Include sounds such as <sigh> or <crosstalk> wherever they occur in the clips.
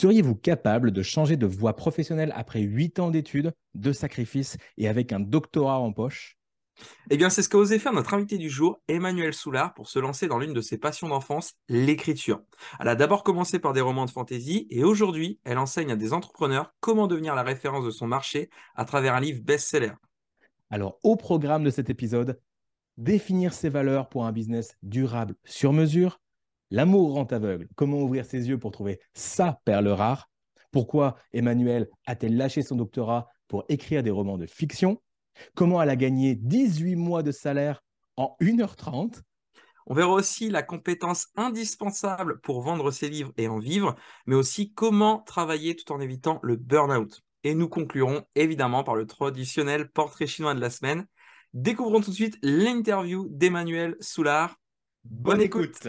Seriez-vous capable de changer de voie professionnelle après 8 ans d'études, de sacrifices et avec un doctorat en poche? Eh bien, c'est ce qu'a osé faire notre invité du jour, Emmanuel Soulard, pour se lancer dans l'une de ses passions d'enfance, l'écriture. Elle a d'abord commencé par des romans de fantasy et aujourd'hui, elle enseigne à des entrepreneurs comment devenir la référence de son marché à travers un livre best-seller. Alors, au programme de cet épisode, définir ses valeurs pour un business durable sur mesure, l'amour rend aveugle, comment ouvrir ses yeux pour trouver sa perle rare, pourquoi Emmanuel a-t-elle lâché son doctorat pour écrire des romans de fiction, comment elle a gagné 18 mois de salaire en 1h30. On verra aussi la compétence indispensable pour vendre ses livres et en vivre, mais aussi comment travailler tout en évitant le burn-out. Et nous conclurons évidemment par le traditionnel portrait chinois de la semaine. Découvrons tout de suite l'interview d'Emmanuel Soulard. Bonne, écoute.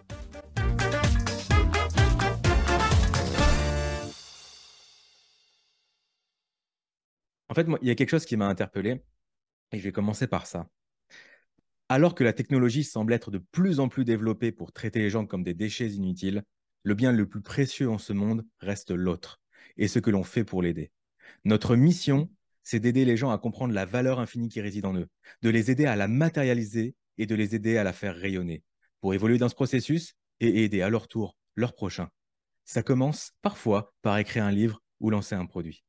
En fait, il y a quelque chose qui m'a interpellé et je vais commencer par ça. Alors que la technologie semble être de plus en plus développée pour traiter les gens comme des déchets inutiles, le bien le plus précieux en ce monde reste l'autre et ce que l'on fait pour l'aider. Notre mission, c'est d'aider les gens à comprendre la valeur infinie qui réside en eux, de les aider à la matérialiser et de les aider à la faire rayonner, pour évoluer dans ce processus et aider à leur tour leur prochain. Ça commence parfois par écrire un livre ou lancer un produit.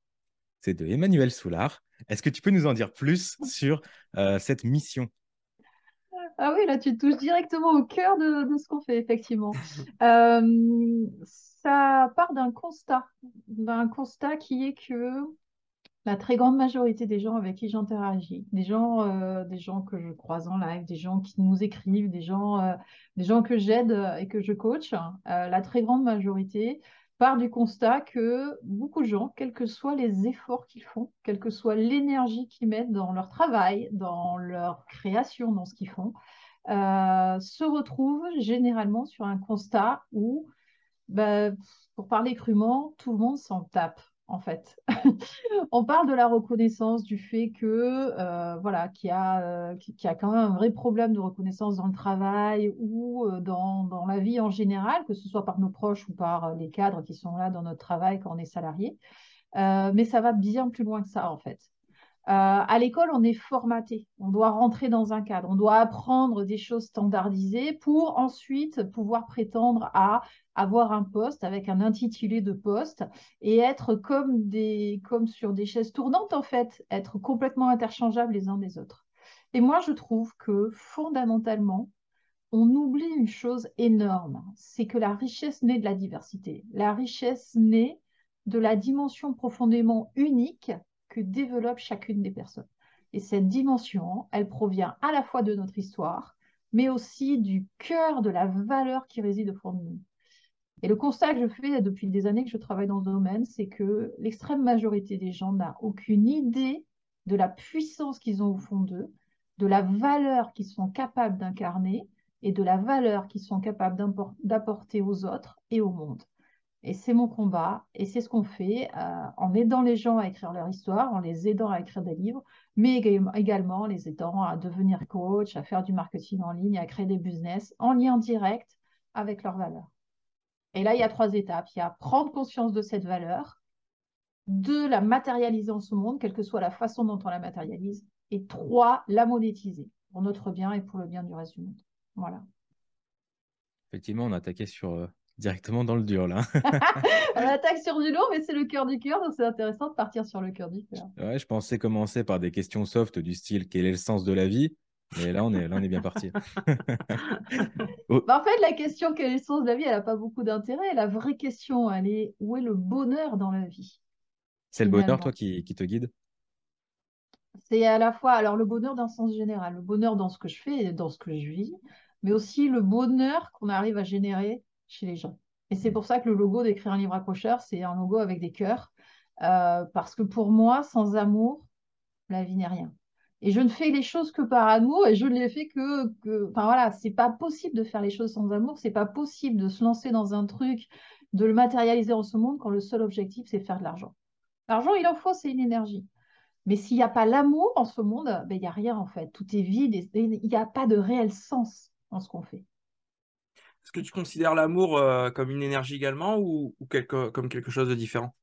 C'est de Emmanuel Soulard. Est-ce que tu peux nous en dire plus sur euh, cette mission? Ah oui, là, tu touches directement au cœur de, ce qu'on fait, effectivement. <laughs> Euh, ça part d'un constat, d'un constat qui est que la très grande majorité des gens avec qui j'interagis, des gens, euh, des gens que je croise en live, des gens qui nous écrivent, des gens, euh, des gens que j'aide et que je coach, la très grande majorité part du constat que beaucoup de gens, quels que soient les efforts qu'ils font, quelle que soit l'énergie qu'ils mettent dans leur travail, dans leur création, dans ce qu'ils font, se retrouvent généralement sur un constat où, bah, pour parler crûment, tout le monde s'en tape en fait. <laughs> on parle de la reconnaissance, du fait que euh, voilà, qu'il y, a, euh, quand même un vrai problème de reconnaissance dans le travail ou euh, dans, la vie en général, que ce soit par nos proches ou par les cadres qui sont là dans notre travail quand on est salarié. mais ça va bien plus loin que ça, en fait. À l'école, on est formaté, on doit rentrer dans un cadre, on doit apprendre des choses standardisées pour ensuite pouvoir prétendre à avoir un poste avec un intitulé de poste et être comme sur des chaises tournantes, en fait, être complètement interchangeables les uns des autres. Et moi, je trouve que fondamentalement, on oublie une chose énorme, c'est que la richesse naît de la diversité. La richesse naît de la dimension profondément unique que développe chacune des personnes. Et cette dimension, elle provient à la fois de notre histoire, mais aussi du cœur de la valeur qui réside au fond de nous. Et le constat que je fais depuis des années que je travaille dans ce domaine, c'est que l'extrême majorité des gens n'a aucune idée de la puissance qu'ils ont au fond d'eux, de la valeur qu'ils sont capables d'incarner et de la valeur qu'ils sont capables d'apporter aux autres et au monde. Et c'est mon combat, et c'est ce qu'on fait euh, en aidant les gens à écrire leur histoire, en les aidant à écrire des livres, mais également en les aidant à devenir coach, à faire du marketing en ligne, à créer des business en lien direct avec leurs valeurs. Et là, il y a trois étapes. Il y a prendre conscience de cette valeur, deux, la matérialiser en ce monde, quelle que soit la façon dont on la matérialise, et trois, la monétiser pour notre bien et pour le bien du reste du monde. Voilà. Effectivement, on a attaqué sur euh, directement dans le dur là. <laughs> <laughs> on attaque sur du lourd, mais c'est le cœur du cœur, donc c'est intéressant de partir sur le cœur du cœur. Ouais, je pensais commencer par des questions soft du style quel est le sens de la vie? Mais là, on est, là, on est bien parti. Oh. <laughs> Bah, en fait, la question quelle est le sens de la vie, elle n'a pas beaucoup d'intérêt. La vraie question, elle est où est le bonheur dans la vie? C'est le bonheur, toi, qui, qui te guide? C'est à la fois, alors le bonheur d'un sens général, le bonheur dans ce que je fais et dans ce que je vis, mais aussi le bonheur qu'on arrive à générer chez les gens. Et c'est pour ça que le logo d'écrire un livre accrocheur, c'est un logo avec des cœurs Euh, parce que pour moi, sans amour, la vie n'est rien. Et je ne fais les choses que par amour et je ne les fais que. Enfin voilà, c'est pas possible de faire les choses sans amour, c'est pas possible de se lancer dans un truc, de le matérialiser en ce monde quand le seul objectif c'est de faire de l'argent. L'argent, il en faut, c'est une énergie. Mais s'il n'y a pas l'amour en ce monde, ben, il n'y a rien en fait. Tout est vide et il n'y a pas de réel sens en ce qu'on fait. Est-ce que tu considères l'amour euh, comme une énergie également ou, comme quelque chose de différent?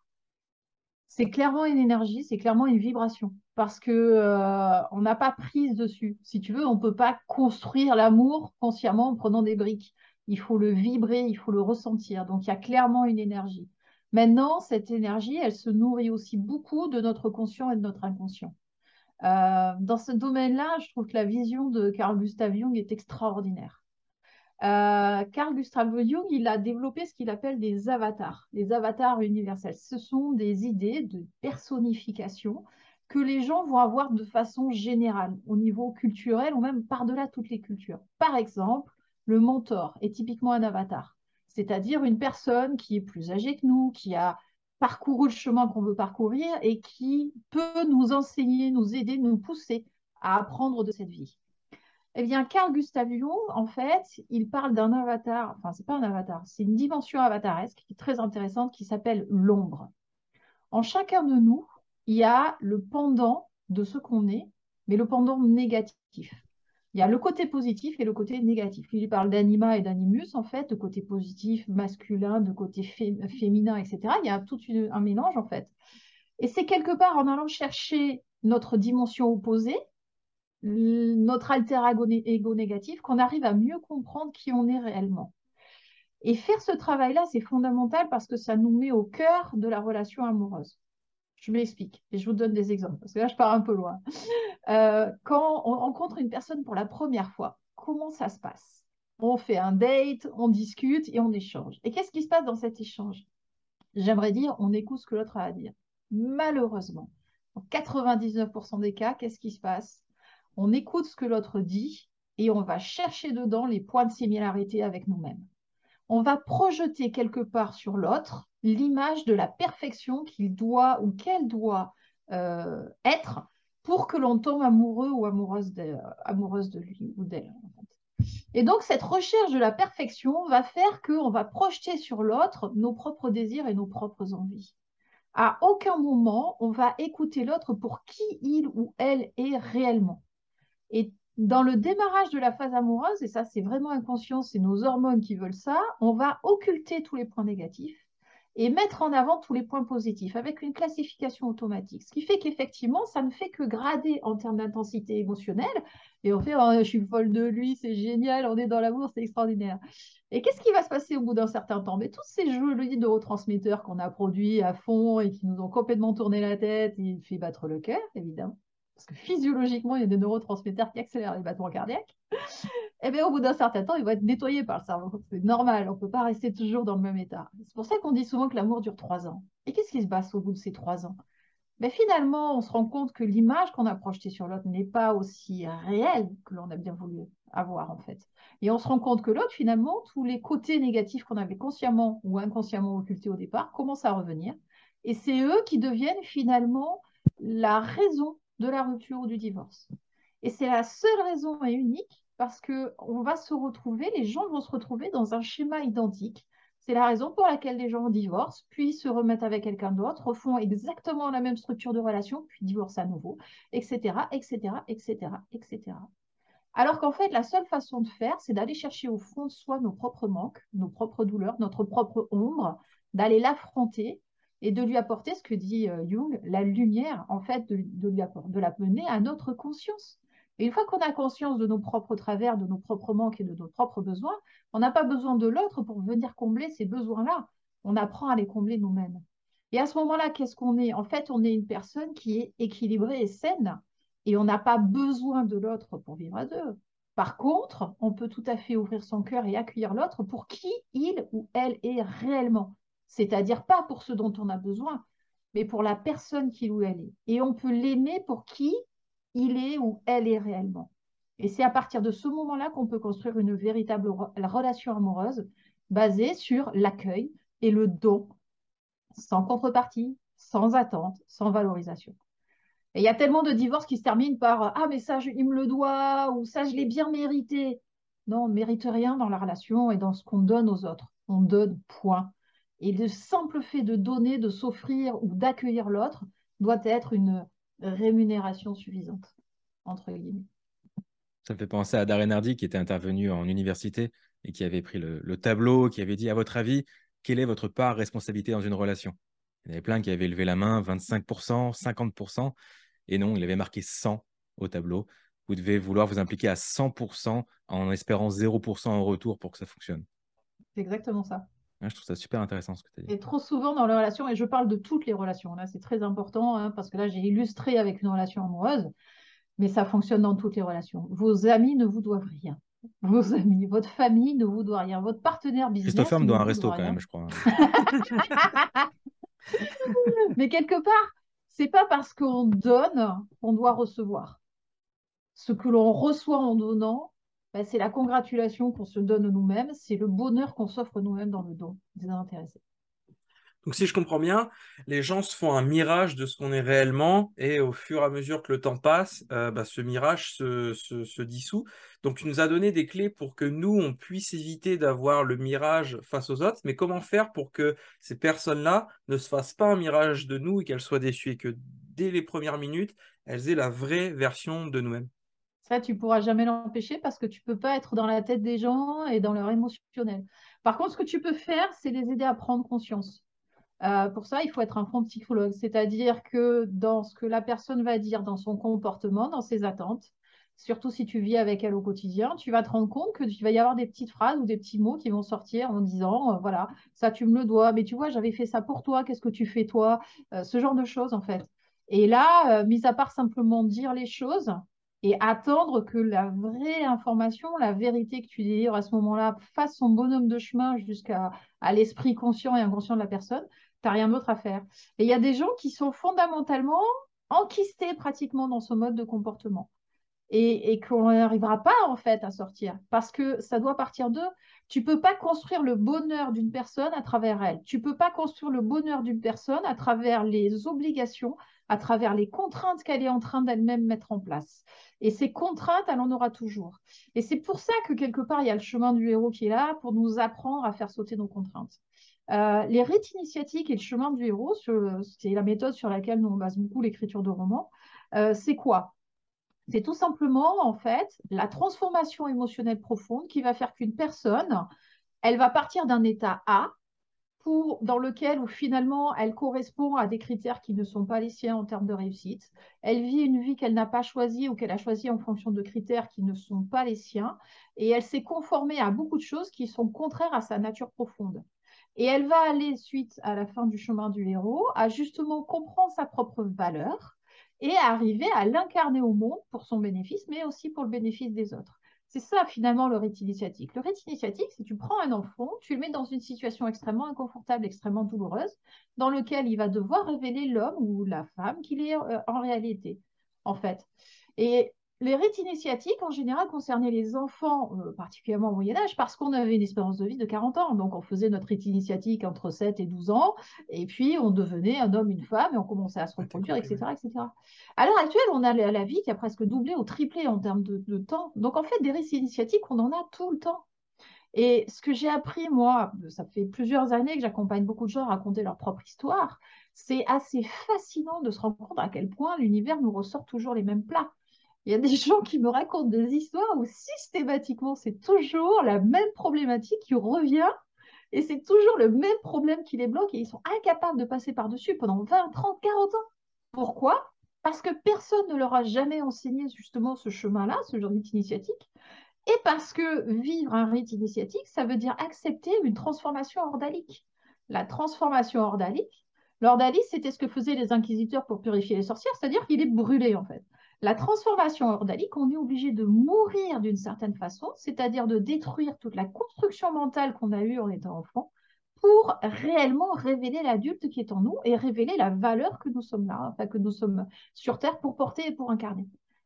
C'est clairement une énergie, c'est clairement une vibration parce que euh, on n'a pas prise dessus. Si tu veux, on ne peut pas construire l'amour consciemment en prenant des briques. Il faut le vibrer, il faut le ressentir. Donc il y a clairement une énergie. Maintenant, cette énergie, elle se nourrit aussi beaucoup de notre conscient et de notre inconscient. Euh, dans ce domaine-là, je trouve que la vision de Carl Gustav Jung est extraordinaire. Euh, Carl Gustav Jung, il a développé ce qu'il appelle des avatars, des avatars universels. Ce sont des idées de personnification que les gens vont avoir de façon générale, au niveau culturel ou même par-delà toutes les cultures. Par exemple, le mentor est typiquement un avatar c'est-à-dire une personne qui est plus âgée que nous, qui a parcouru le chemin qu'on veut parcourir et qui peut nous enseigner, nous aider, nous pousser à apprendre de cette vie. Eh bien, Carl Gustav Jung, en fait, il parle d'un avatar, enfin, c'est pas un avatar, c'est une dimension avataresque qui est très intéressante qui s'appelle l'ombre. En chacun de nous, il y a le pendant de ce qu'on est, mais le pendant négatif. Il y a le côté positif et le côté négatif. Il parle d'anima et d'animus, en fait, de côté positif, masculin, de côté féminin, etc. Il y a tout un mélange, en fait. Et c'est quelque part en allant chercher notre dimension opposée, notre alter ego négatif, qu'on arrive à mieux comprendre qui on est réellement. Et faire ce travail-là, c'est fondamental parce que ça nous met au cœur de la relation amoureuse. Je m'explique et je vous donne des exemples parce que là, je pars un peu loin. Euh, quand on rencontre une personne pour la première fois, comment ça se passe? On fait un date, on discute et on échange. Et qu'est-ce qui se passe dans cet échange? J'aimerais dire, on écoute ce que l'autre a à dire. Malheureusement, en 99% des cas, qu'est-ce qui se passe? On écoute ce que l'autre dit et on va chercher dedans les points de similarité avec nous-mêmes. On va projeter quelque part sur l'autre l'image de la perfection qu'il doit ou qu'elle doit euh, être pour que l'on tombe amoureux ou amoureuse de, amoureuse de lui ou d'elle. Et donc, cette recherche de la perfection va faire qu'on va projeter sur l'autre nos propres désirs et nos propres envies. À aucun moment, on va écouter l'autre pour qui il ou elle est réellement. Et dans le démarrage de la phase amoureuse, et ça c'est vraiment inconscient, c'est nos hormones qui veulent ça, on va occulter tous les points négatifs et mettre en avant tous les points positifs avec une classification automatique. Ce qui fait qu'effectivement, ça ne fait que grader en termes d'intensité émotionnelle. Et on fait, oh, je suis folle de lui, c'est génial, on est dans l'amour, c'est extraordinaire. Et qu'est-ce qui va se passer au bout d'un certain temps? Mais tous ces jolis neurotransmetteurs qu'on a produits à fond et qui nous ont complètement tourné la tête, il fait battre le cœur, évidemment. Parce que physiologiquement, il y a des neurotransmetteurs qui accélèrent les battements cardiaques et <laughs> eh bien, au bout d'un certain temps, il va être nettoyé par le cerveau. C'est normal, on ne peut pas rester toujours dans le même état. C'est pour ça qu'on dit souvent que l'amour dure trois ans. Et qu'est-ce qui se passe au bout de ces trois ans? Mais Finalement, on se rend compte que l'image qu'on a projetée sur l'autre n'est pas aussi réelle que l'on a bien voulu avoir, en fait. Et on se rend compte que l'autre, finalement, tous les côtés négatifs qu'on avait consciemment ou inconsciemment occultés au départ commencent à revenir. Et c'est eux qui deviennent finalement la raison de la rupture ou du divorce. Et c'est la seule raison et unique parce qu'on va se retrouver, les gens vont se retrouver dans un schéma identique. C'est la raison pour laquelle les gens divorcent, puis se remettent avec quelqu'un d'autre, refont exactement la même structure de relation, puis divorcent à nouveau, etc., etc., etc., etc. Alors qu'en fait, la seule façon de faire, c'est d'aller chercher au fond de soi nos propres manques, nos propres douleurs, notre propre ombre, d'aller l'affronter et de lui apporter ce que dit euh, Jung, la lumière, en fait, de, lui de la mener à notre conscience. Et une fois qu'on a conscience de nos propres travers, de nos propres manques et de nos propres besoins, on n'a pas besoin de l'autre pour venir combler ces besoins-là. On apprend à les combler nous-mêmes. Et à ce moment-là, qu'est-ce qu'on est? En fait, on est une personne qui est équilibrée et saine, et on n'a pas besoin de l'autre pour vivre à deux. Par contre, on peut tout à fait ouvrir son cœur et accueillir l'autre pour qui il ou elle est réellement. C'est-à-dire pas pour ce dont on a besoin, mais pour la personne qu'il ou elle est. Et on peut l'aimer pour qui il est ou elle est réellement. Et c'est à partir de ce moment-là qu'on peut construire une véritable relation amoureuse basée sur l'accueil et le don, sans contrepartie, sans attente, sans valorisation. Et il y a tellement de divorces qui se terminent par Ah, mais ça, il me le doit, ou ça, je l'ai bien mérité. Non, on ne mérite rien dans la relation et dans ce qu'on donne aux autres. On donne point. Et le simple fait de donner, de s'offrir ou d'accueillir l'autre doit être une rémunération suffisante, entre guillemets. Ça me fait penser à Darren Hardy qui était intervenu en université et qui avait pris le, tableau, qui avait dit, à votre avis, quelle est votre part responsabilité dans une relation? Il y en avait plein qui avaient levé la main, 25%, 50%, et non, il avait marqué 100 au tableau. Vous devez vouloir vous impliquer à 100% en espérant 0% en retour pour que ça fonctionne. C'est exactement ça. Je trouve ça super intéressant ce que tu as dit. Et trop souvent dans les relations, et je parle de toutes les relations, là c'est très important, hein, parce que là j'ai illustré avec une relation amoureuse, mais ça fonctionne dans toutes les relations. Vos amis ne vous doivent rien. Vos <laughs> amis, votre famille ne vous doit rien. Votre partenaire business. Christopher me doit un resto quand même, je crois. <laughs> mais quelque part, c'est pas parce qu'on donne qu'on doit recevoir. Ce que l'on reçoit en donnant, ben, c'est la congratulation qu'on se donne nous-mêmes, c'est le bonheur qu'on s'offre nous-mêmes dans le don désintéressé. Donc si je comprends bien, les gens se font un mirage de ce qu'on est réellement et au fur et à mesure que le temps passe, euh, bah, ce mirage se, dissout. Donc tu nous as donné des clés pour que nous, on puisse éviter d'avoir le mirage face aux autres, mais comment faire pour que ces personnes-là ne se fassent pas un mirage de nous et qu'elles soient déçues et que dès les premières minutes, elles aient la vraie version de nous-mêmes? Ça, tu pourras jamais l'empêcher parce que tu peux pas être dans la tête des gens et dans leur émotionnel. Par contre, ce que tu peux faire, c'est les aider à prendre conscience. Euh, pour ça, il faut être un bon psychologue, c'est-à-dire que dans ce que la personne va dire, dans son comportement, dans ses attentes, surtout si tu vis avec elle au quotidien, tu vas te rendre compte que tu vas y avoir des petites phrases ou des petits mots qui vont sortir en disant, euh, voilà, ça tu me le dois, mais tu vois, j'avais fait ça pour toi, qu'est-ce que tu fais toi? Euh, Ce genre de choses en fait. Et là, mis à part simplement dire les choses, et attendre que la vraie information, la vérité que tu délivres à ce moment-là fasse son bonhomme de chemin jusqu'à à l'esprit conscient et inconscient de la personne, tu n'as rien d'autre à faire. Et il y a des gens qui sont fondamentalement enquistés pratiquement dans ce mode de comportement et, et qu'on n'arrivera pas en fait à sortir parce que ça doit partir d'eux. Tu peux pas construire le bonheur d'une personne à travers elle. Tu peux pas construire le bonheur d'une personne à travers les obligations, à travers les contraintes qu'elle est en train d'elle-même mettre en place. Et ces contraintes, elle en aura toujours. Et c'est pour ça que quelque part, il y a le chemin du héros qui est là pour nous apprendre à faire sauter nos contraintes. Euh, les rites initiatiques et le chemin du héros, c'est la méthode sur laquelle nous on base beaucoup l'écriture de romans, euh, c'est quoi? C'est tout simplement, en fait, la transformation émotionnelle profonde qui va faire qu'une personne, elle va partir d'un état A dans lequel où finalement elle correspond à des critères qui ne sont pas les siens en termes de réussite. Elle vit une vie qu'elle n'a pas choisie ou qu'elle a choisie en fonction de critères qui ne sont pas les siens et elle s'est conformée à beaucoup de choses qui sont contraires à sa nature profonde. Et elle va aller, suite à la fin du chemin du héros, à justement comprendre sa propre valeur et à arriver à l'incarner au monde pour son bénéfice, mais aussi pour le bénéfice des autres. C'est ça finalement le rite initiatique. Le rite initiatique, c'est tu prends un enfant, tu le mets dans une situation extrêmement inconfortable, extrêmement douloureuse, dans lequel il va devoir révéler l'homme ou la femme qu'il est euh, en réalité, en fait. Et les rites initiatiques, en général, concernaient les enfants, euh, particulièrement au Moyen-Âge, parce qu'on avait une espérance de vie de 40 ans. Donc, on faisait notre rite initiatique entre 7 et 12 ans, et puis on devenait un homme, une femme, et on commençait à se reproduire, etc., etc. À l'heure actuelle, on a la vie qui a presque doublé ou triplé en termes de, de temps. Donc, en fait, des rites initiatiques, on en a tout le temps. Et ce que j'ai appris, moi, ça fait plusieurs années que j'accompagne beaucoup de gens à raconter leur propre histoire, c'est assez fascinant de se rendre compte à quel point l'univers nous ressort toujours les mêmes plats. Il y a des <laughs> gens qui me racontent des histoires où systématiquement, c'est toujours la même problématique qui revient et c'est toujours le même problème qui les bloque et ils sont incapables de passer par-dessus pendant 20, 30, 40 ans. Pourquoi? Parce que personne ne leur a jamais enseigné justement ce chemin-là, ce genre rite initiatique. Et parce que vivre un rite initiatique, ça veut dire accepter une transformation ordalique. La transformation ordalique, l'ordalie, c'était ce que faisaient les inquisiteurs pour purifier les sorcières, c'est-à-dire qu'il est brûlé en fait. La transformation ordalique, on est obligé de mourir d'une certaine façon, c'est-à-dire de détruire toute la construction mentale qu'on a eue en étant enfant pour réellement révéler l'adulte qui est en nous et révéler la valeur que nous sommes là, enfin que nous sommes sur Terre pour porter et pour incarner.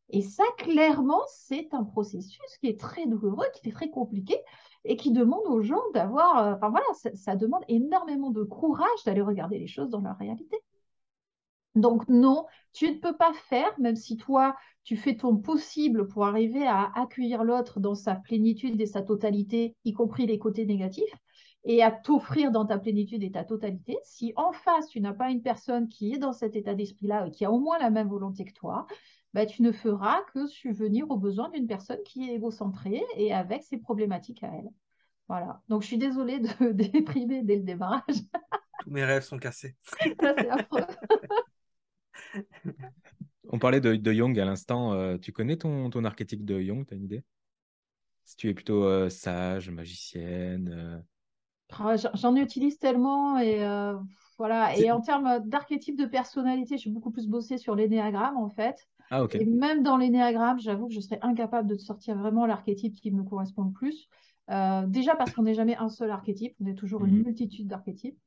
Et ça, clairement, c'est un processus qui est très douloureux, qui est très compliqué et qui demande aux gens d'avoir, euh, enfin voilà, ça demande énormément de courage d'aller regarder les choses dans leur réalité. Donc non, tu ne peux pas faire, même si toi, tu fais ton possible pour arriver à accueillir l'autre dans sa plénitude et sa totalité, y compris les côtés négatifs, et à t'offrir dans ta plénitude et ta totalité. Si en face, tu n'as pas une personne qui est dans cet état d'esprit-là et qui a au moins la même volonté que toi, bah, tu ne feras que subvenir aux besoins d'une personne qui est égocentrée et avec ses problématiques à elle. Voilà. Donc, je suis désolée de <laughs> déprimer dès le démarrage. Tous mes rêves sont cassés. c'est affreux. <laughs> On parlait de, de Jung à l'instant. Euh, tu connais ton, ton archétype de Jung, tu as une idée? Si tu es plutôt euh, sage, magicienne. euh, Ah, j'en- utilise tellement et voilà. Et en termes d'archétype de personnalité, je suis beaucoup plus bossée sur l'énéagramme en fait. Ah, ok. Et même dans l'énéagramme, j'avoue que je serais incapable de sortir vraiment l'archétype qui me correspond le plus. Déjà parce qu'on n'est jamais un seul archétype, on est toujours une Mhm. multitude d'archétypes.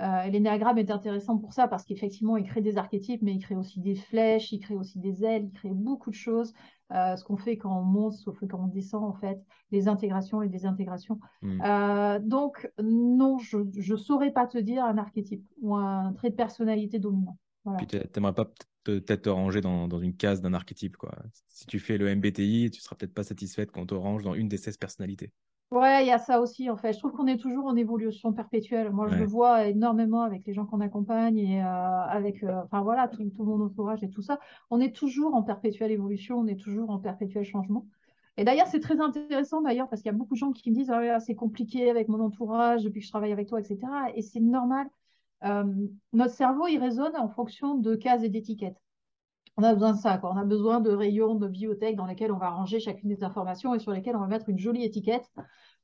Euh, l'énéagramme est intéressant pour ça parce qu'effectivement, il crée des archétypes, mais il crée aussi des flèches, il crée aussi des ailes, il crée beaucoup de choses. Euh, ce qu'on fait quand on monte, fait quand on descend, en fait, les intégrations et désintégrations. Hmm. Euh, donc, non, je ne saurais pas te dire un archétype ou un trait de personnalité dominant. Voilà. Puis t'a- t'aimerais pas peut- peut-être te ranger dans, dans une case d'un archétype, quoi. Si tu fais le MBTI, tu seras peut-être pas satisfaite quand on te range dans une des 16 personnalités. Ouais, il y a ça aussi, en fait. Je trouve qu'on est toujours en évolution perpétuelle. Moi, je Ouais. le vois énormément avec les gens qu'on accompagne et euh, avec, euh, enfin voilà, tout, tout mon entourage et tout ça. On est toujours en perpétuelle évolution, on est toujours en perpétuel changement. Et d'ailleurs, c'est très intéressant d'ailleurs parce qu'il y a beaucoup de gens qui me disent, ah, c'est compliqué avec mon entourage depuis que je travaille avec toi, etc. Et c'est normal. Euh, notre cerveau, il résonne en fonction de cases et d'étiquettes. On a besoin de ça, quoi. On a besoin de rayons de bibliothèque dans lesquels on va ranger chacune des informations et sur lesquels on va mettre une jolie étiquette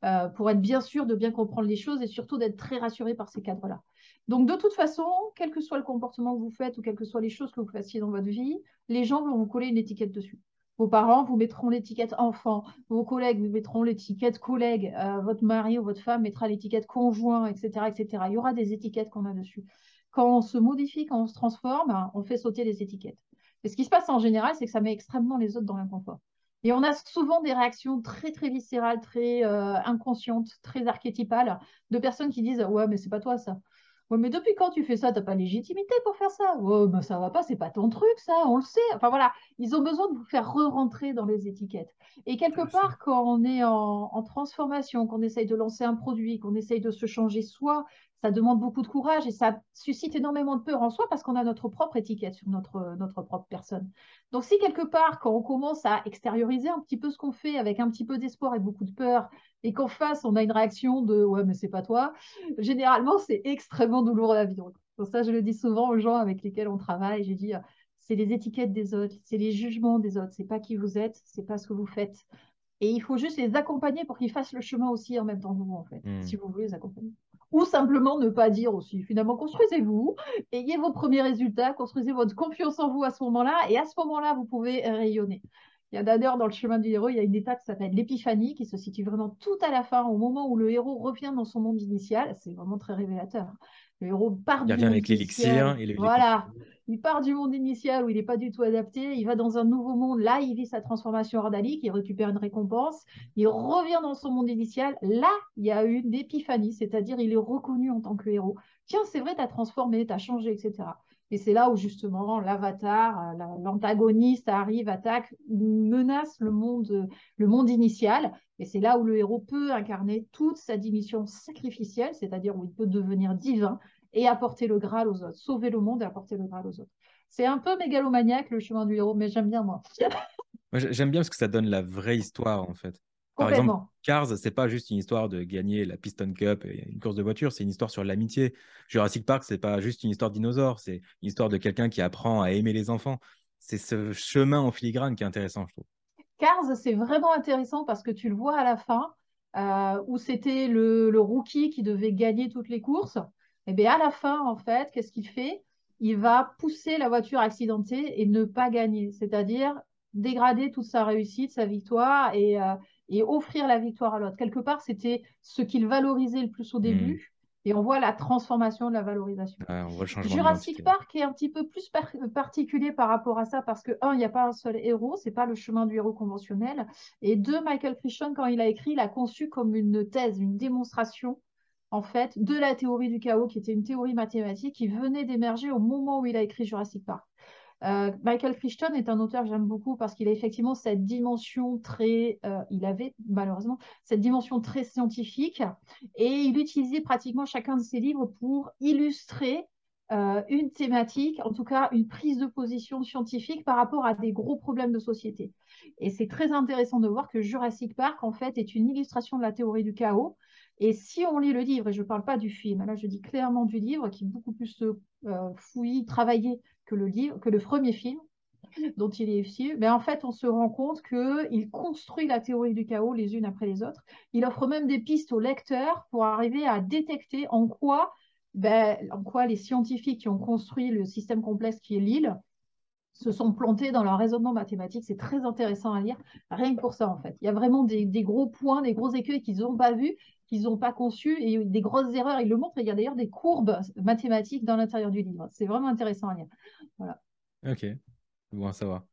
euh, pour être bien sûr de bien comprendre les choses et surtout d'être très rassuré par ces cadres-là. Donc, de toute façon, quel que soit le comportement que vous faites ou quelles que soient les choses que vous fassiez dans votre vie, les gens vont vous coller une étiquette dessus. Vos parents vous mettront l'étiquette enfant, vos collègues vous mettront l'étiquette collègue, euh, votre mari ou votre femme mettra l'étiquette conjoint, etc., etc. Il y aura des étiquettes qu'on a dessus. Quand on se modifie, quand on se transforme, on fait sauter les étiquettes. Et ce qui se passe en général, c'est que ça met extrêmement les autres dans l'inconfort. Et on a souvent des réactions très, très viscérales, très euh, inconscientes, très archétypales, de personnes qui disent Ouais, mais c'est pas toi ça. Ouais, mais depuis quand tu fais ça? T'as pas légitimité pour faire ça? Ouais, mais ça va pas, c'est pas ton truc, ça, on le sait. Enfin voilà, ils ont besoin de vous faire re-rentrer dans les étiquettes. Et quelque Intéressant. part, quand on est en, en transformation, qu'on essaye de lancer un produit, qu'on essaye de se changer soi, ça demande beaucoup de courage et ça suscite énormément de peur en soi parce qu'on a notre propre étiquette sur notre, notre propre personne. Donc si quelque part, quand on commence à extérioriser un petit peu ce qu'on fait avec un petit peu d'espoir et beaucoup de peur, et qu'en face, on a une réaction de ouais, mais c'est pas toi, généralement, c'est extrêmement douloureux à vivre. Pour ça, je le dis souvent aux gens avec lesquels on travaille. Je dis, euh, c'est les étiquettes des autres, c'est les jugements des autres, c'est pas qui vous êtes, c'est pas ce que vous faites. Et il faut juste les accompagner pour qu'ils fassent le chemin aussi en même temps que vous, en fait, Mm. si vous voulez les accompagner. Ou simplement ne pas dire aussi. Finalement, construisez-vous, ayez vos premiers résultats, construisez votre confiance en vous à ce moment-là, et à ce moment-là, vous pouvez rayonner. Il y a d'ailleurs dans le chemin du héros, il y a une étape qui s'appelle l'épiphanie, qui se situe vraiment tout à la fin, au moment où le héros revient dans son monde initial. C'est vraiment très révélateur. Le héros part Il du monde avec l'élixir Voilà. Il part du monde initial où il n'est pas du tout adapté, il va dans un nouveau monde, là il vit sa transformation ordalique, il récupère une récompense, il revient dans son monde initial, là il y a une épiphanie, c'est-à-dire il est reconnu en tant que héros. Tiens, c'est vrai, tu as transformé, tu as changé, etc. Et c'est là où justement l'avatar, euh, la- l'antagoniste arrive, attaque, menace le monde, initial. Et c'est là où le héros peut incarner toute sa dimension sacrificielle, c'est-à-dire où il peut devenir divin et apporter le Graal aux autres, sauver le monde et apporter le Graal aux autres. C'est un peu mégalomaniaque le chemin du héros, mais j'aime bien moi. Moi, j'ai- j'aime bien parce que ça donne la vraie histoire, en fait. Par exemple. Cars, c'est pas juste une histoire de gagner la Piston Cup et une course de voiture, c'est une histoire sur l'amitié. Jurassic Park, c'est pas juste une histoire de dinosaure, c'est une histoire de quelqu'un qui apprend à aimer les enfants. C'est ce chemin en filigrane qui est intéressant, je trouve. Cars, c'est vraiment intéressant parce que tu le vois à la fin, euh, où c'était le, le rookie qui devait gagner toutes les courses. Et bien à la fin, en fait, qu'est-ce qu'il fait? Il va pousser la voiture accidentée et ne pas gagner, c'est-à-dire dégrader toute sa réussite, sa victoire et, euh, et offrir la victoire à l'autre. Quelque part, c'était ce qu'il valorisait le plus au début. Et on voit la transformation de la valorisation. Ouais, on voit le changement Jurassic. Park est un petit peu plus par- particulier par rapport à ça parce que, un, il n'y a pas un seul héros, c'est pas le chemin du héros conventionnel. Et deux, Michael Crichton, quand il a écrit, il a conçu comme une thèse, une démonstration en fait, de la théorie du chaos, qui était une théorie mathématique qui venait d'émerger au moment où il a écrit Jurassic Park. Euh, Michael Crichton est un auteur que j'aime beaucoup parce qu'il a effectivement cette dimension très, euh, il avait malheureusement cette dimension très scientifique et il utilisait pratiquement chacun de ses livres pour illustrer euh, une thématique, en tout cas une prise de position scientifique par rapport à des gros problèmes de société. Et c'est très intéressant de voir que Jurassic Park, en fait, est une illustration de la théorie du chaos. Et si on lit le livre, et je ne parle pas du film, là je dis clairement du livre, qui est beaucoup plus fouillé, travaillé que le livre, que le premier film dont il est issu, mais en fait, on se rend compte qu'il construit la théorie du chaos les unes après les autres. Il offre même des pistes aux lecteurs pour arriver à détecter en quoi, ben, les scientifiques qui ont construit le système complexe qui est l'île se sont plantés dans leur raisonnement mathématique. C'est très intéressant à lire, rien que pour ça, en fait. Il y a vraiment des, des gros points, des gros écueils qu'ils n'ont pas vus, qu'ils n'ont pas conçus, et des grosses erreurs. Ils le montrent. Il y a d'ailleurs des courbes mathématiques dans l'intérieur du livre. C'est vraiment intéressant à lire. Voilà. Ok, bon à savoir.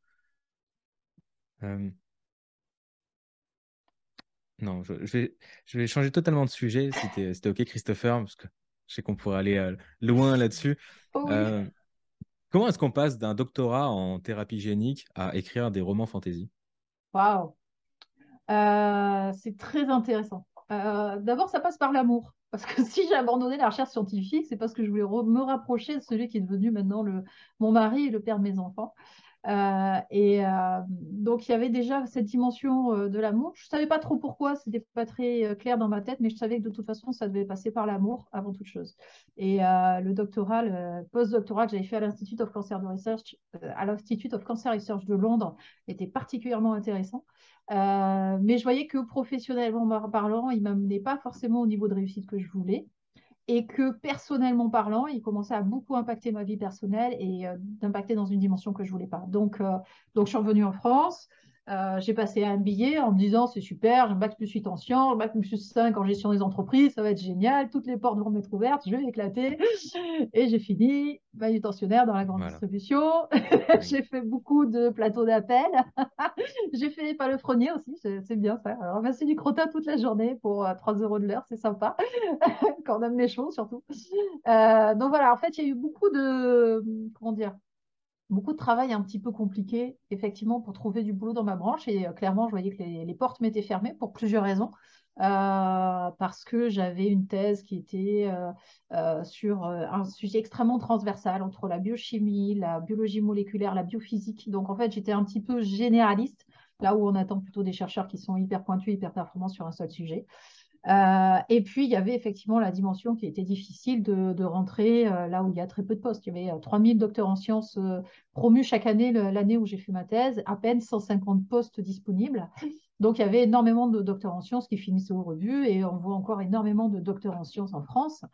Euh, non, je, vais, je vais changer totalement de sujet, si c'était OK, Christopher, parce que je sais qu'on pourrait aller euh, loin là-dessus. Oh euh, comment est-ce qu'on passe d'un doctorat en thérapie génique à écrire des romans fantasy? Waouh C'est très intéressant. D'abord, ça passe par l'amour. Parce que <laughs> si j'ai abandonné la recherche scientifique, c'est parce que je voulais me rapprocher de celui qui est devenu maintenant le, mon mari et le père de mes enfants. Euh, et euh, donc, il y avait déjà cette dimension euh, de l'amour. Je ne savais pas trop pourquoi, ce n'était pas très clair dans ma tête, mais je savais que de toute façon, ça devait passer par l'amour avant toute chose. Et le doctorat, le post-doctorat que j'avais fait à l'Institute of Cancer Research, à l'Institute of Cancer Research de Londres, était particulièrement intéressant. mais je voyais que professionnellement parlant, il ne m'amenait pas forcément au niveau de réussite que je voulais et que personnellement parlant, il commençait à beaucoup impacter ma vie personnelle et euh, d'impacter dans une dimension que je voulais pas. Donc, euh, donc je suis revenue en France. Euh, j'ai passé un billet en me disant c'est super, j'ai bac plus 8 en sciences, bac plus 5 en gestion des entreprises, ça va être génial, toutes les portes vont m'être ouvertes, je vais éclater. Et j'ai fini manutentionnaire dans la grande distribution. <laughs> j'ai fait beaucoup de plateaux d'appel. <laughs> j'ai fait palefrenier aussi, c'est bien ça. Alors, c'est du crottin toute la journée pour 3 euros de l'heure, c'est sympa. <laughs> Quand on aime les choses surtout. Euh, donc voilà, en fait, il y a eu beaucoup de, comment dire, beaucoup de travail un petit peu compliqué, effectivement, pour trouver du boulot dans ma branche. Et euh, clairement, je voyais que les, portes m'étaient fermées pour plusieurs raisons. Euh, parce que j'avais une thèse qui était euh, sur un sujet extrêmement transversal entre la biochimie, la biologie moléculaire, la biophysique. Donc, en fait, j'étais un petit peu généraliste, là où on attend plutôt des chercheurs qui sont hyper pointus, hyper performants sur un seul sujet. Euh, et puis, il y avait effectivement la dimension qui était difficile de, rentrer euh, là où il y a très peu de postes. Il y avait 3000 euh, docteurs en sciences promus chaque année, l'année où j'ai fait ma thèse, à peine 150 postes disponibles. Donc, il y avait énormément de docteurs en sciences qui finissaient au rebut et on voit encore énormément de docteurs en sciences en France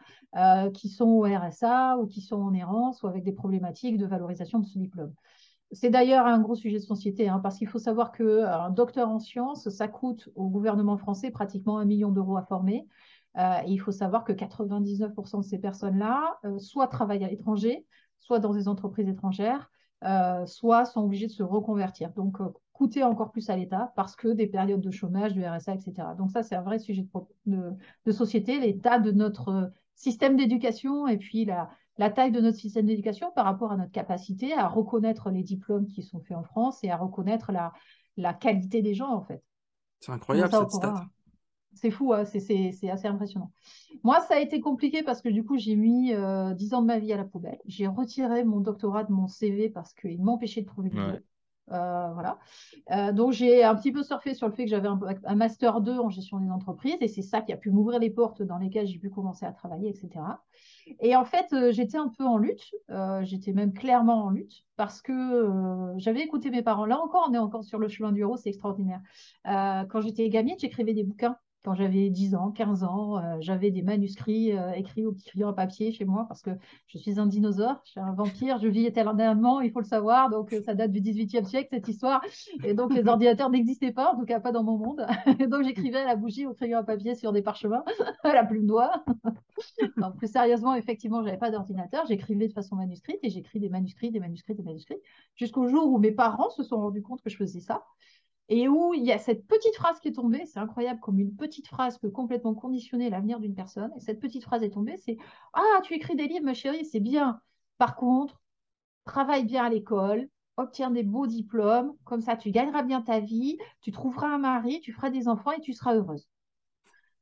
qui sont au RSA ou qui sont en errance ou avec des problématiques de valorisation de ce diplôme. C'est d'ailleurs un gros sujet de société, hein, parce qu'il faut savoir qu'un docteur en sciences, ça coûte au gouvernement français pratiquement un million d'euros à former. Euh, et il faut savoir que 99% de ces personnes-là, euh, soit travaillent à l'étranger, soit dans des entreprises étrangères, euh, soit sont obligées de se reconvertir. Donc, coûter encore plus à l'État parce que des périodes de chômage, du RSA, etc. Donc, ça, c'est un vrai sujet de société, l'état de notre système d'éducation et puis la, la taille de notre système d'éducation par rapport à notre capacité à reconnaître les diplômes qui sont faits en France et à reconnaître la, la qualité des gens, en fait. C'est incroyable cette stat. C'est fou, hein, c'est assez impressionnant. Moi, ça a été compliqué parce que du coup, j'ai mis euh, 10 ans de ma vie à la poubelle. J'ai retiré mon doctorat de mon CV parce qu'il m'empêchait de trouver du boulot. Euh, voilà. Euh, donc j'ai un petit peu surfé sur le fait que j'avais un, master 2 en gestion des entreprises et c'est ça qui a pu m'ouvrir les portes dans lesquelles j'ai pu commencer à travailler, etc. Et en fait, euh, j'étais un peu en lutte, j'étais même clairement en lutte parce que j'avais écouté mes parents. Là encore, on est encore sur le chemin du héros, c'est extraordinaire. quand j'étais gamine, j'écrivais des bouquins quand j'avais 10 ans, 15 ans, euh, j'avais des manuscrits euh, écrits au petit crayon à papier chez moi parce que je suis un dinosaure, je suis un vampire, je vis éternellement, il faut le savoir. Donc, euh, ça date du 18e siècle, cette histoire. Et donc, les <laughs> ordinateurs n'existaient pas, en tout cas pas dans mon monde. Et donc, j'écrivais à la bougie au crayon à papier sur des parchemins, <laughs> à la plume d'oie. donc, plus sérieusement, effectivement, je n'avais pas d'ordinateur. J'écrivais de façon manuscrite et j'écris des manuscrits, des manuscrits, des manuscrits, jusqu'au jour où mes parents se sont rendus compte que je faisais ça. Et où il y a cette petite phrase qui est tombée. C'est incroyable comme une petite phrase peut complètement conditionner l'avenir d'une personne. Et cette petite phrase est tombée, c'est Ah, tu écris des livres, ma chérie, c'est bien. Par contre, travaille bien à l'école, obtiens des beaux diplômes, comme ça tu gagneras bien ta vie, tu trouveras un mari, tu feras des enfants et tu seras heureuse.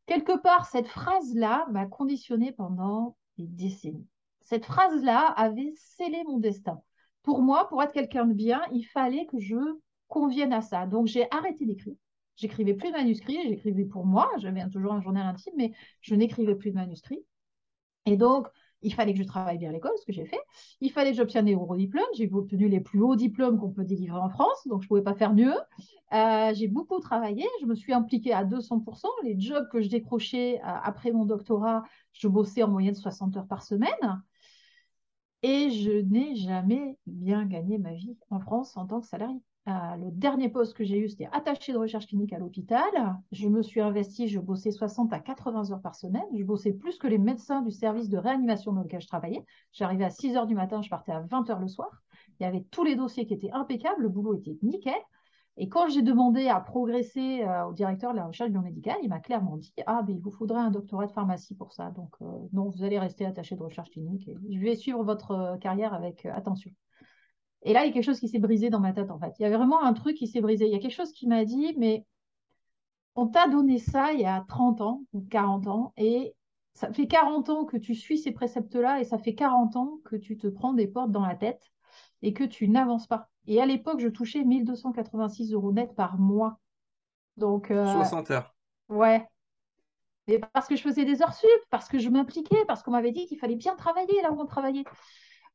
Quelque part, cette phrase-là m'a conditionnée pendant des décennies. Cette phrase-là avait scellé mon destin. Pour moi, pour être quelqu'un de bien, il fallait que je convienne à ça. Donc j'ai arrêté d'écrire. J'écrivais plus de manuscrits, j'écrivais pour moi, j'avais toujours un journal intime, mais je n'écrivais plus de manuscrits. Et donc, il fallait que je travaille bien à l'école, ce que j'ai fait. Il fallait que j'obtienne des gros diplômes. J'ai obtenu les plus hauts diplômes qu'on peut délivrer en France, donc je ne pouvais pas faire mieux. Euh, j'ai beaucoup travaillé, je me suis impliquée à 200%. Les jobs que je décrochais euh, après mon doctorat, je bossais en moyenne 60 heures par semaine. Et je n'ai jamais bien gagné ma vie en France en tant que salarié. Euh, le dernier poste que j'ai eu, c'était attaché de recherche clinique à l'hôpital. Je me suis investie, je bossais 60 à 80 heures par semaine. Je bossais plus que les médecins du service de réanimation dans lequel je travaillais. J'arrivais à 6 heures du matin, je partais à 20 heures le soir. Il y avait tous les dossiers qui étaient impeccables, le boulot était nickel. Et quand j'ai demandé à progresser euh, au directeur de la recherche biomédicale, il m'a clairement dit Ah, ben, il vous faudrait un doctorat de pharmacie pour ça. Donc, euh, non, vous allez rester attaché de recherche clinique. Et je vais suivre votre carrière avec attention. Et là, il y a quelque chose qui s'est brisé dans ma tête, en fait. Il y avait vraiment un truc qui s'est brisé. Il y a quelque chose qui m'a dit, mais on t'a donné ça il y a 30 ans ou 40 ans, et ça fait 40 ans que tu suis ces préceptes-là, et ça fait 40 ans que tu te prends des portes dans la tête et que tu n'avances pas. Et à l'époque, je touchais 1286 euros net par mois. Donc, 60 euh, heures. Ouais. Et parce que je faisais des heures sup, parce que je m'impliquais, parce qu'on m'avait dit qu'il fallait bien travailler là où on travaillait.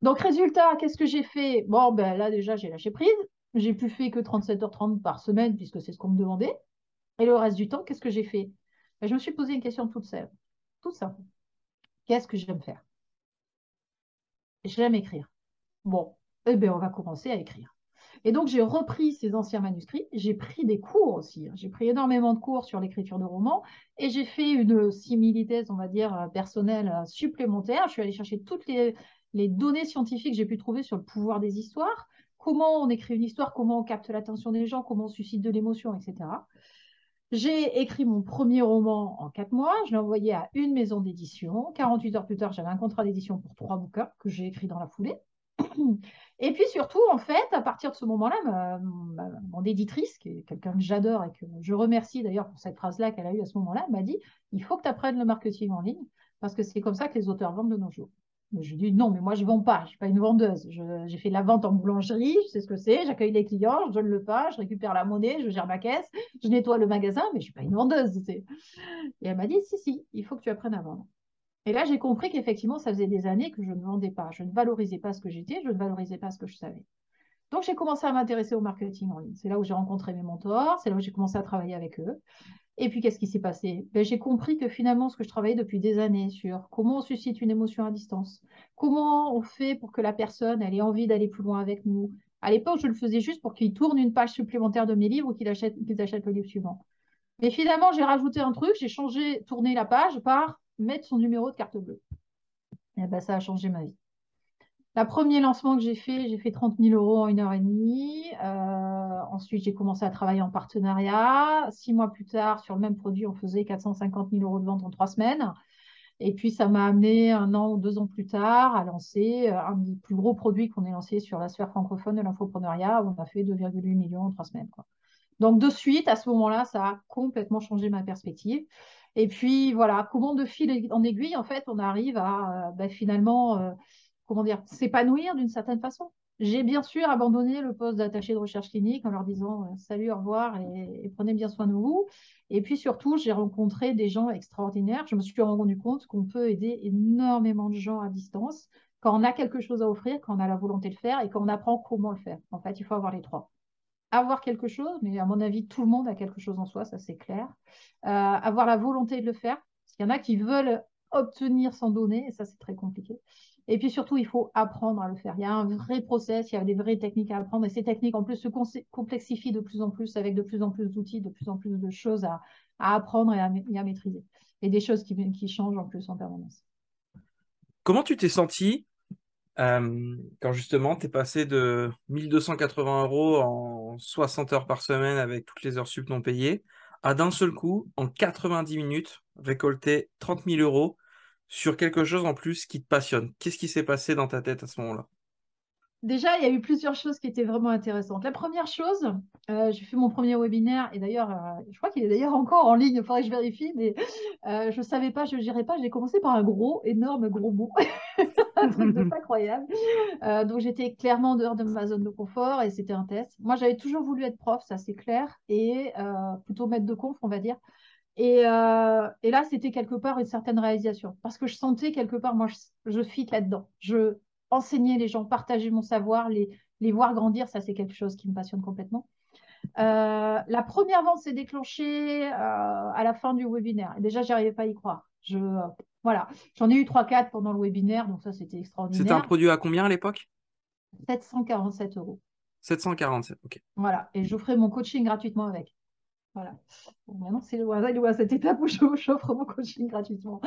Donc, résultat, qu'est-ce que j'ai fait? Bon, ben là, déjà, j'ai lâché prise. J'ai plus fait que 37h30 par semaine, puisque c'est ce qu'on me demandait. Et le reste du temps, qu'est-ce que j'ai fait? Ben, Je me suis posé une question toute simple. Tout simple. Qu'est-ce que j'aime faire? J'aime écrire. Bon, eh bien, on va commencer à écrire. Et donc, j'ai repris ces anciens manuscrits. J'ai pris des cours aussi. Hein. J'ai pris énormément de cours sur l'écriture de romans. Et j'ai fait une similithèse, on va dire, personnelle supplémentaire. Je suis allée chercher toutes les, les données scientifiques que j'ai pu trouver sur le pouvoir des histoires, comment on écrit une histoire, comment on capte l'attention des gens, comment on suscite de l'émotion, etc. J'ai écrit mon premier roman en quatre mois, je l'ai envoyé à une maison d'édition. 48 heures plus tard, j'avais un contrat d'édition pour trois bouquins que j'ai écrits dans la foulée. <clears throat> Et puis surtout, en fait, à partir de ce moment-là, mon éditrice, qui est quelqu'un que j'adore et que je remercie d'ailleurs pour cette phrase-là qu'elle a eue à ce moment-là, m'a dit, il faut que tu apprennes le marketing en ligne parce que c'est comme ça que les auteurs vendent de nos jours. Je dis non, mais moi je ne vends pas, je ne suis pas une vendeuse. J'ai fait de la vente en boulangerie, je sais ce que c'est, j'accueille les clients, je donne le pain, je récupère la monnaie, je gère ma caisse, je nettoie le magasin, mais je ne suis pas une vendeuse. Et elle m'a dit si, si, il faut que tu apprennes à vendre. Et là, j'ai compris qu'effectivement, ça faisait des années que je ne vendais pas, je ne valorisais pas ce que j'étais, je ne valorisais pas ce que je savais. Donc, j'ai commencé à m'intéresser au marketing en ligne. C'est là où j'ai rencontré mes mentors, c'est là où j'ai commencé à travailler avec eux. Et puis, qu'est-ce qui s'est passé? Ben, J'ai compris que finalement, ce que je travaillais depuis des années sur comment on suscite une émotion à distance, comment on fait pour que la personne ait envie d'aller plus loin avec nous. À l'époque, je le faisais juste pour qu'ils tournent une page supplémentaire de mes livres ou qu'ils achètent, le livre suivant. Mais finalement, j'ai rajouté un truc, j'ai changé, tourné la page par mettre son numéro de carte bleue. Et ben, ça a changé ma vie. Le premier lancement que j'ai fait, j'ai fait 30 000 euros en une heure et demie. Euh, ensuite, j'ai commencé à travailler en partenariat. Six mois plus tard, sur le même produit, on faisait 450 000 euros de vente en trois semaines. Et puis, ça m'a amené un an ou deux ans plus tard à lancer euh, un des plus gros produits qu'on ait lancé sur la sphère francophone de l'infoprenariat, où on a fait 2,8 millions en trois semaines. Donc, de suite, à ce moment-là, ça a complètement changé ma perspective. Et puis, voilà, comment de fil en aiguille, en fait, on arrive à euh, ben, finalement comment dire, s'épanouir d'une certaine façon. J'ai bien sûr abandonné le poste d'attaché de recherche clinique en leur disant euh, salut, au revoir et, prenez bien soin de vous. Et puis surtout, j'ai rencontré des gens extraordinaires. Je me suis rendu compte qu'on peut aider énormément de gens à distance quand on a quelque chose à offrir, quand on a la volonté de le faire et quand on apprend comment le faire. En fait, il faut avoir les trois. Avoir quelque chose, mais à mon avis, tout le monde a quelque chose en soi, ça c'est clair. Euh, avoir la volonté de le faire, parce qu'il y en a qui veulent obtenir sans donner, et ça c'est très compliqué. Et puis surtout, il faut apprendre à le faire. Il y a un vrai process, il y a des vraies techniques à apprendre. Et ces techniques, en plus, se complexifient de plus en plus avec de plus en plus d'outils, de plus en plus de choses à, apprendre et à, maîtriser. Et des choses qui, changent en plus en permanence. Comment tu t'es senti Euh, quand justement, tu es passé de 1280 euros en 60 heures par semaine avec toutes les heures sup non payées, à d'un seul coup, en 90 minutes, récolter 30 000 euros sur quelque chose en plus qui te passionne. Qu'est-ce qui s'est passé dans ta tête à ce moment-là? Déjà, il y a eu plusieurs choses qui étaient vraiment intéressantes. La première chose, euh, j'ai fait mon premier webinaire et d'ailleurs, euh, je crois qu'il est d'ailleurs encore en ligne, il faudrait que je vérifie, mais euh, je ne savais pas, je ne dirais pas, j'ai commencé par un gros, énorme gros mot, <laughs> un truc de pas croyable. donc j'étais clairement en dehors de ma zone de confort et c'était un test. Moi, j'avais toujours voulu être prof, ça c'est clair, et plutôt maître de conf, on va dire. Et, et là, c'était quelque part une certaine réalisation parce que je sentais quelque part, moi, je, je fit là-dedans. Je, enseigner les gens, partager mon savoir, les, les voir grandir, ça c'est quelque chose qui me passionne complètement. Euh, la première vente s'est déclenchée euh, à la fin du webinaire. Et déjà, j'arrivais pas à y croire. Je, voilà, j'en ai eu 3-4 pendant le webinaire, donc ça c'était extraordinaire. C'était un produit à combien à l'époque? 747 euros. 747, ok. Voilà, et j'offrais mon coaching gratuitement avec. Voilà. maintenant, c'est le hasard à cette étape où j'offre mon coaching gratuitement.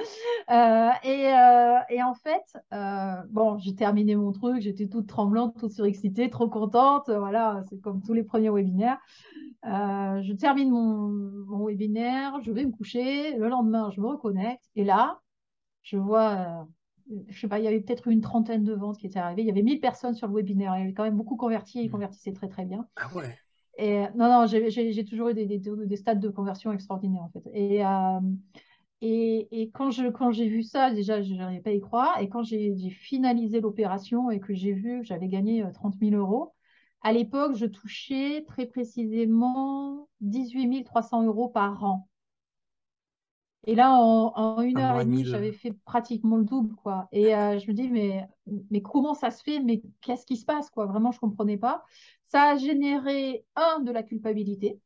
Euh, et, euh, et, en fait, euh, bon, j'ai terminé mon truc, j'étais toute tremblante, toute surexcitée, trop contente. Voilà, c'est comme tous les premiers webinaires. je termine mon, mon, webinaire, je vais me coucher. Le lendemain, je me reconnecte. Et là, je vois, je sais pas, il y avait peut-être une trentaine de ventes qui étaient arrivées. Il y avait 1000 personnes sur le webinaire. Il y avait quand même beaucoup converti. Ils mmh. convertissaient très, très bien. Ah ouais. Et, non, non, j'ai toujours eu des, des, stades de conversion extraordinaires en fait. Et, euh, et, et, quand j'ai quand vu ça, déjà, je n'arrivais pas à y croire. Et quand j'ai finalisé l'opération et que j'ai vu que j'avais gagné 30 euh, 000 euros, à l'époque, je touchais très précisément 18 300 euros par an. Et là, en, une heure et demie, j'avais fait pratiquement le double, quoi. Et euh, je me dis, mais, mais comment ça se fait? Mais qu'est-ce qui se passe, quoi? Vraiment, je ne comprenais pas. Ça a généré, un, de la culpabilité,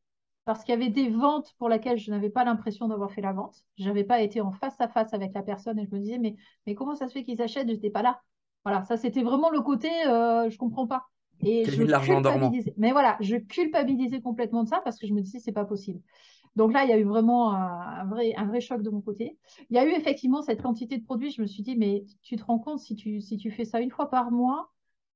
parce qu'il y avait des ventes pour lesquelles je n'avais pas l'impression d'avoir fait la vente. Je n'avais pas été en face à face avec la personne et je me disais, mais, mais comment ça se fait qu'ils achètent? Je n'étais pas là. Voilà, ça c'était vraiment le côté, euh, je ne comprends pas. Et je l'argent dormant. Mais voilà, je culpabilisais complètement de ça parce que je me disais, c'est pas possible. Donc là, il y a eu vraiment un, vrai, un vrai choc de mon côté. Il y a eu effectivement cette quantité de produits. Je me suis dit, mais tu te rends compte, si tu, si tu fais ça une fois par mois,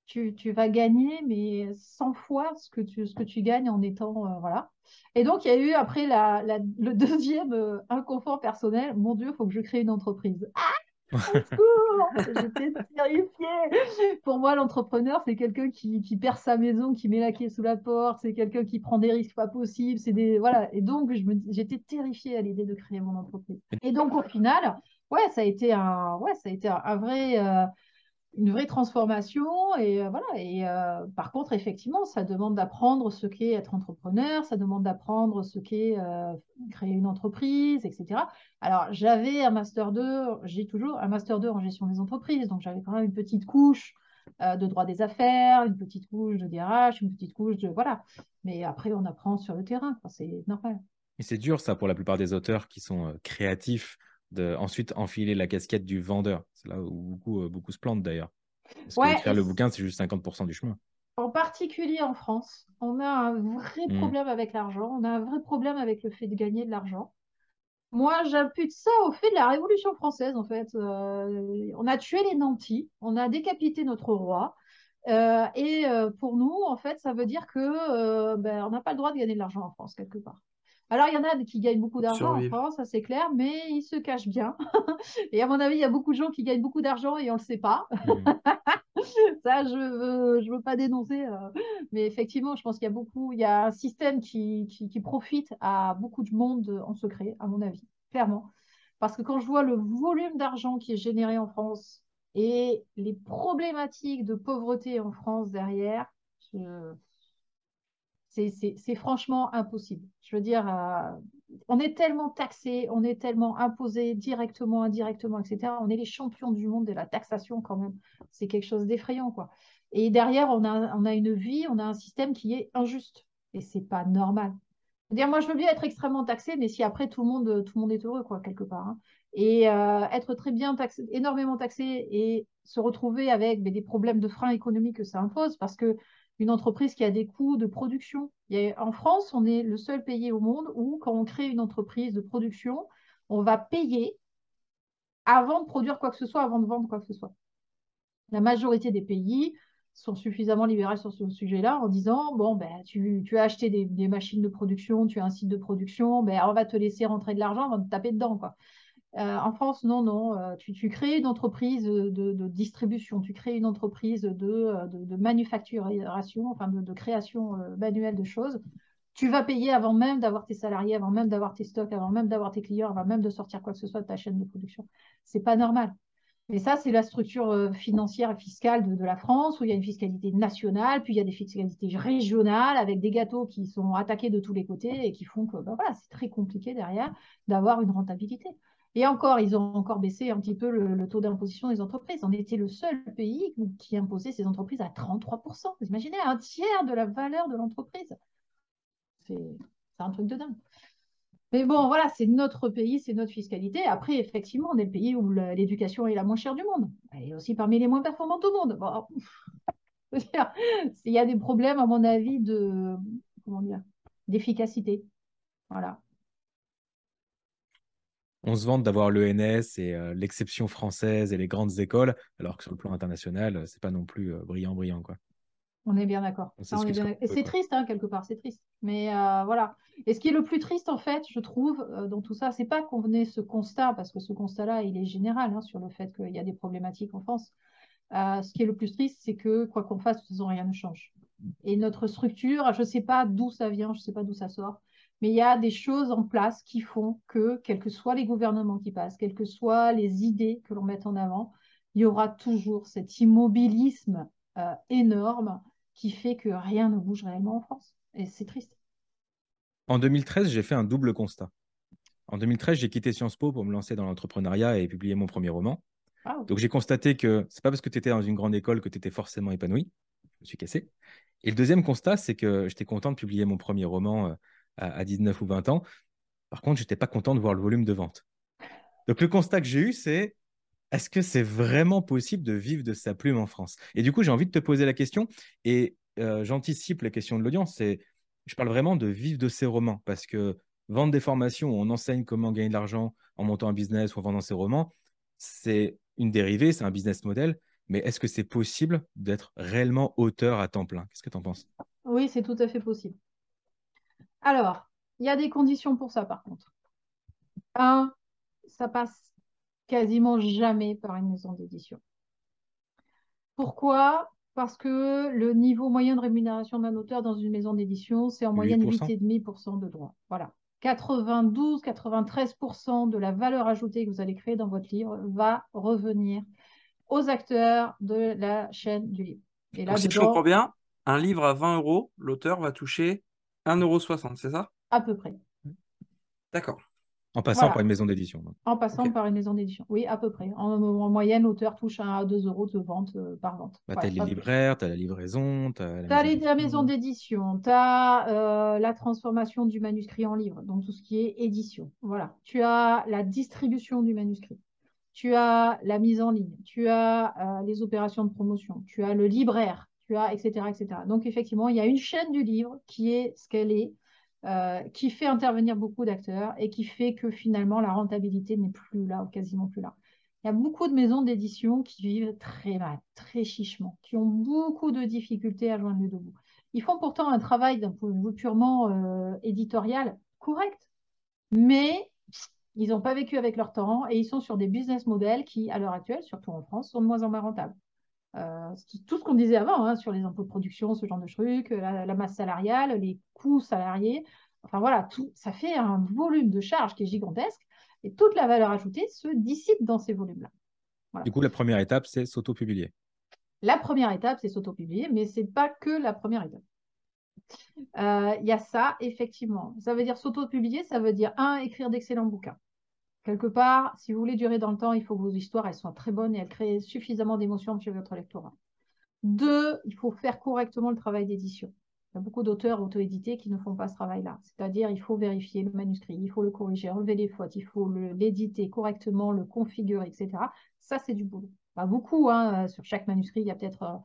tu, vas gagner, mais 100 fois ce que tu, ce que tu gagnes en étant. Euh, voilà. Et donc, il y a eu après la, le deuxième euh, inconfort personnel. Mon Dieu, il faut que je crée une entreprise. Ah <laughs> J'étais terrifiée. Pour moi, l'entrepreneur, c'est quelqu'un qui, qui, perd sa maison, qui met la clé sous la porte, c'est quelqu'un qui prend des risques pas possibles. C'est des voilà. Et donc, j'étais terrifiée à l'idée de créer mon entreprise. Et donc, au final, ouais, ça a été un, ouais, ça a été un, vrai. Euh, une vraie transformation. Et euh, voilà. Et euh, par contre, effectivement, ça demande d'apprendre ce qu'est être entrepreneur, ça demande d'apprendre ce qu'est euh, créer une entreprise, etc. Alors, j'avais un master 2, j'ai toujours un master 2 en gestion des entreprises, donc j'avais quand même une petite couche de droit des affaires, une petite couche de DRH, une petite couche de voilà. Mais après, on apprend sur le terrain, c'est normal. Et c'est dur ça pour la plupart des auteurs qui sont créatifs de ensuite enfiler la casquette du vendeur. C'est là où beaucoup, euh, beaucoup se plantent d'ailleurs. Parce que faire le bouquin, c'est juste 50% du chemin. En particulier en France, on a un vrai mmh. problème avec l'argent. On a un vrai problème avec le fait de gagner de l'argent. Moi, j'impute ça au fait de la Révolution française, en fait. Euh, on a tué les nantis, on a décapité notre roi. Euh, et pour nous, en fait, ça veut dire que ben, on n'a pas le droit de gagner de l'argent en France, quelque part. Alors, il y en a qui gagnent beaucoup d'argent en France, ça c'est clair, mais ils se cachent bien. <laughs> et à mon avis, il y a beaucoup de gens qui gagnent beaucoup d'argent et on ne le sait pas. Mmh. <laughs> ça, je ne veux, je veux pas dénoncer. Euh. Mais effectivement, je pense qu'il y a beaucoup, il y a un système qui, qui, profite à beaucoup de monde en secret, à mon avis, clairement. Parce que quand je vois le volume d'argent qui est généré en France et les problématiques de pauvreté en France derrière, je, c'est franchement impossible. Je veux dire, euh, on est tellement taxé, on est tellement imposé directement, indirectement, etc. On est les champions du monde de la taxation quand même. C'est quelque chose d'effrayant, quoi. Et derrière, on a, on a une vie, on a un système qui est injuste. Et c'est pas normal. dire, moi, je veux bien être extrêmement taxé, mais si après tout le monde, tout le monde est heureux, quoi, quelque part. Hein. Et euh, être très bien taxé, énormément taxé et se retrouver avec des problèmes de frein économique que ça impose, parce que une entreprise qui a des coûts de production. en France, on est le seul pays au monde où, quand on crée une entreprise de production, on va payer avant de produire quoi que ce soit, avant de vendre quoi que ce soit. La majorité des pays sont suffisamment libérales sur ce sujet-là en disant bon ben tu, as acheté des, machines de production, tu as un site de production, ben on va te laisser rentrer de l'argent, on va te taper dedans quoi. Euh, en France, non, non. Euh, tu, crées une entreprise de, distribution, tu crées une entreprise de, de manufacturation, enfin de, création euh, manuelle de choses. Tu vas payer avant même d'avoir tes salariés, avant même d'avoir tes stocks, avant même d'avoir tes clients, avant même de sortir quoi que ce soit de ta chaîne de production. C'est pas normal. Mais ça, c'est la structure financière et fiscale de, la France, où il y a une fiscalité nationale, puis il y a des fiscalités régionales, avec des gâteaux qui sont attaqués de tous les côtés et qui font que ben voilà, c'est très compliqué derrière d'avoir une rentabilité. Et encore, ils ont encore baissé un petit peu le, taux d'imposition des entreprises. On était le seul pays qui imposait ses entreprises à 33%. Vous imaginez, un tiers de la valeur de l'entreprise. C'est un truc de dingue. Mais bon, voilà, c'est notre pays, c'est notre fiscalité. Après, effectivement, on est le pays où l'éducation est la moins chère du monde. Elle est aussi parmi les moins performantes au monde. <laughs> Il y a des problèmes, à mon avis, de comment dire, d'efficacité. Voilà on se vante d'avoir l'ENS et euh, l'exception française et les grandes écoles, alors que sur le plan international, euh, c'est pas non plus euh, brillant, brillant, quoi. On est bien d'accord. C'est triste, hein, quelque part, c'est triste. Mais voilà. Et ce qui est le plus triste, en fait, je trouve, dans tout ça, c'est pas qu'on ait ce constat, parce que ce constat-là, il est général hein, sur le fait qu'il y a des problématiques en France. ce qui est le plus triste, c'est que quoi qu'on fasse, de toute façon, rien ne change. Et notre structure, je ne sais pas d'où ça vient, je ne sais pas d'où ça sort, mais il y a des choses en place qui font que, quels que soient les gouvernements qui passent, quelles que soient les idées que l'on met en avant, il y aura toujours cet immobilisme euh, énorme qui fait que rien ne bouge réellement en France. Et c'est triste. En 2013, j'ai fait un double constat. En 2013, j'ai quitté Sciences Po pour me lancer dans l'entrepreneuriat et publier mon premier roman. Ah, Donc j'ai constaté que c'est pas parce que tu étais dans une grande école que tu étais forcément épanoui. Je me suis cassé. Et le deuxième constat, c'est que j'étais content de publier mon premier roman à, 19 ou 20 ans. Par contre, je n'étais pas content de voir le volume de vente. Donc le constat que j'ai eu, c'est est-ce que c'est vraiment possible de vivre de sa plume en France? Et du coup, j'ai envie de te poser la question, et euh, j'anticipe les questions de l'audience, c'est, je parle vraiment de vivre de ses romans, parce que vendre des formations où on enseigne comment gagner de l'argent en montant un business ou en vendant ses romans, c'est une dérivée, c'est un business model, mais est-ce que c'est possible d'être réellement auteur à temps plein? Qu'est-ce que tu en penses? Oui, c'est tout à fait possible. Alors, il y a des conditions pour ça, par contre. Un, ça passe quasiment jamais par une maison d'édition. Pourquoi? Parce que le niveau moyen de rémunération d'un auteur dans une maison d'édition, c'est en moyenne 8,5% de droits. Voilà. 92-93% de la valeur ajoutée que vous allez créer dans votre livre va revenir aux acteurs de la chaîne du livre. Et là, si je comprends bien, un livre à 20 euros, l'auteur va toucher 1,60€, c'est ça? À peu près. D'accord. En passant par une maison d'édition. En passant par une maison d'édition. Oui, à peu près. En, moyenne, l'auteur touche à 2 euros de vente euh, par vente. Bah, tu as les libraires, tu as la livraison, tu as la, maison, maison d'édition, tu as euh, la transformation du manuscrit en livre, donc tout ce qui est édition. Voilà. Tu as la distribution du manuscrit. Tu as la mise en ligne, tu as euh, les opérations de promotion, tu as le libraire, tu as, etc., etc. Donc, effectivement, il y a une chaîne du livre qui est ce qu'elle est, euh, qui fait intervenir beaucoup d'acteurs et qui fait que finalement, la rentabilité n'est plus là, ou quasiment plus là. Il y a beaucoup de maisons d'édition qui vivent très mal, très chichement, qui ont beaucoup de difficultés à joindre le debout. Ils font pourtant un travail d'un point de vue purement euh, éditorial correct, mais ils n'ont pas vécu avec leur temps et ils sont sur des business models qui, à l'heure actuelle, surtout en France, sont de moins en moins rentables. Euh, tout ce qu'on disait avant hein, sur les impôts de production, ce genre de trucs, la, masse salariale, les coûts salariés. Enfin voilà, tout, ça fait un volume de charges qui est gigantesque et toute la valeur ajoutée se dissipe dans ces volumes-là. Du coup, la première étape, c'est s'auto-publier. La première étape, c'est s'auto-publier, mais ce n'est pas que la première étape. Euh, il y a ça, effectivement. Ça veut dire s'auto-publier, ça veut dire, un, écrire d'excellents bouquins. Quelque part, si vous voulez durer dans le temps, il faut que vos histoires soient très bonnes et elles créent suffisamment d'émotions chez votre lectorat. Deux, il faut faire correctement le travail d'édition. Il y a beaucoup d'auteurs auto-édités qui ne font pas ce travail-là. C'est-à-dire, il faut vérifier le manuscrit, il faut le corriger, enlever les fautes, il faut l'éditer correctement, le configurer, etc. Ça, c'est du boulot. Pas beaucoup, hein, sur chaque manuscrit, il y a peut-être, euh,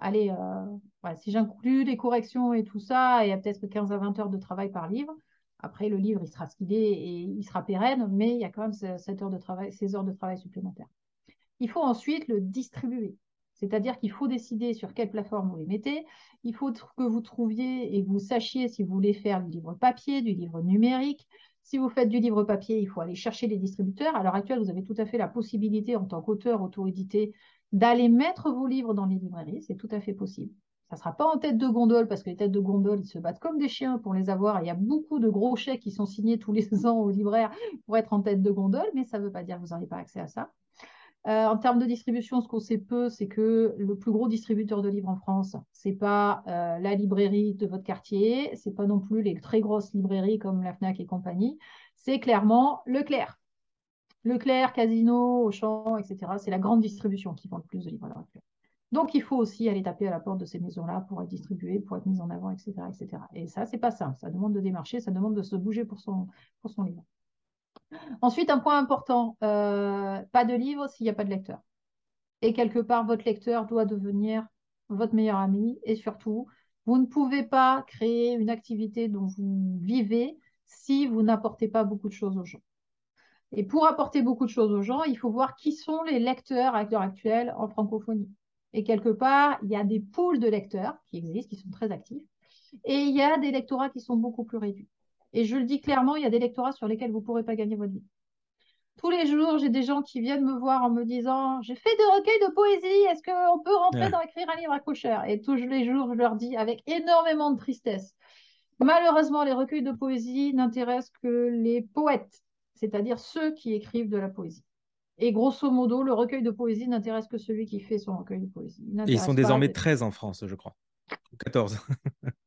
allez, euh, si j'inclus les corrections et tout ça, il y a peut-être 15 à 20 heures de travail par livre. Après, le livre, il sera ce qu'il est et il sera pérenne, mais il y a quand même cette heure de travail, ces heures de travail supplémentaires. Il faut ensuite le distribuer. C'est-à-dire qu'il faut décider sur quelle plateforme vous les mettez. Il faut que vous trouviez et que vous sachiez si vous voulez faire du livre papier, du livre numérique. Si vous faites du livre papier, il faut aller chercher les distributeurs. À l'heure actuelle, vous avez tout à fait la possibilité, en tant qu'auteur auto-édité, d'aller mettre vos livres dans les librairies. C'est tout à fait possible. Ça ne sera pas en tête de gondole parce que les têtes de gondole, ils se battent comme des chiens pour les avoir. Il y a beaucoup de gros chèques qui sont signés tous les ans aux libraires pour être en tête de gondole, mais ça ne veut pas dire que vous n'aurez pas accès à ça. Euh, en termes de distribution, ce qu'on sait peu, c'est que le plus gros distributeur de livres en France, ce n'est pas euh, la librairie de votre quartier, ce n'est pas non plus les très grosses librairies comme la FNAC et compagnie, c'est clairement Leclerc. Leclerc, Casino, Auchan, etc. C'est la grande distribution qui vend le plus de livres à l'heure actuelle. Donc, il faut aussi aller taper à la porte de ces maisons-là pour être distribué, pour être mis en avant, etc. etc. Et ça, c'est pas simple. Ça demande de démarcher, ça demande de se bouger pour son, livre. Ensuite, un point important, euh, pas de livre s'il n'y a pas de lecteur. Et quelque part, votre lecteur doit devenir votre meilleur ami. Et surtout, vous ne pouvez pas créer une activité dont vous vivez si vous n'apportez pas beaucoup de choses aux gens. Et pour apporter beaucoup de choses aux gens, il faut voir qui sont les lecteurs à l'heure actuelle en francophonie. Et quelque part, il y a des pools de lecteurs qui existent, qui sont très actifs, et il y a des lectorats qui sont beaucoup plus réduits. Et je le dis clairement, il y a des lectorats sur lesquels vous ne pourrez pas gagner votre vie. Tous les jours, j'ai des gens qui viennent me voir en me disant J'ai fait des recueils de poésie, est-ce qu'on peut rentrer dans écrire un livre accrocheur Et tous les jours, je leur dis avec énormément de tristesse Malheureusement, les recueils de poésie n'intéressent que les poètes, c'est-à-dire ceux qui écrivent de la poésie. Et grosso modo, le recueil de poésie n'intéresse que celui qui fait son recueil de poésie. Et ils sont désormais 13 en France, je crois. 14. <laughs>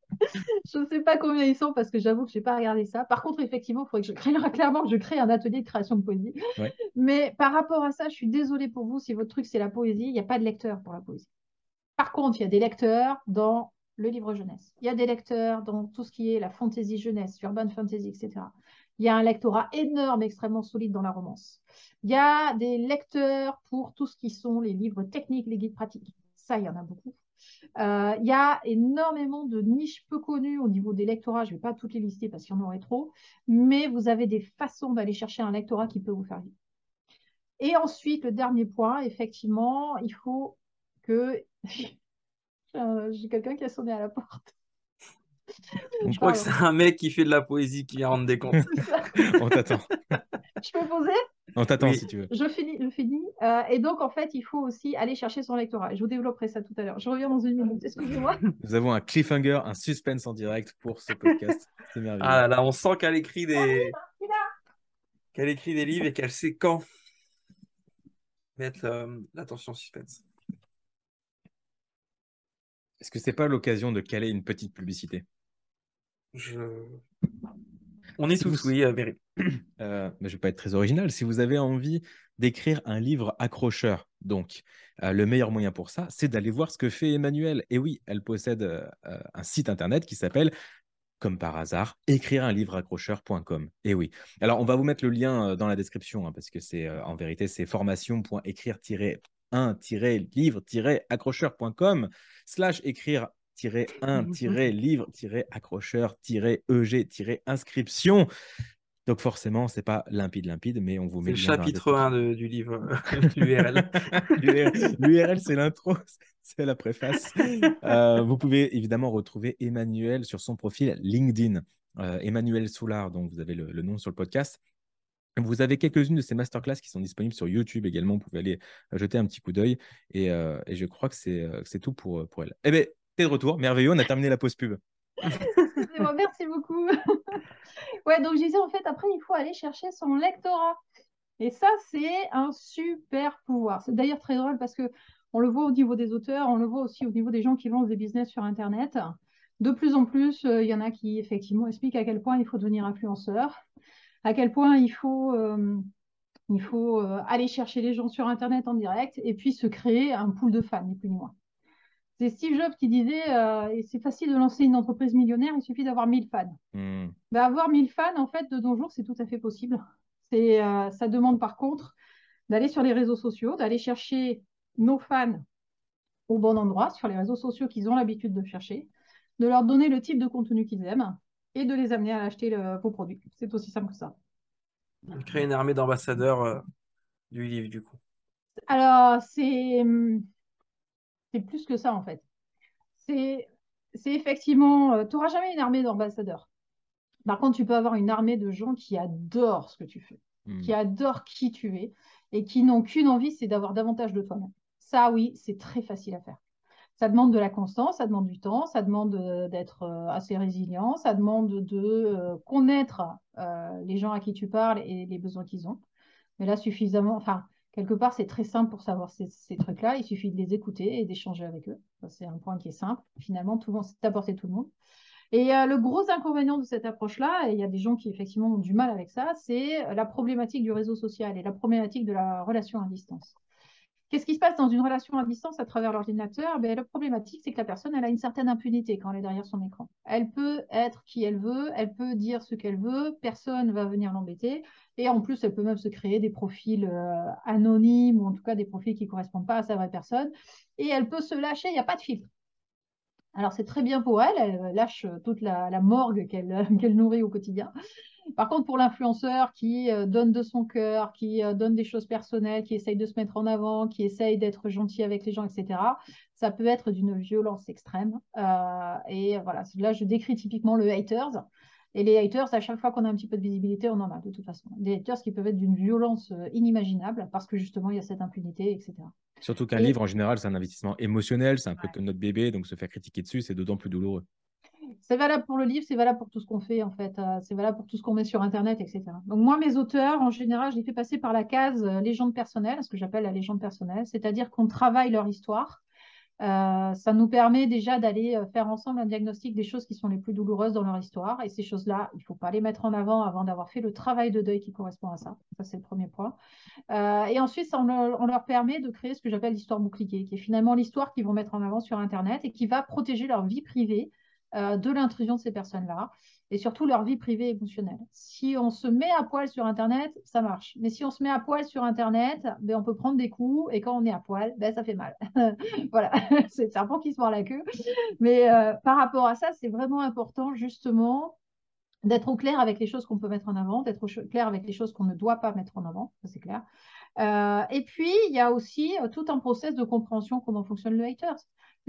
je ne sais pas combien ils sont parce que j'avoue que je n'ai pas regardé ça. Par contre, effectivement, il faudrait que je crée <laughs> clairement que je crée un atelier de création de poésie. Mais par rapport à ça, je suis désolée pour vous si votre truc c'est la poésie, il n'y a pas de lecteur pour la poésie. Par contre, il y a des lecteurs dans le livre jeunesse. Il y a des lecteurs dans tout ce qui est la fantasy jeunesse, urban fantasy, etc. Il y a un lectorat énorme, extrêmement solide dans la romance. Il y a des lecteurs pour tout ce qui sont les livres techniques, les guides pratiques. Ça, il y en a beaucoup. Euh, il y a énormément de niches peu connues au niveau des lectorats. Je ne vais pas toutes les lister parce qu'il y en aurait trop, mais vous avez des façons d'aller chercher un lectorat qui peut vous faire vivre. Et ensuite, le dernier point, effectivement, il faut que... <laughs> Euh, j'ai quelqu'un qui a sonné à la porte. Je crois que c'est un mec qui fait de la poésie qui vient rendre des comptes. On t'attend. <laughs> Je peux poser? On t'attend si tu veux. Je finis. Je finis. Euh, et donc, en fait, il faut aussi aller chercher son lectorat. Je vous développerai ça tout à l'heure. Je reviens dans une minute. Excusez-moi. <laughs> Nous avons un cliffhanger, un suspense en direct pour ce podcast. <laughs> C'est merveilleux. Ah là, on sent qu'elle écrit des. Qu'elle écrit des livres et qu'elle sait quand mettre euh, l'attention suspense. Est-ce que c'est pas l'occasion de caler une petite publicité? On est tous, oui, euh, <clears throat> euh, mais je vais pas être très original. Si vous avez envie d'écrire un livre accrocheur, donc euh, le meilleur moyen pour ça, c'est d'aller voir ce que fait Emmanuel. Et oui, elle possède un site internet qui s'appelle comme par hasard, écrire un livre accrocheur.com. Et oui. Alors, on va vous mettre le lien dans la description, hein, parce que c'est en vérité, c'est formation.écrire-un-livre-accrocheur.com slash écrire 1-livre-accrocheur-eg-inscription. Donc forcément, c'est pas limpide limpide, mais on vous met le chapitre 1 du livre, <laughs> l'URL. <laughs> L'URL, c'est l'intro, c'est la préface. Euh, vous pouvez évidemment retrouver Emmanuel sur son profil LinkedIn. Euh, Emmanuel Soulard, donc vous avez le, nom sur le podcast. Vous avez quelques-unes de ces masterclass qui sont disponibles sur YouTube également. Vous pouvez aller jeter un petit coup d'œil. Et, euh, et, je crois que c'est tout pour, pour elle. Eh bien, de retour, merveilleux, on a terminé la pause pub. <laughs> merci beaucoup. <laughs> ouais, donc je disais en fait, après, il faut aller chercher son lectorat. Et ça, c'est un super pouvoir. C'est d'ailleurs très drôle parce que on le voit au niveau des auteurs, on le voit aussi au niveau des gens qui lancent des business sur Internet. De plus en plus, euh, il y en a qui effectivement expliquent à quel point il faut devenir influenceur, à quel point il faut, euh, il faut euh, aller chercher les gens sur Internet en direct et puis se créer un pool de fans, ni plus ni moins. C'est Steve Jobs qui disait euh, c'est facile de lancer une entreprise millionnaire, il suffit d'avoir 1000 fans. Hmm. Ben, avoir 1000 fans, en fait, de nos jours, c'est tout à fait possible. C'est, euh, ça demande par contre d'aller sur les réseaux sociaux, d'aller chercher nos fans au bon endroit, sur les réseaux sociaux qu'ils ont l'habitude de chercher, de leur donner le type de contenu qu'ils aiment et de les amener à acheter vos produits. C'est aussi simple que ça. Créer une armée d'ambassadeurs euh, du livre, du coup. Alors, c'est. C'est plus que ça, en fait. C'est effectivement, euh, tu n'auras jamais une armée d'ambassadeurs. Par contre, tu peux avoir une armée de gens qui adorent ce que tu fais, Hmm. qui adorent qui tu es et qui n'ont qu'une envie, c'est d'avoir davantage de toi-même. Ça, oui, c'est très facile à faire. Ça demande de la constance, ça demande du temps, ça demande euh, d'être euh, assez résilient, ça demande de connaître euh, les gens à qui tu parles et les besoins qu'ils ont. Mais là, suffisamment, enfin, quelque part, c'est très simple pour savoir ces, trucs-là. Il suffit de les écouter et d'échanger avec eux. C'est un point qui est simple. Finalement, tout le monde, de tout le monde. Et euh, le gros inconvénient de cette approche-là, et il y a des gens qui effectivement ont du mal avec ça, c'est la problématique du réseau social et la problématique de la relation à distance. Qu'est-ce qui se passe dans une relation à distance à travers l'ordinateur? Ben, La problématique, c'est que la personne, elle a une certaine impunité quand elle est derrière son écran. Elle peut être qui elle veut, elle peut dire ce qu'elle veut, personne ne va venir l'embêter. Et en plus, elle peut même se créer des profils euh, anonymes ou en tout cas des profils qui ne correspondent pas à sa vraie personne. Et elle peut se lâcher, il n'y a pas de filtre. Alors, c'est très bien pour elle, elle lâche toute la, morgue <laughs> qu'elle nourrit au quotidien. Par contre, pour l'influenceur qui euh, donne de son cœur, qui euh, donne des choses personnelles, qui essaye de se mettre en avant, qui essaye d'être gentil avec les gens, etc., ça peut être d'une violence extrême. Euh, et voilà, là, je décris typiquement le haters. Et les haters, à chaque fois qu'on a un petit peu de visibilité, on en a de toute façon. Des haters qui peuvent être d'une violence inimaginable parce que justement, il y a cette impunité, etc. Surtout qu'un Et- livre, en général, c'est un investissement émotionnel, c'est un peu comme notre bébé, donc se faire critiquer dessus, c'est d'autant plus douloureux. C'est valable pour le livre, c'est valable pour tout ce qu'on fait en fait, Euh, c'est valable pour tout ce qu'on met sur Internet, etc. Donc moi, mes auteurs, en général, je les fais passer par la case euh, légende personnelle, ce que j'appelle la légende personnelle, c'est-à-dire qu'on travaille leur histoire. Euh, ça nous permet déjà d'aller faire ensemble un diagnostic des choses qui sont les plus douloureuses dans leur histoire. Et ces choses-là, il ne faut pas les mettre en avant avant d'avoir fait le travail de deuil qui correspond à ça. Ça, c'est le premier point. Et ensuite, ça, on, leur, on leur permet de créer ce que j'appelle l'histoire bouclier, qui est finalement l'histoire qu'ils vont mettre en avant sur Internet et qui va protéger leur vie privée euh, de l'intrusion de ces personnes-là et surtout leur vie privée émotionnelle. Si on se met à poil sur Internet, ça marche. Mais si on se met à poil sur Internet, ben, on peut prendre des coups et quand on est à poil, ben, ça fait mal. <laughs> voilà, <laughs> c'est le serpent qui se mord la queue. Mais euh, par rapport à ça, c'est vraiment important justement d'être au clair avec les choses qu'on peut mettre en avant, d'être au clair avec les choses qu'on ne doit pas mettre en avant, c'est clair. Euh, et puis, il y a aussi tout un process de compréhension comment fonctionne le haters.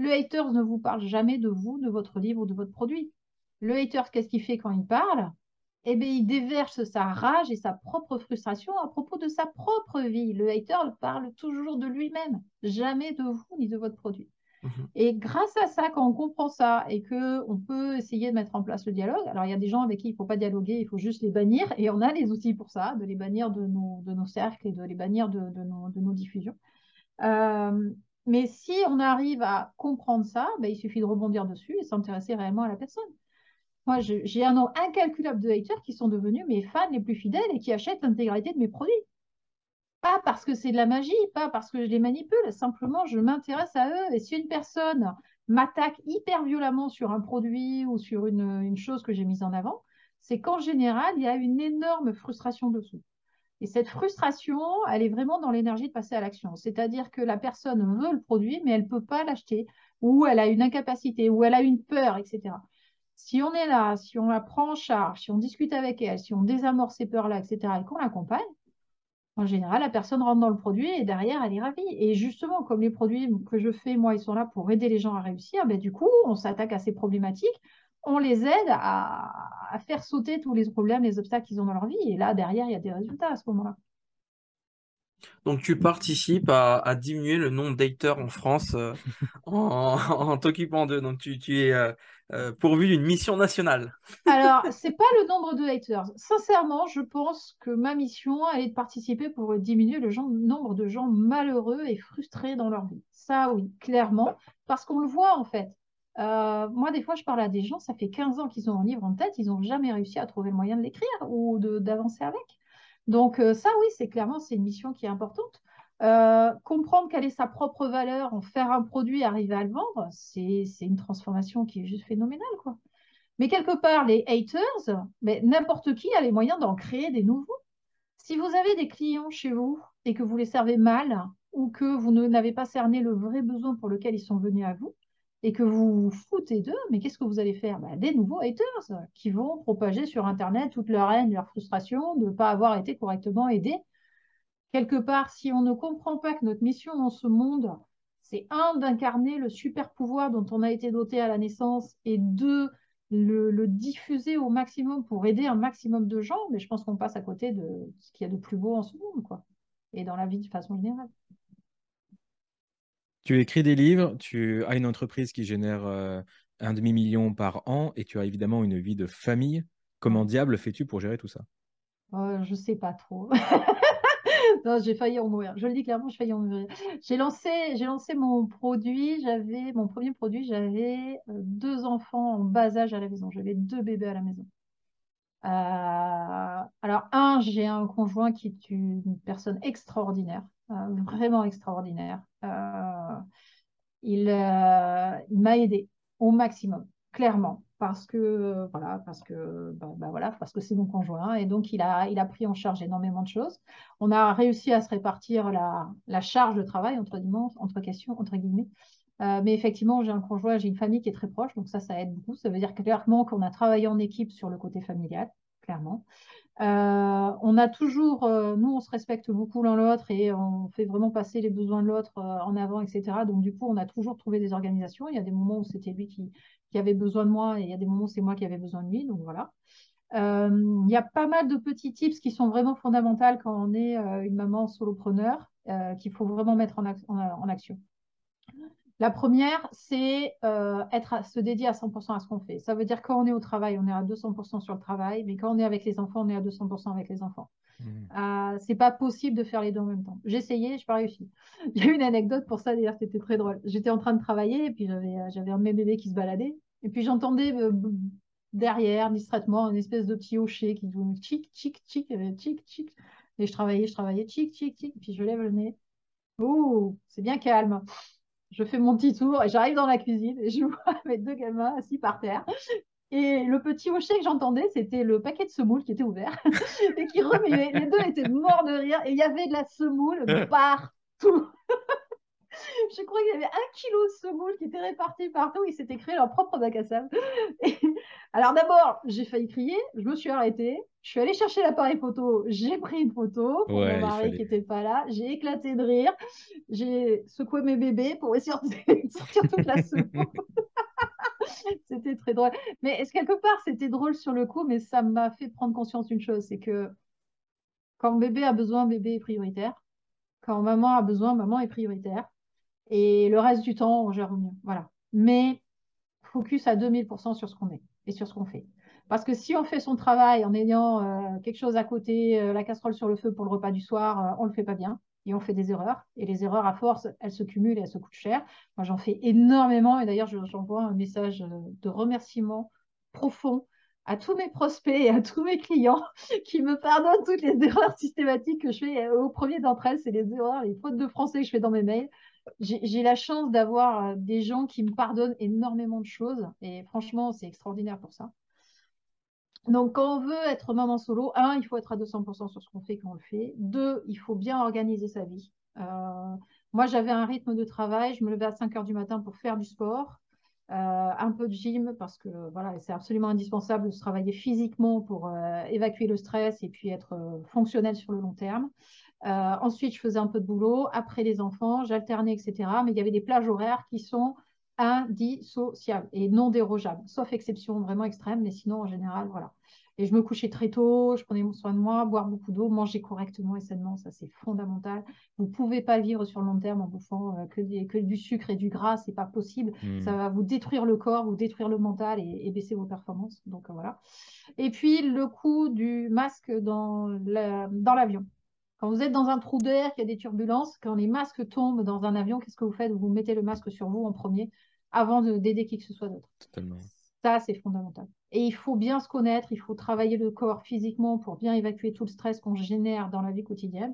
Le haters ne vous parle jamais de vous, de votre livre ou de votre produit. Le haters, qu'est-ce qu'il fait quand il parle? Eh bien, il déverse sa rage et sa propre frustration à propos de sa propre vie. Le hater parle toujours de lui-même, jamais de vous ni de votre produit. Mhm. Et grâce à ça, quand on comprend ça et que on peut essayer de mettre en place le dialogue, alors il y a des gens avec qui il ne faut pas dialoguer, il faut juste les bannir, et on a les outils pour ça, de les bannir de nos, de nos cercles et de les bannir de, de nos, de nos diffusions. Euh, mais si on arrive à comprendre ça, ben, il suffit de rebondir dessus et s'intéresser réellement à la personne. Moi, j'ai un nombre incalculable de haters qui sont devenus mes fans les plus fidèles et qui achètent l'intégralité de mes produits. Pas parce que c'est de la magie, pas parce que je les manipule, simplement je m'intéresse à eux. Et si une personne m'attaque hyper violemment sur un produit ou sur une chose que j'ai mise en avant, c'est qu'en général, il y a une énorme frustration dessous. Et cette frustration, elle est vraiment dans l'énergie de passer à l'action. C'est-à-dire que la personne veut le produit, mais elle ne peut pas l'acheter, ou elle a une incapacité, ou elle a une peur, etc. Si on est là, si on la prend en charge, si on discute avec elle, si on désamorce ces peurs-là, etc., et qu'on l'accompagne, en général, la personne rentre dans le produit et derrière, elle est ravie. Et justement, comme les produits que je fais, moi, ils sont là pour aider les gens à réussir, ben, du coup, on s'attaque à ces problématiques, on les aide à, à faire sauter tous les problèmes, les obstacles qu'ils ont dans leur vie. Et là, derrière, il y a des résultats à ce moment-là. Donc, tu participes à, à diminuer le nombre d'haters en France euh, <laughs> en, en t'occupant d'eux. Donc, tu, tu es euh, euh, pourvu d'une mission nationale. Alors, <laughs> c'est pas le nombre de haters. Sincèrement, je pense que ma mission, elle est de participer pour diminuer le genre- nombre de gens malheureux et frustrés dans leur vie. Ça, oui, clairement, parce qu'on le voit en fait. Euh, moi, des fois, je parle à des gens, ça fait 15 ans qu'ils ont un livre en tête, ils n'ont jamais réussi à trouver le moyen de l'écrire ou d'avancer avec. Donc, euh, ça, oui, c'est clairement, c'est une mission qui est importante. Euh, comprendre quelle est sa propre valeur, en faire un produit, arriver à le vendre, c'est une transformation qui est juste phénoménale, quoi. Mais quelque part, les haters, n'importe qui a les moyens d'en créer des nouveaux. Si vous avez des clients chez vous et que vous les servez mal ou que vous n'avez pas cerné le vrai besoin pour lequel ils sont venus à vous et que vous vous foutez d'eux, mais qu'est-ce que vous allez faire? Ben, Des nouveaux haters qui vont propager sur Internet toute leur haine, leur frustration de ne pas avoir été correctement aidés. Quelque part, si on ne comprend pas que notre mission dans ce monde, c'est un, d'incarner le super pouvoir dont on a été doté à la naissance, et deux, le, diffuser au maximum pour aider un maximum de gens. Mais je pense qu'on passe à côté de ce qu'il y a de plus beau en ce monde, quoi, et dans la vie de façon générale. Tu écris des livres, tu as une entreprise qui génère euh, un demi-million par an et tu as évidemment une vie de famille. Comment diable fais-tu pour gérer tout ça? Euh, Je sais pas trop. <laughs> j'ai failli en mourir. Je le dis clairement, j'ai failli en mourir. J'ai lancé, mon produit. J'avais mon premier produit. J'avais euh, deux enfants en bas âge à la maison. J'avais deux bébés à la maison. Euh, alors un, j'ai un conjoint qui est une personne extraordinaire, vraiment extraordinaire. Il, il m'a aidé au maximum, clairement parce que voilà, parce que bah, bah, voilà, parce que c'est mon conjoint et donc il a, il a pris en charge énormément de choses. On a réussi à se répartir la, la charge de travail entre entre questions, entre guillemets. Euh, mais effectivement, j'ai un conjoint, j'ai une famille qui est très proche, donc ça, ça aide beaucoup. Ça veut dire clairement qu'on a travaillé en équipe sur le côté familial, clairement. Euh, on a toujours, euh, nous, on se respecte beaucoup l'un l'autre et on fait vraiment passer les besoins de l'autre en avant, etc. Donc, du coup, on a toujours trouvé des organisations. Il y a des moments où c'était lui qui, avait besoin de moi et il y a des moments où c'est moi qui avais besoin de lui. Donc voilà. Euh, il y a pas mal de petits tips qui sont vraiment fondamentaux quand on est euh, une maman solopreneur, euh, qu'il faut vraiment mettre en, action. La première, c'est être se dédier à 100% à ce qu'on fait. Ça veut dire quand on est au travail, on est à 200% sur le travail, mais quand on est avec les enfants, on est à 200% avec les enfants. Mmh. c'est pas possible de faire les deux en même temps. J'ai essayé, je n'ai pas réussi. Il y a une anecdote pour ça, d'ailleurs, c'était très drôle. J'étais en train de travailler et puis j'avais un de mes bébés qui se baladait et puis j'entendais euh, derrière, distraitement, une espèce de petit hocher qui dit tchic, tchic, tchic, euh, tchic, tchic. Et je travaillais, je travaillais, tchic, tchic, tchic. Puis je lève le nez. Oh, c'est bien calme. Je fais mon petit tour et j'arrive dans la cuisine et je <laughs> vois mes deux gamins assis par terre. Et le petit hocher que j'entendais, c'était le paquet de semoule qui était ouvert <laughs> et qui remuait. Les deux étaient morts de rire et il y avait de la semoule <laughs> partout. <laughs> je crois qu'il y avait un kilo de semoule qui était réparti partout. Ils s'étaient créé leur propre bac à sable. <laughs> Alors d'abord, j'ai failli crier. Je me suis arrêtée. Je suis allée chercher l'appareil photo. J'ai pris une photo pour mon mari qui n'était pas là. J'ai éclaté de rire. J'ai secoué mes bébés pour essayer de <laughs> sortir toute la semoule. c'était très drôle. Mais quelque part, c'était drôle sur le coup, mais ça m'a fait prendre conscience d'une chose, c'est que quand bébé a besoin, bébé est prioritaire. Quand maman a besoin, maman est prioritaire. Et le reste du temps, on gère mieux. Voilà. Mais focus à 2000% sur ce qu'on est et sur ce qu'on fait. Parce que si on fait son travail en ayant euh, quelque chose à côté, euh, la casserole sur le feu pour le repas du soir, euh, on ne le fait pas bien et on fait des erreurs. Et les erreurs, à force, elles se cumulent et elles se coûtent cher. Moi, j'en fais énormément et d'ailleurs, j'envoie un message de remerciement profond à tous mes prospects et à tous mes clients <laughs> qui me pardonnent toutes les <laughs> erreurs systématiques que je fais. Au premier d'entre elles, c'est les erreurs, les fautes de français que je fais dans mes mails j'ai la chance d'avoir euh, des gens qui me pardonnent énormément de choses. Et franchement, c'est extraordinaire pour ça. Donc, quand on veut être maman solo, un, il faut être à 200% sur ce qu'on fait quand on le fait. Deux, il faut bien organiser sa vie. Euh, moi, j'avais un rythme de travail. Je me levais à 5 heures du matin pour faire du sport, euh, un peu de gym, parce que voilà, c'est absolument indispensable de se travailler physiquement pour évacuer le stress et puis être fonctionnel sur le long terme. Euh, ensuite, je faisais un peu de boulot. Après les enfants, j'alternais, etc. Mais il y avait des plages horaires qui sont indissociables et non dérogeables, sauf exception vraiment extrême, mais sinon, en général, voilà. Et je me couchais très tôt, je prenais soin de moi, boire beaucoup d'eau, manger correctement et sainement, ça c'est fondamental. Vous ne pouvez pas vivre sur le long terme en bouffant euh, que, que, du sucre et du gras, c'est pas possible. Hmm. Ça va vous détruire le corps, vous détruire le mental et, baisser vos performances. Donc euh, voilà. Et puis le coût du masque dans l'avion. Quand vous êtes dans un trou d'air, qu'il y a des turbulences, quand les masques tombent dans un avion, qu'est-ce que vous faites? Vous mettez le masque sur vous en premier avant d'aider qui que ce soit d'autre. Ça, c'est fondamental. Et il faut bien se connaître, il faut travailler le corps physiquement pour bien évacuer tout le stress qu'on génère dans la vie quotidienne.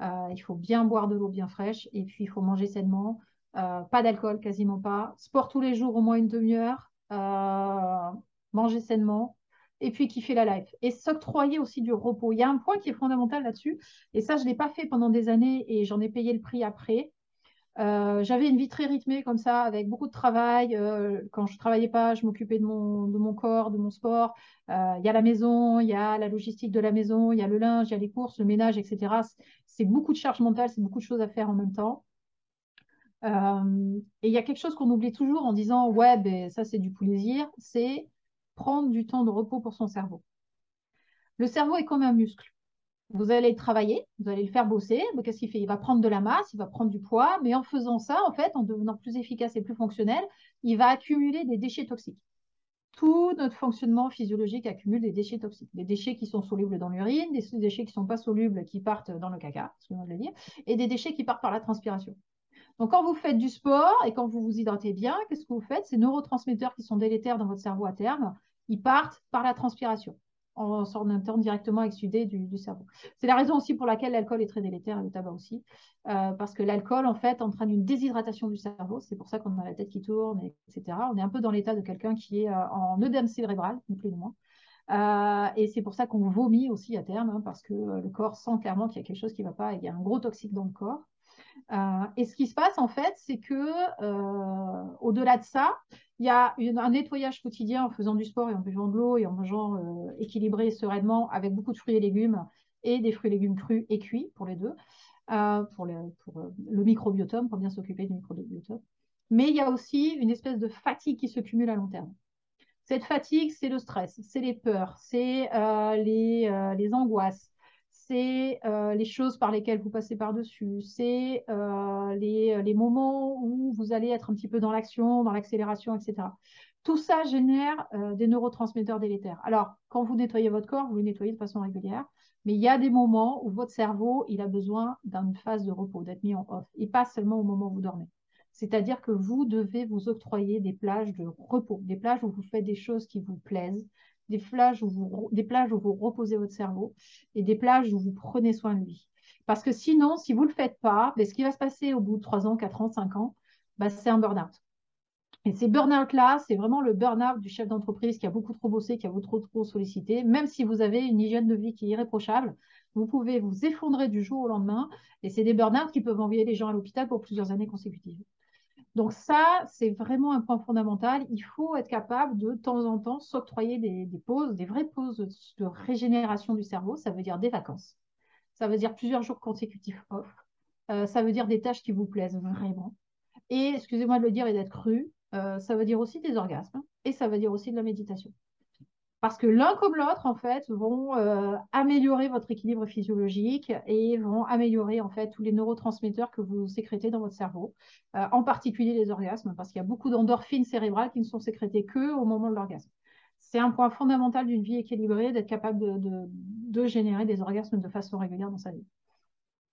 Euh, il faut bien boire de l'eau bien fraîche et puis il faut manger sainement. Euh, pas d'alcool, quasiment pas. Sport tous les jours, au moins une demi-heure. Euh, manger sainement et puis kiffer la life. Et s'octroyer aussi du repos. Il y a un point qui est fondamental là-dessus, et ça, je ne l'ai pas fait pendant des années et j'en ai payé le prix après. Euh, j'avais une vie très rythmée comme ça, avec beaucoup de travail. Euh, quand je travaillais pas, je m'occupais de mon, de mon corps, de mon sport. Euh, il y a la maison, il y a la logistique de la maison, il y a le linge, il y a les courses, le ménage, etc. C'est beaucoup de charge mentale, c'est beaucoup de choses à faire en même temps. Et il y a quelque chose qu'on oublie toujours en disant ouais, ben, ça c'est du plaisir, c'est prendre du temps de repos pour son cerveau. Le cerveau est comme un muscle. Vous allez travailler, vous allez le faire bosser. Qu'est-ce qu'il fait? Il va prendre de la masse, il va prendre du poids, mais en faisant ça, en fait, en devenant plus efficace et plus fonctionnel, il va accumuler des déchets toxiques. Tout notre fonctionnement physiologique accumule des déchets toxiques. Des déchets qui sont solubles dans l'urine, des déchets qui ne sont pas solubles qui partent dans le caca, excusez-moi de le dire, et des déchets qui partent par la transpiration. Donc, quand vous faites du sport et quand vous vous hydratez bien, qu'est-ce que vous faites? Ces neurotransmetteurs qui sont délétères dans votre cerveau à terme, ils partent par la transpiration en s'orientant directement exsudé du, du cerveau. C'est la raison aussi pour laquelle l'alcool est très délétère et le tabac aussi, euh, parce que l'alcool, en fait, entraîne une déshydratation du cerveau. C'est pour ça qu'on a la tête qui tourne, etc. On est un peu dans l'état de quelqu'un qui est euh, en œdème cérébral, plus ni moins. Euh, et c'est pour ça qu'on vomit aussi à terme, hein, parce que le corps sent clairement qu'il y a quelque chose qui ne va pas, il y a un gros toxique dans le corps. Euh, et ce qui se passe, en fait, c'est que euh, au-delà de ça, il y a un nettoyage quotidien en faisant du sport et en buvant de l'eau et en mangeant euh, équilibré sereinement avec beaucoup de fruits et légumes et des fruits et légumes crus et cuits pour les deux, pour, le microbiotum, pour bien s'occuper du microbiotum. Mais il y a aussi une espèce de fatigue qui se cumule à long terme. Cette fatigue, c'est le stress, c'est les peurs, c'est les angoisses, c'est euh, les choses par lesquelles vous passez par-dessus, c'est euh, les, les, moments où vous allez être un petit peu dans l'action, dans l'accélération, etc. Tout ça génère euh, des neurotransmetteurs délétères. Alors, quand vous nettoyez votre corps, vous le nettoyez de façon régulière, mais il y a des moments où votre cerveau, il a besoin d'une phase de repos, d'être mis en off, et pas seulement au moment où vous dormez. C'est-à-dire que vous devez vous octroyer des plages de repos, des plages où vous faites des choses qui vous plaisent, des plages, où vous, reposez votre cerveau et des plages où vous prenez soin de lui. Parce que sinon, si vous ne le faites pas, ben, ce qui va se passer au bout de 3 ans, 4 ans, 5 ans, ben, c'est un burn-out. Et ces burn-out-là, c'est vraiment le burn-out du chef d'entreprise qui a beaucoup trop bossé, qui a beaucoup trop, trop sollicité. Même si vous avez une hygiène de vie qui est irréprochable, vous pouvez vous effondrer du jour au lendemain. Et c'est des burn-out qui peuvent envoyer les gens à l'hôpital pour plusieurs années consécutives. Donc ça, c'est vraiment un point fondamental. Il faut être capable de, temps en temps s'octroyer des, pauses, des vraies pauses de, régénération du cerveau. Ça veut dire des vacances. Ça veut dire plusieurs jours consécutifs off. Euh, ça veut dire des tâches qui vous plaisent vraiment. Et, excusez-moi de le dire et d'être cru, euh, ça veut dire aussi des orgasmes. Et ça veut dire aussi de la méditation. Parce que l'un comme l'autre, en fait, vont euh, améliorer votre équilibre physiologique et vont améliorer, en fait, tous les neurotransmetteurs que vous sécrétez dans votre cerveau, euh, en particulier les orgasmes, parce qu'il y a beaucoup d'endorphines cérébrales qui ne sont sécrétées que au moment de l'orgasme. C'est un point fondamental d'une vie équilibrée, d'être capable de générer des orgasmes de façon régulière dans sa vie.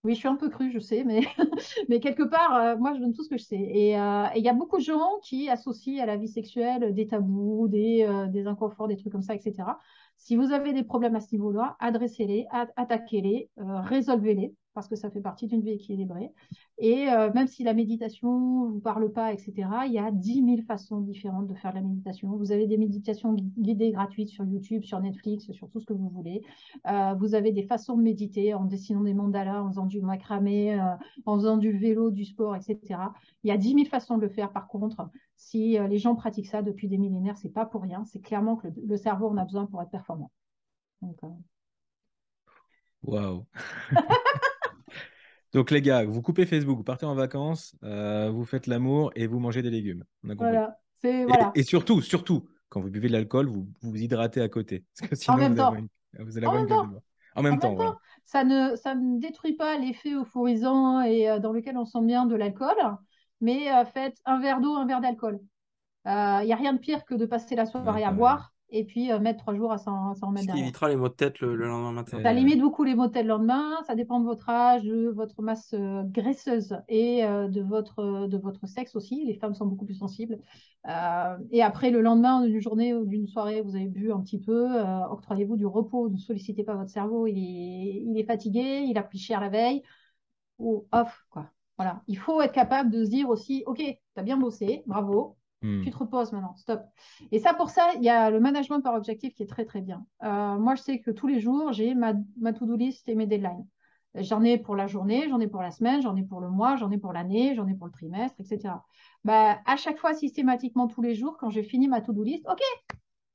Oui, je suis un peu crue, je sais, <laughs> mais, quelque part, euh, moi, je donne tout ce que je sais. Euh, et il y a beaucoup de gens qui associent à la vie sexuelle des tabous, des, euh, des inconforts, des trucs comme ça, etc. Si vous avez des problèmes à ce niveau-là, adressez-les, attaquez-les, résolvez-les parce que ça fait partie d'une vie équilibrée. Et euh, même si la méditation ne vous parle pas, etc., il y a 10 000 façons différentes de faire de la méditation. Vous avez des méditations guidées gratuites sur YouTube, sur Netflix, sur tout ce que vous voulez. Euh, vous avez des façons de méditer en dessinant des mandalas, en faisant du macramé, euh, en faisant du vélo, du sport, etc. Il y a 10 000 façons de le faire. Par contre, si les gens pratiquent ça depuis des millénaires, c'est pas pour rien. C'est clairement que le, cerveau en a besoin pour être performant. Waouh <laughs> Donc les gars, vous coupez Facebook, vous partez en vacances, euh, vous faites l'amour et vous mangez des légumes. voilà. Et, surtout, surtout, quand vous buvez de l'alcool, vous vous hydratez à côté. Parce que <laughs> sinon, en même vous, temps. vous allez avoir une temps. En même, temps, Ça, ne, ça ne détruit pas l'effet euphorisant et euh, dans lequel on sent bien de l'alcool, mais euh, faites un verre d'eau, un verre d'alcool. Il n'y a rien de pire que de passer la soirée à boire et puis euh, mettre trois jours à s'en remettre. Qui évitera les maux de tête le, lendemain matin. Ça limite beaucoup les maux de tête le lendemain. Ça dépend de votre âge, de votre masse euh, graisseuse et euh, de, votre, de votre sexe aussi. Les femmes sont beaucoup plus sensibles. et après, le lendemain d'une journée ou d'une soirée, vous avez bu un petit peu, octroyez-vous du repos. Ne sollicitez pas votre cerveau. Il est, il est fatigué, il a pris cher la veille. Ou off, quoi. Voilà. Il faut être capable de se dire aussi, OK, tu as bien bossé, bravo, Hmm. Tu te reposes maintenant, stop. Et ça, pour ça, il y a le management par objectif qui est très, très bien. Euh, moi, je sais que tous les jours, j'ai ma, to-do list et mes deadlines. J'en ai pour la journée, j'en ai pour la semaine, j'en ai pour le mois, j'en ai pour l'année, j'en ai pour le trimestre, etc. Bah, à chaque fois, systématiquement, tous les jours, quand j'ai fini ma to-do list, OK,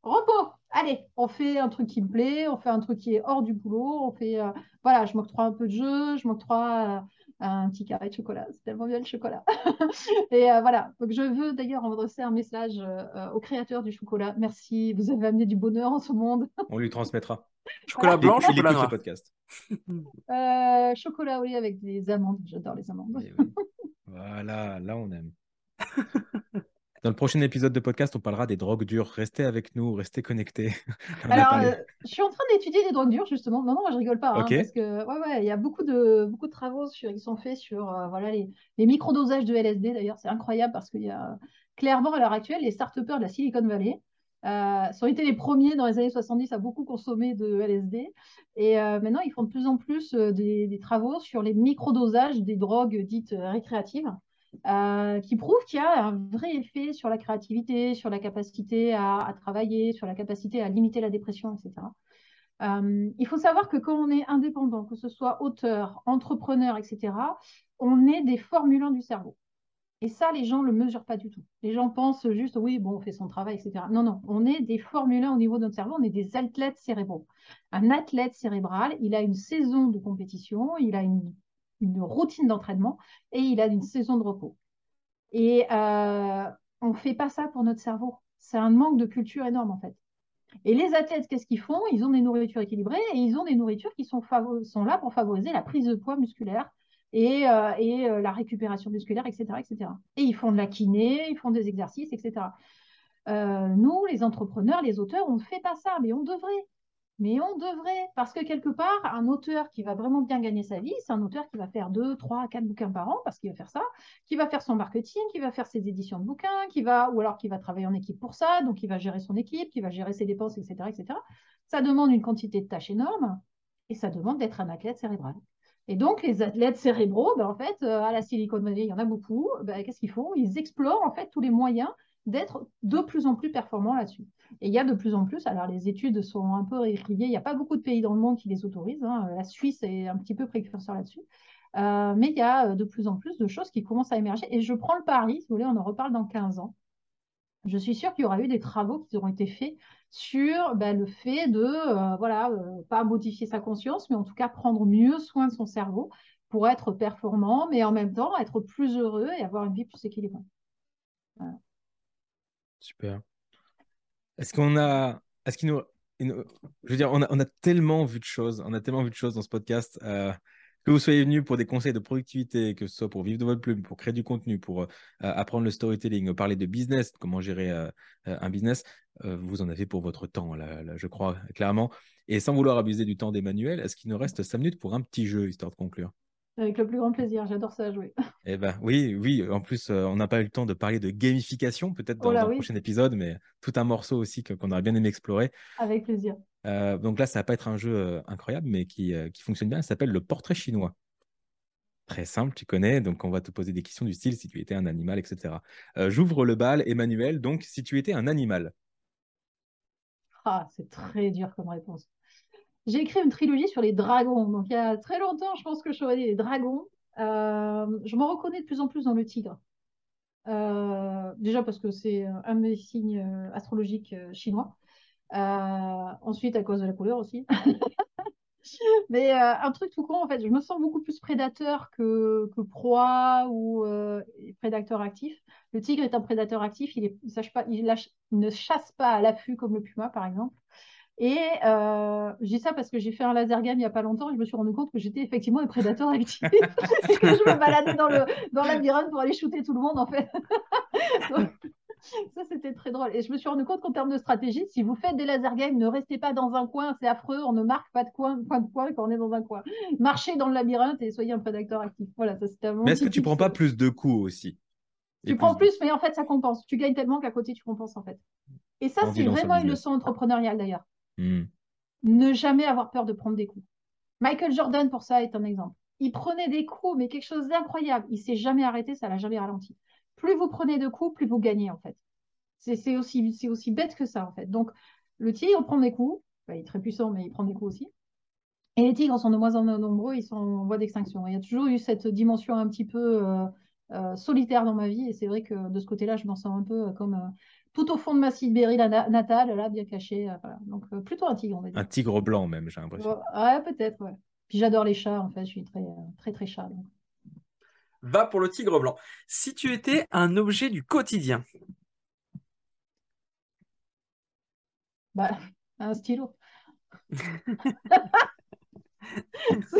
repos, allez, on fait un truc qui me plaît, on fait un truc qui est hors du boulot, on fait, euh, voilà, je m'octroie un peu de jeu, je m'octroie un petit carré de chocolat. C'est tellement bien le chocolat. <laughs> et euh, voilà. Donc, je veux d'ailleurs adresser un message euh, aux créateurs du chocolat. Merci, vous avez amené du bonheur en ce monde. <laughs> On lui transmettra. Chocolat blanc, Il chocolat écoute noir. ce podcast. <laughs> Euh, chocolat au lait avec des amandes. J'adore les amandes. Eh oui. Voilà, là on aime. Dans le prochain épisode de podcast, on parlera des drogues dures. Restez avec nous, restez connectés. <laughs> Alors, euh, je suis en train d'étudier les drogues dures, justement. Non, non, je rigole pas. hein, parce que, ouais, ouais, il y a beaucoup de, beaucoup de travaux sur, qui sont faits sur euh, voilà, les, les microdosages de LSD. D'ailleurs, c'est incroyable parce qu'il y a clairement, à l'heure actuelle, les start-upers de la Silicon Valley euh, ont été les premiers dans les années 70 à beaucoup consommer de LSD. Et euh, maintenant, ils font de plus en plus euh, des, des travaux sur les microdosages des drogues dites récréatives. Euh, qui prouvent qu'il y a un vrai effet sur la créativité, sur la capacité à, travailler, sur la capacité à limiter la dépression, etc. Euh, il faut savoir que quand on est indépendant, que ce soit auteur, entrepreneur, etc., on est des formulants du cerveau. Et ça, les gens ne le mesurent pas du tout. Les gens pensent juste, oui, bon, on fait son travail, etc. Non, non, on est des formulants au niveau de notre cerveau, on est des athlètes cérébraux. Un athlète cérébral, il a une saison de compétition, il a une, une routine d'entraînement et il a une saison de repos. Et euh, on ne fait pas ça pour notre cerveau. C'est un manque de culture énorme, en fait. Et les athlètes, qu'est-ce qu'ils font? Ils ont des nourritures équilibrées et ils ont des nourritures qui sont, sont là pour favoriser la prise de poids musculaire et, euh, et euh, la récupération musculaire, etc., etc. Et ils font de la kiné, ils font des exercices, etc. Nous, les entrepreneurs, les auteurs, on ne fait pas ça, mais on devrait. Mais on devrait, parce que quelque part, un auteur qui va vraiment bien gagner sa vie, c'est un auteur qui va faire deux, trois, quatre bouquins par an, parce qu'il va faire ça, qui va faire son marketing, qui va faire ses éditions de bouquins, qui va, ou alors qui va travailler en équipe pour ça, donc il va gérer son équipe, qui va gérer ses dépenses, etc., etc. Ça demande une quantité de tâches énorme, et ça demande d'être un athlète cérébral. Et donc, les athlètes cérébraux, ben, en fait, euh, à la Silicon Valley, il y en a beaucoup. Ben, Qu'est-ce qu'ils font? Ils explorent en fait tous les moyens d'être de plus en plus performants là-dessus. Et il y a de plus en plus, alors les études sont un peu récriées, il n'y a pas beaucoup de pays dans le monde qui les autorisent. hein. La Suisse est un petit peu précurseur là-dessus. Euh, mais il y a de plus en plus de choses qui commencent à émerger. Et je prends le pari, si vous voulez, on en reparle dans 15 ans. Je suis sûre qu'il y aura eu des travaux qui auront été faits sur ben, le fait de, euh, voilà, euh, pas modifier sa conscience, mais en tout cas prendre mieux soin de son cerveau pour être performant, mais en même temps être plus heureux et avoir une vie plus équilibrée. Super. Est-ce qu'on a. Est-ce qu'il nous. Je veux dire, on a, tellement vu de choses. On a tellement vu de choses dans ce podcast. euh, que vous soyez venu pour des conseils de productivité, que ce soit pour vivre de votre plume, pour créer du contenu, pour euh, apprendre le storytelling, parler de business, comment gérer euh, euh, un business, euh, vous en avez pour votre temps, là, je crois, clairement. Et sans vouloir abuser du temps d'Emmanuel, est-ce qu'il nous reste 5 minutes pour un petit jeu, histoire de conclure? Avec le plus grand plaisir, j'adore ça à jouer. <laughs> Eh ben oui, oui. En plus, euh, on n'a pas eu le temps de parler de gamification, peut-être dans, Oh dans le oui. prochain épisode, mais tout un morceau aussi qu'on aurait bien aimé explorer. Avec plaisir. Euh, donc là, ça va pas être un jeu euh, incroyable, mais qui, qui fonctionne bien. Il s'appelle le portrait chinois. Très simple, tu connais. Donc, on va te poser des questions du style si tu étais un animal, etc. J'ouvre le bal, Emmanuel. Donc, si tu étais un animal, Ah, c'est très dur comme réponse. J'ai écrit une trilogie sur les dragons. Donc, il y a très longtemps, je pense que j'aurais dit les dragons. Euh, je m'en reconnais de plus en plus dans le tigre. Euh, déjà parce que c'est un de mes signes euh, astrologiques chinois. Ensuite, à cause de la couleur aussi. <laughs> Mais un truc tout con, en fait, je me sens beaucoup plus prédateur que, proie ou prédateur actif. Le tigre est un prédateur actif, il ne chasse pas à l'affût comme le puma, par exemple. Et euh, je dis ça parce que j'ai fait un laser game il n'y a pas longtemps et je me suis rendu compte que j'étais effectivement un prédateur actif <laughs> et que je me baladais dans le, dans le labyrinthe pour aller shooter tout le monde, en fait. <laughs> Donc, ça, c'était très drôle. Et je me suis rendu compte qu'en termes de stratégie, si vous faites des laser games, ne restez pas dans un coin, c'est affreux, on ne marque pas de coin, point de coin quand on est dans un coin. Marchez dans le labyrinthe et soyez un prédateur actif. Voilà, ça c'était un mais est-ce que tu prends tips. pas plus de coups aussi Tu prends de- plus, mais en fait, ça compense. Tu gagnes tellement qu'à côté, tu compenses, en fait. Et ça, c'est vraiment une leçon entrepreneuriale, d'ailleurs. Hmm. Ne jamais avoir peur de prendre des coups. Michael Jordan, pour ça, est un exemple. Il prenait des coups, mais quelque chose d'incroyable. Il s'est jamais arrêté, ça l'a jamais ralenti. Plus vous prenez de coups, plus vous gagnez, en fait. C'est aussi, aussi bête que ça, en fait. Donc, le tigre prend des coups. Il est très puissant, mais il prend des coups aussi. Et les tigres sont de moins en moins nombreux, ils sont en voie d'extinction. Il y a toujours eu cette dimension un petit peu euh, euh, solitaire dans ma vie, et c'est vrai que de ce côté-là, je m'en sens un peu euh, comme tout au fond de ma Sibérie la na- natale, là, bien caché. euh, voilà. Donc, euh, plutôt un tigre, on va dire. Un tigre blanc même, j'ai l'impression. Ouais, peut-être, ouais. Puis j'adore les chats, en fait, je suis très, euh, très, très chat. donc. va pour le tigre blanc. Si tu étais un objet du quotidien. Bah, un stylo. <laughs> <laughs>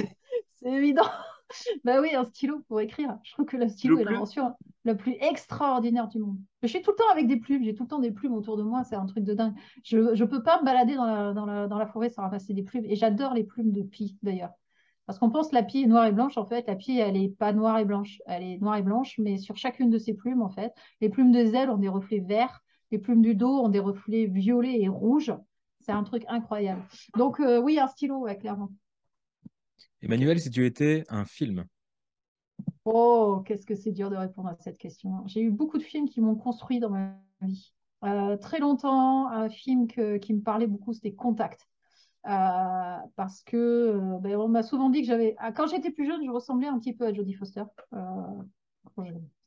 c'est évident. <laughs> Bah oui, un stylo pour écrire. Je trouve que le stylo est l'invention la plus extraordinaire du monde. Je suis tout le temps avec des plumes, j'ai tout le temps des plumes autour de moi, c'est un truc de dingue. Je ne peux pas me balader dans la, dans, la, dans la, forêt sans ramasser des plumes. Et j'adore les plumes de pie, d'ailleurs. Parce qu'on pense que la pie est noire et blanche, en fait, la pie, elle n'est pas noire et blanche. Elle est noire et blanche, mais sur chacune de ces plumes, en fait, les plumes des ailes ont des reflets verts, les plumes du dos ont des reflets violets et rouges. C'est un truc incroyable. Donc, euh, oui, un stylo, ouais, clairement. Emmanuel, si tu étais un film Oh, qu'est-ce que c'est dur de répondre à cette question. J'ai eu beaucoup de films qui m'ont construit dans ma vie. Euh, très longtemps, un film qui me parlait beaucoup, c'était Contact. Euh, parce que euh, ben, on m'a souvent dit que j'avais. Ah, quand j'étais plus jeune, je ressemblais un petit peu à Jodie Foster.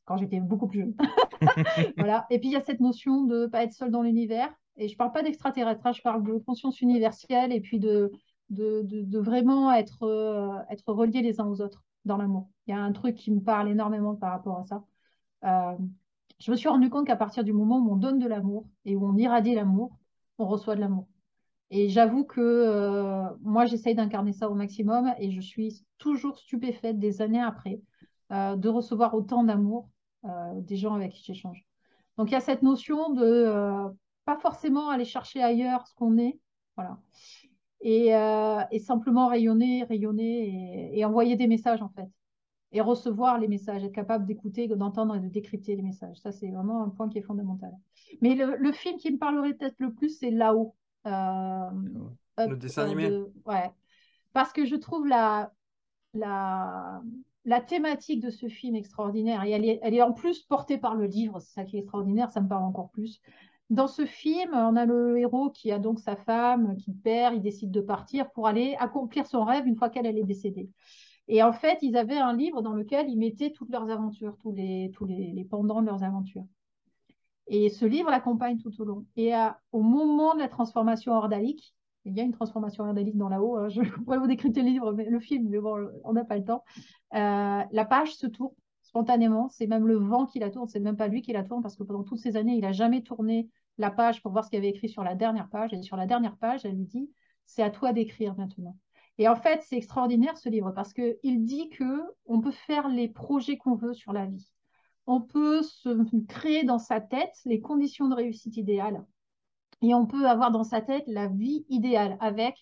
quand j'étais beaucoup plus jeune. <laughs> voilà. Et puis il y a cette notion de ne pas être seul dans l'univers. Et je ne parle pas d'extraterrestre, hein, je parle de conscience universelle et puis de, de, vraiment être, être reliés les uns aux autres dans l'amour. Il y a un truc qui me parle énormément par rapport à ça. Euh, je me suis rendu compte qu'à partir du moment où on donne de l'amour et où on irradie l'amour, on reçoit de l'amour. Et j'avoue que euh, moi, j'essaye d'incarner ça au maximum et je suis toujours stupéfaite des années après euh, de recevoir autant d'amour des gens avec qui j'échange. Donc il y a cette notion de pas forcément aller chercher ailleurs ce qu'on est, voilà, euh, et, simplement rayonner, rayonner et, envoyer des messages en fait. Et recevoir les messages, être capable d'écouter, d'entendre et de décrypter les messages. Ça, c'est vraiment un point qui est fondamental. Mais le, film qui me parlerait peut-être le plus, c'est Là-haut. Euh, le dessin animé Ouais. Parce que je trouve la, la, la thématique de ce film extraordinaire. Et elle est, elle est en plus portée par le livre. C'est ça qui est extraordinaire. Ça me parle encore plus. Dans ce film, on a le héros qui a donc sa femme, qui perd, il décide de partir pour aller accomplir son rêve une fois qu'elle est décédée. Et en fait, ils avaient un livre dans lequel ils mettaient toutes leurs aventures, tous les, tous les, pendants de leurs aventures. Et ce livre l'accompagne tout au long. Et au moment de la transformation ordalique, il y a une transformation ordalique dans la-haut, hein, je <laughs> pourrais vous décrypter le livre, mais, le film, mais bon, on n'a pas le temps. Euh, la page se tourne spontanément. C'est même le vent qui la tourne, c'est même pas lui qui la tourne parce que pendant toutes ces années, il n'a jamais tourné la page pour voir ce qu'il avait écrit sur la dernière page. Et sur la dernière page, elle lui dit c'est à toi d'écrire maintenant. Et en fait, c'est extraordinaire ce livre parce qu'il dit que on peut faire les projets qu'on veut sur la vie. On peut se créer dans sa tête les conditions de réussite idéales. Et on peut avoir dans sa tête la vie idéale avec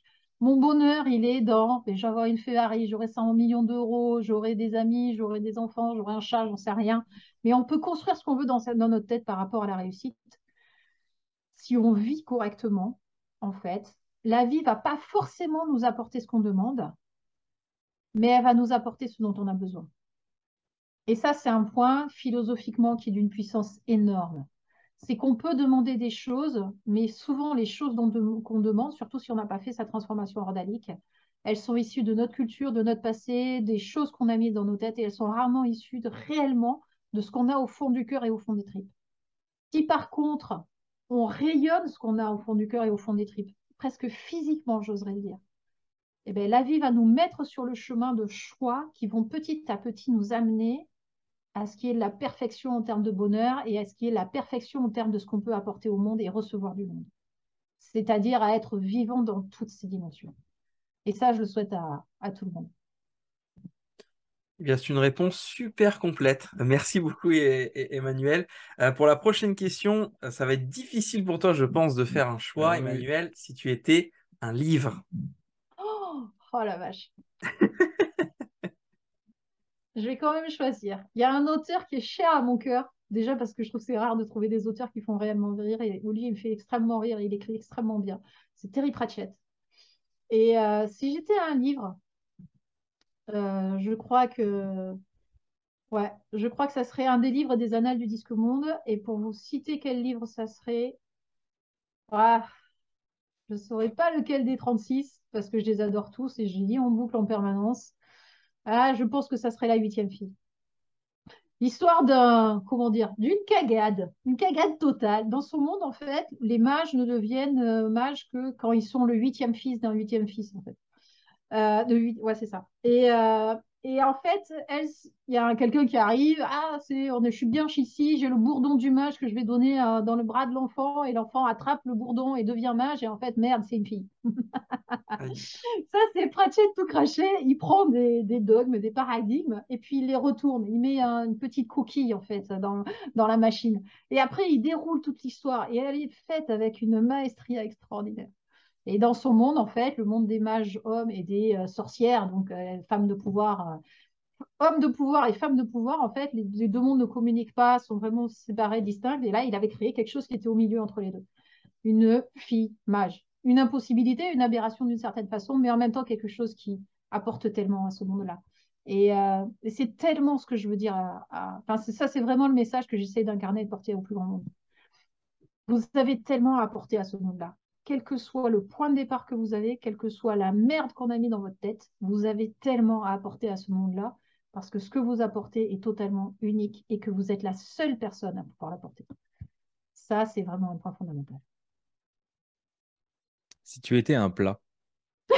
mon bonheur, il est dans ben, j'aurai une Ferrari, j'aurai 100 millions d'euros, j'aurai des amis, j'aurai des enfants, j'aurai un chat, j'en sais rien. Mais on peut construire ce qu'on veut dans, dans notre tête par rapport à la réussite. Si on vit correctement, en fait, la vie va pas forcément nous apporter ce qu'on demande, mais elle va nous apporter ce dont on a besoin. Et ça, c'est un point philosophiquement qui est d'une puissance énorme c'est qu'on peut demander des choses, mais souvent les choses qu'on demande, surtout si on n'a pas fait sa transformation ordalique, elles sont issues de notre culture, de notre passé, des choses qu'on a mises dans nos têtes, et elles sont rarement issues réellement de ce qu'on a au fond du cœur et au fond des tripes. Si par contre, on rayonne ce qu'on a au fond du cœur et au fond des tripes, presque physiquement, j'oserais dire, eh bien, la vie va nous mettre sur le chemin de choix qui vont petit à petit nous amener à ce qui est la perfection en termes de bonheur et à ce qui est la perfection en termes de ce qu'on peut apporter au monde et recevoir du monde. C'est-à-dire à être vivant dans toutes ces dimensions. Et ça, je le souhaite à, tout le monde. Eh c'est une réponse super complète. Merci beaucoup, Emmanuel. Euh, pour la prochaine question, ça va être difficile pour toi, je pense, de faire un choix, ah Emmanuel, si tu étais un livre. oh, oh la vache. <laughs> je vais quand même choisir. Il y a un auteur qui est cher à mon cœur, déjà parce que je trouve que c'est rare de trouver des auteurs qui font réellement rire, et Oli, il me fait extrêmement rire, il écrit extrêmement bien. C'est Terry Pratchett. Et euh, si j'étais un livre, euh, je crois que ouais, je crois que ça serait un des livres des Annales du Disque Monde. Et pour vous citer quel livre ça serait, ah, je ne saurais pas lequel des 36 parce que je les adore tous et je les lis en boucle en permanence. Ah, je pense que ça serait la huitième fille. L'histoire d'un, comment dire, d'une cagade, une cagade totale. Dans son monde, en fait, les mages ne deviennent euh, mages que quand ils sont le huitième fils d'un huitième fils, en fait. Euh, de huit, ouais, c'est ça. Et, euh, et en fait, elle, il y a quelqu'un qui arrive. Ah, c'est, on je suis bien ici. J'ai le bourdon du mage que je vais donner euh, dans le bras de l'enfant, et l'enfant attrape le bourdon et devient mage. Et en fait, merde, c'est une fille. <laughs> Ça, c'est Pratchett tout craché. Il prend des, des, dogmes, des paradigmes, et puis il les retourne. Il met une petite coquille en fait dans, dans la machine. Et après, il déroule toute l'histoire. Et elle est faite avec une maestria extraordinaire. Et dans son monde, en fait, le monde des mages hommes et des euh, sorcières, donc euh, femmes de pouvoir, euh, hommes de pouvoir et femmes de pouvoir, en fait, les, deux mondes ne communiquent pas, sont vraiment séparés, distincts. Et là, il avait créé quelque chose qui était au milieu entre les deux. Une fille mage. Une impossibilité, une aberration d'une certaine façon, mais en même temps quelque chose qui apporte tellement à ce monde-là. Et, c'est tellement ce que je veux dire. Enfin, ça, c'est vraiment le message que j'essaie d'incarner et de porter au plus grand monde. Vous avez tellement à apporter à ce monde-là quel que soit le point de départ que vous avez, quelle que soit la merde qu'on a mis dans votre tête, vous avez tellement à apporter à ce monde-là parce que ce que vous apportez est totalement unique et que vous êtes la seule personne à pouvoir l'apporter. Ça, c'est vraiment un point fondamental. Si tu étais un plat. <laughs>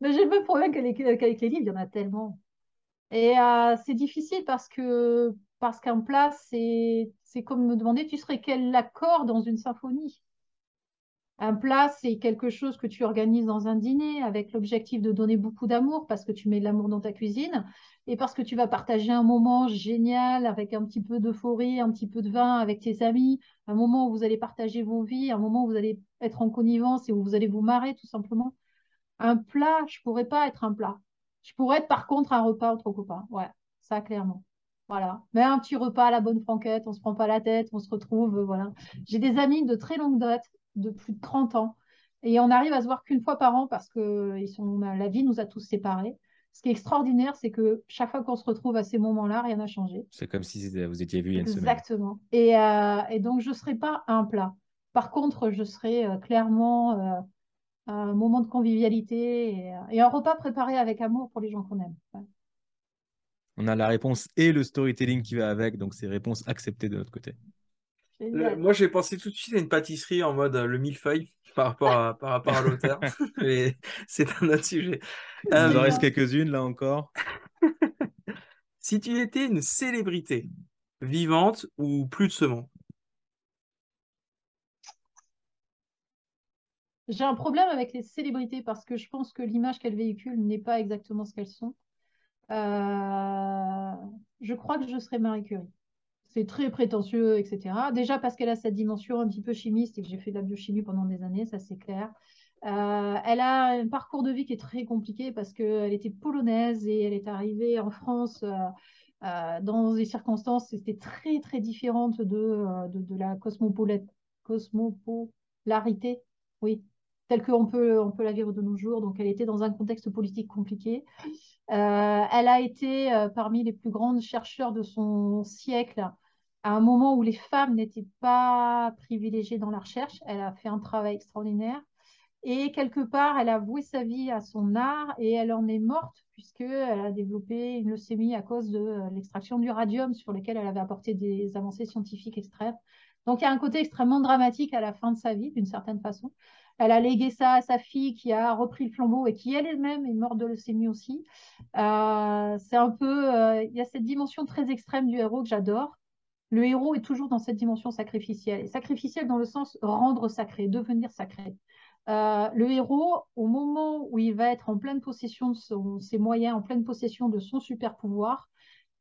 Mais j'ai le même problème qu'avec les livres, il y en a tellement. Et euh, c'est difficile parce que parce qu'un plat, c'est comme me demander, tu serais quel accord dans une symphonie? Un plat, c'est quelque chose que tu organises dans un dîner avec l'objectif de donner beaucoup d'amour parce que tu mets de l'amour dans ta cuisine et parce que tu vas partager un moment génial avec un petit peu d'euphorie, un petit peu de vin avec tes amis, un moment où vous allez partager vos vies, un moment où vous allez être en connivence et où vous allez vous marrer tout simplement. Un plat, je pourrais pas être un plat. Je pourrais être par contre un repas entre copains. Ouais, ça clairement. Voilà. Mais un petit repas à la bonne franquette, on se prend pas la tête, on se retrouve, euh, voilà. J'ai des amis de très longue date, de plus de 30 ans, et on arrive à se voir qu'une fois par an parce que ils sont, la vie nous a tous séparés. Ce qui est extraordinaire, c'est que chaque fois qu'on se retrouve à ces moments-là, rien n'a changé. C'est comme si vous étiez vus il y a une semaine. Exactement. Et, euh, et, donc, je ne serai pas un plat. Par contre, je serai euh, clairement un moment de convivialité et, un repas préparé avec amour pour les gens qu'on aime. On a la réponse et le storytelling qui va avec, donc c'est réponse acceptée de notre côté. moi, j'ai pensé tout de suite à une pâtisserie en mode euh, le millefeuille par rapport à, par rapport à l'auteur, <laughs> mais c'est un autre sujet. Il en reste quelques-unes là encore. <laughs> si tu étais une célébrité, vivante ou plus de ce monde? J'ai un problème avec les célébrités parce que je pense que l'image qu'elles véhiculent n'est pas exactement ce qu'elles sont. Euh, je crois que je serai Marie Curie. C'est très prétentieux, etc. Déjà parce qu'elle a cette dimension un petit peu chimiste et que j'ai fait de la biochimie pendant des années, ça c'est clair. Euh, elle a un parcours de vie qui est très compliqué parce qu'elle était polonaise et elle est arrivée en France euh, dans des circonstances qui étaient très très différentes de, de, la cosmopolarité, oui, telle qu'on peut, on peut la vivre de nos jours. Donc elle était dans un contexte politique compliqué. Euh, elle a été euh, parmi les plus grandes chercheurs de son siècle à un moment où les femmes n'étaient pas privilégiées dans la recherche. Elle a fait un travail extraordinaire. Et quelque part, elle a voué sa vie à son art et elle en est morte puisqu'elle a développé une leucémie à cause de euh, l'extraction du radium sur lequel elle avait apporté des avancées scientifiques extrêmes. Donc il y a un côté extrêmement dramatique à la fin de sa vie, d'une certaine façon. Elle a légué ça à sa fille qui a repris le flambeau et qui elle-même est morte de leucémie aussi. Euh, c'est un peu, euh, il y a cette dimension très extrême du héros que j'adore. Le héros est toujours dans cette dimension sacrificielle. Et sacrificielle dans le sens rendre sacré, devenir sacré. Euh, le héros, au moment où il va être en pleine possession de ses moyens, en pleine possession de son super pouvoir,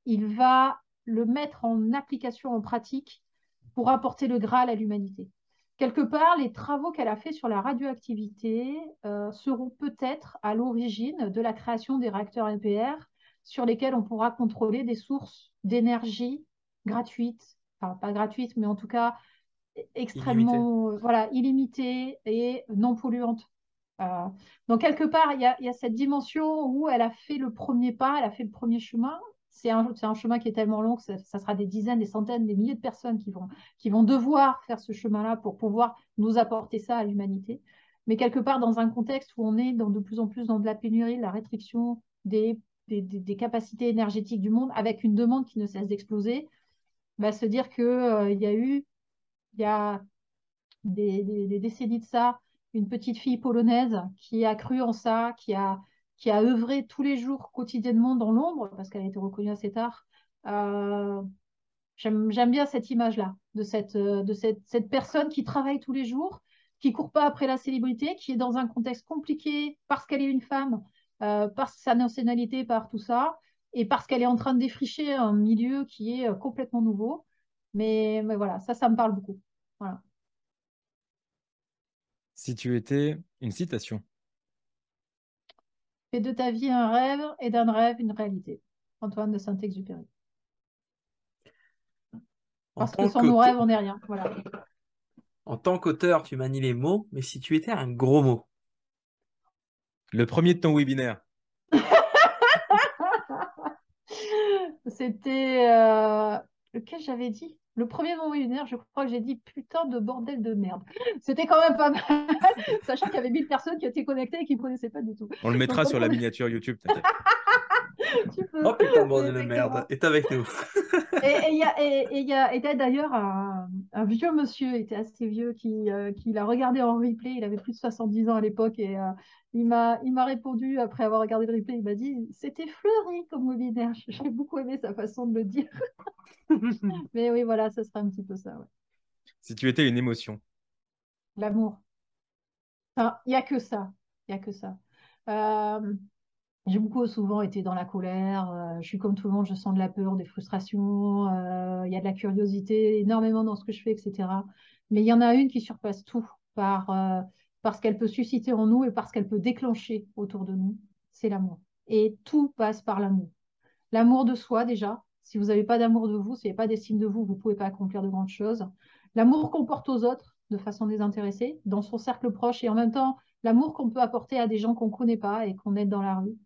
il va le mettre en application, en pratique, pour apporter le Graal à l'humanité quelque part, les travaux qu'elle a fait sur la radioactivité euh, seront peut-être à l'origine de la création des réacteurs NPR sur lesquels on pourra contrôler des sources d'énergie gratuites, enfin pas gratuites, mais en tout cas extrêmement euh, voilà, illimitées et non polluantes. Euh, donc quelque part, il y, y, a cette dimension où elle a fait le premier pas, elle a fait le premier chemin, c'est un, chemin qui est tellement long que ça, sera des dizaines, des centaines, des milliers de personnes qui vont, qui vont devoir faire ce chemin-là pour pouvoir nous apporter ça à l'humanité. Mais quelque part, dans un contexte où on est de plus en plus dans de la pénurie, la restriction des, des, capacités énergétiques du monde, avec une demande qui ne cesse d'exploser, bah, se dire qu'il euh, y a eu, il y a des, décennies de ça, une petite fille polonaise qui a cru en ça, qui a qui a œuvré tous les jours, quotidiennement dans l'ombre, parce qu'elle a été reconnue assez tard. Euh, J'aime bien cette image-là, de, cette, de cette, cette, personne qui travaille tous les jours, qui court pas après la célébrité, qui est dans un contexte compliqué parce qu'elle est une femme, euh, par sa nationalité, par tout ça, et parce qu'elle est en train de défricher un milieu qui est euh, complètement nouveau. Mais, mais voilà, ça, ça me parle beaucoup. Si tu étais une citation. Fais de ta vie un rêve et d'un rêve une réalité. Antoine de Saint-Exupéry. Parce que sans nos rêves, on n'est rien. Voilà. En tant qu'auteur, tu manies les mots, mais si tu étais un gros mot. Le premier de ton webinaire. <laughs> C'était. Euh... Lequel j'avais dit? Le premier de mon webinaire, je crois que j'ai dit putain de bordel de merde. <gasps> C'était quand même pas mal, <laughs> sachant qu'il y avait 1000 personnes qui étaient connectées et qui ne connaissaient pas du tout. On le mettra sur la miniature YouTube. <laughs> Oh putain, bordel de merde, est avec nous. et il y a, et, y a d'ailleurs un, vieux monsieur, il était assez vieux, qui, euh, qui l'a regardé en replay. Il avait plus de 70 ans à l'époque et euh, il m'a répondu après avoir regardé le replay. Il m'a dit C'était fleuri comme webinaire. <laughs> J'ai beaucoup aimé sa façon de le dire. <laughs> Mais oui, voilà, ça serait un petit peu ça. Si tu étais une émotion L'amour. Il n'y a que ça. Il n'y a que ça. Euh, j'ai beaucoup souvent été dans la colère. Euh, je suis comme tout le monde, je sens de la peur, des frustrations. Euh, il y a de la curiosité énormément dans ce que je fais, etc. Mais il y en a une qui surpasse tout par, euh, parce qu'elle peut susciter en nous et parce qu'elle peut déclencher autour de nous. C'est l'amour. Et tout passe par l'amour. L'amour de soi, déjà. Si vous n'avez pas d'amour de vous, si vous n'avez pas d'estime de vous, vous ne pouvez pas accomplir de grandes choses. L'amour qu'on porte aux autres de façon désintéressée, dans son cercle proche, et en même temps, l'amour qu'on peut apporter à des gens qu'on ne connaît pas et qu'on aide dans la rue.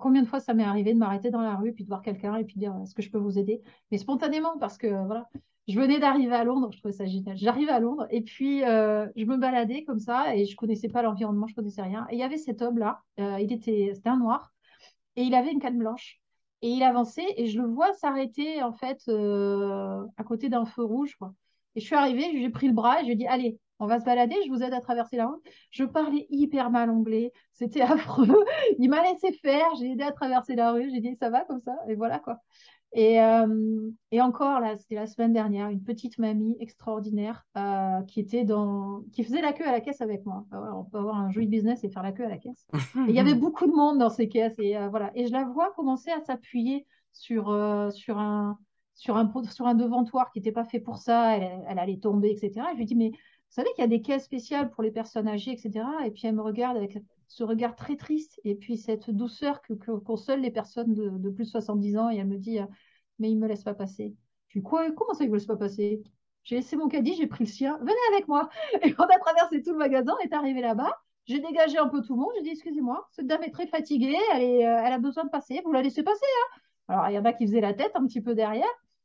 Combien de fois ça m'est arrivé de m'arrêter dans la rue, puis de voir quelqu'un et puis dire est-ce que je peux vous aider? Mais spontanément, parce que voilà, je venais d'arriver à Londres, je trouvais ça génial. J'arrive à Londres et puis euh, je me baladais comme ça et je connaissais pas l'environnement, je connaissais rien. Et il y avait cet homme-là, euh, il était, c'était un noir et il avait une canne blanche. Et il avançait et je le vois s'arrêter en fait euh, à côté d'un feu rouge. Et je suis arrivée, j'ai pris le bras et je lui ai dit allez, on va se balader, je vous aide à traverser la route. Je parlais hyper mal anglais, c'était <laughs> affreux. Il m'a laissé faire, j'ai aidé à traverser la rue, j'ai dit ça va comme ça, et voilà quoi. Et, euh, et encore, là, c'était la semaine dernière, une petite mamie extraordinaire euh, qui était dans, qui faisait la queue à la caisse avec moi. on peut avoir un joli business et faire la queue à la caisse. Il y avait <laughs> beaucoup de monde dans ces caisses et euh, voilà. Et je la vois commencer à s'appuyer sur sur un sur un sur un devantoir qui n'était pas fait pour ça. Elle, elle, allait tomber, etc. Et je lui dis mais savez qu'il y a des caisses spéciales pour les personnes âgées, etc. Et puis elle me regarde avec ce regard très triste et puis cette douceur que, qu'ont seules les personnes de, plus de 70 ans. Et elle me dit, euh, mais il ne me laisse pas passer. Je dis, quoi, comment ça, il ne me laisse pas passer? J'ai laissé mon caddie, j'ai pris le sien, venez avec moi. <laughs> Et on a traversé tout le magasin, est arrivé là-bas. J'ai dégagé un peu tout le monde. J'ai dit, excusez-moi, cette dame est très fatiguée, euh, elle a besoin de passer, vous la laissez passer. Hein Alors, il y en a qui faisaient la tête un petit peu derrière.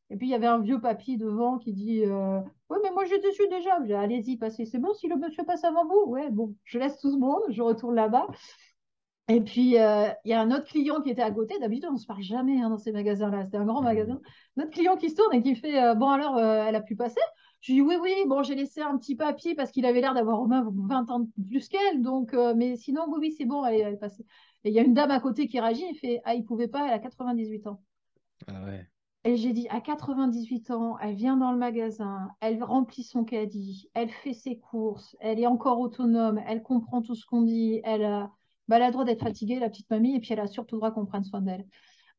Et puis, il y avait un vieux papy devant qui dit euh, Oui, mais moi, je suis déjà. Allez-y, passez. C'est bon si le monsieur passe avant vous? Ouais, bon, je laisse tout ce monde, je retourne là-bas. Et puis, euh, il y a un autre client qui était à côté. D'habitude, on ne se parle jamais hein, dans ces magasins-là. C'était un grand magasin. Notre client qui se tourne et qui fait euh, Bon, alors, elle a pu passer Je lui dis Oui, oui, bon, j'ai laissé un petit papier parce qu'il avait l'air d'avoir au moins 20 ans plus qu'elle. Donc, mais sinon, oui, oui, c'est bon, elle est, passée. Et il y a une dame à côté qui réagit et fait Ah, il ne pouvait pas, elle a 98 ans. Ah ouais. Et j'ai dit, à 98 ans, elle vient dans le magasin, elle remplit son caddie, elle fait ses courses, elle est encore autonome, elle comprend tout ce qu'on dit, elle a, bah, elle a le droit d'être fatiguée, la petite mamie, et puis elle a surtout le droit qu'on prenne soin d'elle.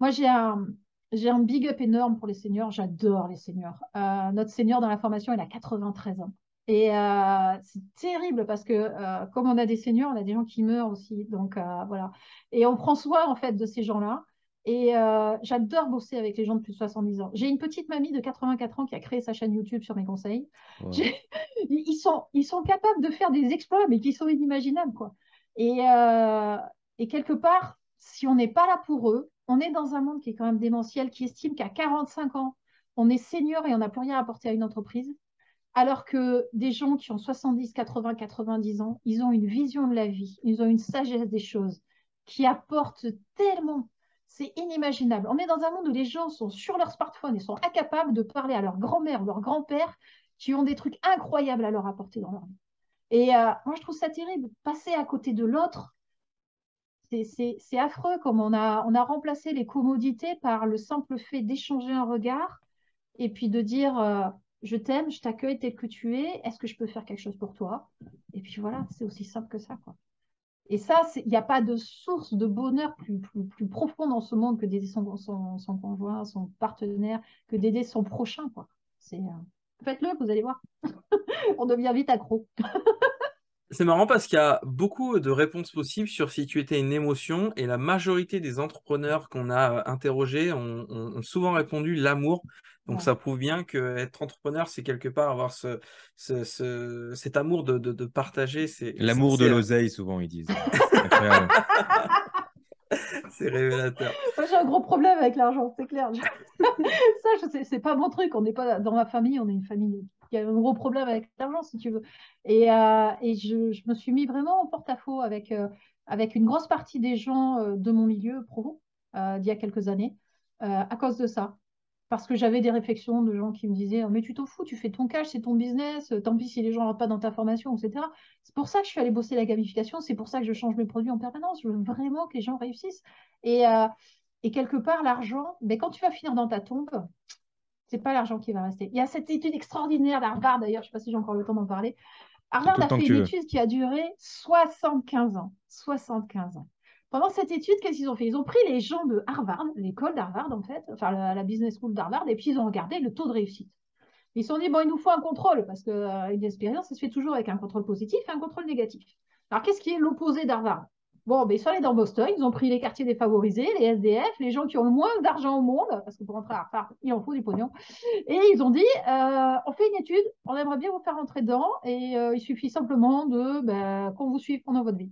Moi, j'ai un, big up énorme pour les seniors, j'adore les seniors. Euh, notre senior dans la formation, il a 93 ans. Et euh, c'est terrible parce que euh, comme on a des seniors, on a des gens qui meurent aussi. Donc voilà. Et on prend soin en fait de ces gens-là. Et euh, j'adore bosser avec les gens de plus de 70 ans. J'ai une petite mamie de 84 ans qui a créé sa chaîne YouTube sur mes conseils. <laughs> Ils, sont, ils sont capables de faire des exploits, mais qui sont inimaginables. Quoi. Et, euh, et quelque part, si on n'est pas là pour eux, on est dans un monde qui est quand même démentiel, qui estime qu'à 45 ans, on est senior et on n'a plus rien à apporter à une entreprise. Alors que des gens qui ont 70, 80, 90 ans, ils ont une vision de la vie, ils ont une sagesse des choses qui apportent tellement c'est inimaginable. On est dans un monde où les gens sont sur leur smartphone et sont incapables de parler à leur grand-mère ou leur grand-père qui ont des trucs incroyables à leur apporter dans leur vie. Et euh, moi, je trouve ça terrible. Passer à côté de l'autre, c'est affreux comme on a, remplacé les commodités par le simple fait d'échanger un regard et puis de dire euh, je t'aime, je t'accueille tel que tu es, est-ce que je peux faire quelque chose pour toi? Et puis voilà, c'est aussi simple que ça. Et ça, il n'y a pas de source de bonheur plus, plus, plus profond dans ce monde que d'aider son, conjoint, son partenaire, que d'aider son prochain. Euh, faites-le, vous allez voir. <laughs> On devient vite accro. <laughs> C'est marrant parce qu'il y a beaucoup de réponses possibles sur si tu étais une émotion et la majorité des entrepreneurs qu'on a euh, interrogés ont, souvent répondu l'amour. Donc ça prouve bien que être entrepreneur, c'est quelque part avoir ce, cet amour de, de, partager. L'amour de l'oseille, souvent ils disent. <laughs> c'est révélateur. j'ai un gros problème avec l'argent, c'est clair. <laughs> ça, je sais, c'est pas mon truc. On n'est pas dans ma famille, on est une famille qui a un gros problème avec l'argent, si tu veux. Et, euh, je, me suis mis vraiment en porte-à-faux avec, euh, avec une grosse partie des gens euh, de mon milieu pro d'il y a quelques années à cause de ça parce que j'avais des réflexions de gens qui me disaient mais tu t'en fous, tu fais ton cash, c'est ton business, tant pis si les gens ne rentrent pas dans ta formation, etc. C'est pour ça que je suis allée bosser la gamification, c'est pour ça que je change mes produits en permanence. Je veux vraiment que les gens réussissent. Et, et quelque part, l'argent, mais quand tu vas finir dans ta tombe, c'est pas l'argent qui va rester. Il y a cette étude extraordinaire d'Harvard, d'ailleurs, je ne sais pas si j'ai encore le temps d'en parler. Harvard a fait une étude qui a duré 75 ans. 75 ans. Pendant cette étude, qu'est-ce qu'ils ont fait? Ils ont pris les gens de Harvard, l'école d'Harvard en fait, enfin la, business school d'Harvard, et puis ils ont regardé le taux de réussite. Ils se sont dit, bon, il nous faut un contrôle, parce qu'une euh, expérience, ça se fait toujours avec un contrôle positif et un contrôle négatif. Alors, qu'est-ce qui est l'opposé d'Harvard? Bon, ben, ils sont allés dans Boston, ils ont pris les quartiers défavorisés, les SDF, les gens qui ont le moins d'argent au monde, parce que pour rentrer à Harvard, il en faut du pognon. Et ils ont dit, euh, on fait une étude, on aimerait bien vous faire rentrer dedans, et euh, il suffit simplement de ben, qu'on vous suive pendant votre vie.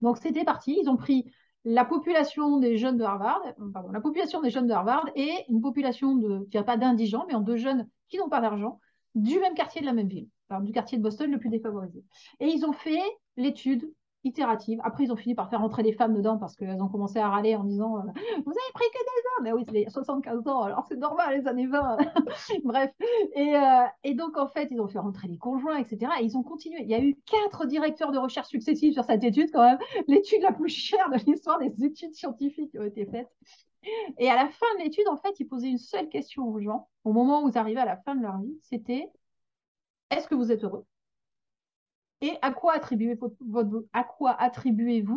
Donc c'était parti, ils ont pris la population des jeunes de Harvard, euh, pardon, la population des jeunes de Harvard et une population de, n'a pas d'indigents, mais en deux jeunes qui n'ont pas d'argent, du même quartier de la même ville, du quartier de Boston le plus défavorisé. Et ils ont fait l'étude itérative. Après, ils ont fini par faire entrer les femmes dedans parce qu'elles ont commencé à râler en disant euh, Vous avez pris que des hommes Mais oui, c'est 75 ans, alors c'est normal, les années 20. <laughs> Bref. Et, euh, et, donc, en fait, ils ont fait rentrer les conjoints, etc. Et ils ont continué. Il y a eu quatre directeurs de recherche successifs sur cette étude, quand même. L'étude la plus chère de l'histoire des études scientifiques qui ont été faites. Et à la fin de l'étude, en fait, ils posaient une seule question aux gens, au moment où ils arrivaient à la fin de leur vie c'était Est-ce que vous êtes heureux? Et à quoi attribuez-vous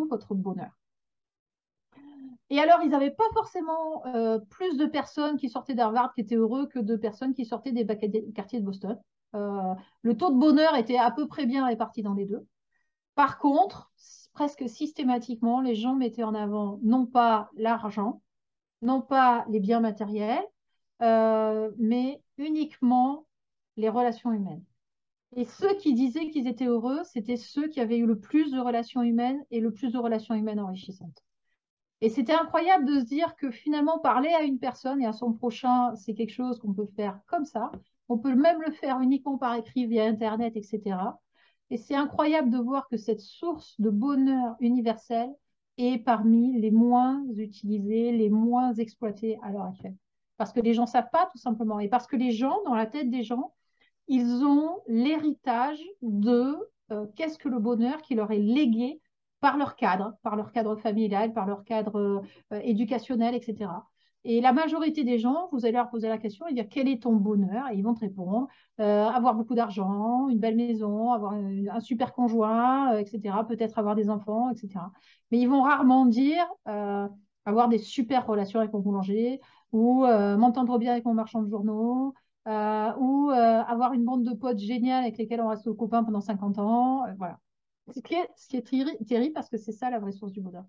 votre bonheur? Et alors, ils n'avaient pas forcément euh, plus de personnes qui sortaient d'Harvard qui étaient heureux que de personnes qui sortaient des quartiers de Boston. Euh, le taux de bonheur était à peu près bien réparti dans les deux. Par contre, presque systématiquement, les gens mettaient en avant non pas l'argent, non pas les biens matériels, euh, mais uniquement les relations humaines. Et ceux qui disaient qu'ils étaient heureux, c'était ceux qui avaient eu le plus de relations humaines et le plus de relations humaines enrichissantes. Et c'était incroyable de se dire que finalement, parler à une personne et à son prochain, c'est quelque chose qu'on peut faire comme ça. On peut même le faire uniquement par écrit, via Internet, etc. Et c'est incroyable de voir que cette source de bonheur universel est parmi les moins utilisées, les moins exploitées à l'heure actuelle. Parce que les gens ne savent pas, tout simplement. Et parce que les gens, dans la tête des gens, ils ont l'héritage de euh, qu'est-ce que le bonheur qui leur est légué par leur cadre, par leur cadre familial, par leur cadre euh, éducationnel, etc. Et la majorité des gens, vous allez leur poser la question et dire quel est ton bonheur? Et ils vont te répondre euh, avoir beaucoup d'argent, une belle maison, avoir un, super conjoint, etc. Peut-être avoir des enfants, etc. Mais ils vont rarement dire avoir des super relations avec mon boulanger ou m'entendre bien avec mon marchand de journaux euh, ou euh, avoir une bande de potes géniales avec lesquels on reste copains pendant 50 ans. Euh, voilà. Ce qui est, ce qui est terrible parce que c'est ça la vraie source du bonheur.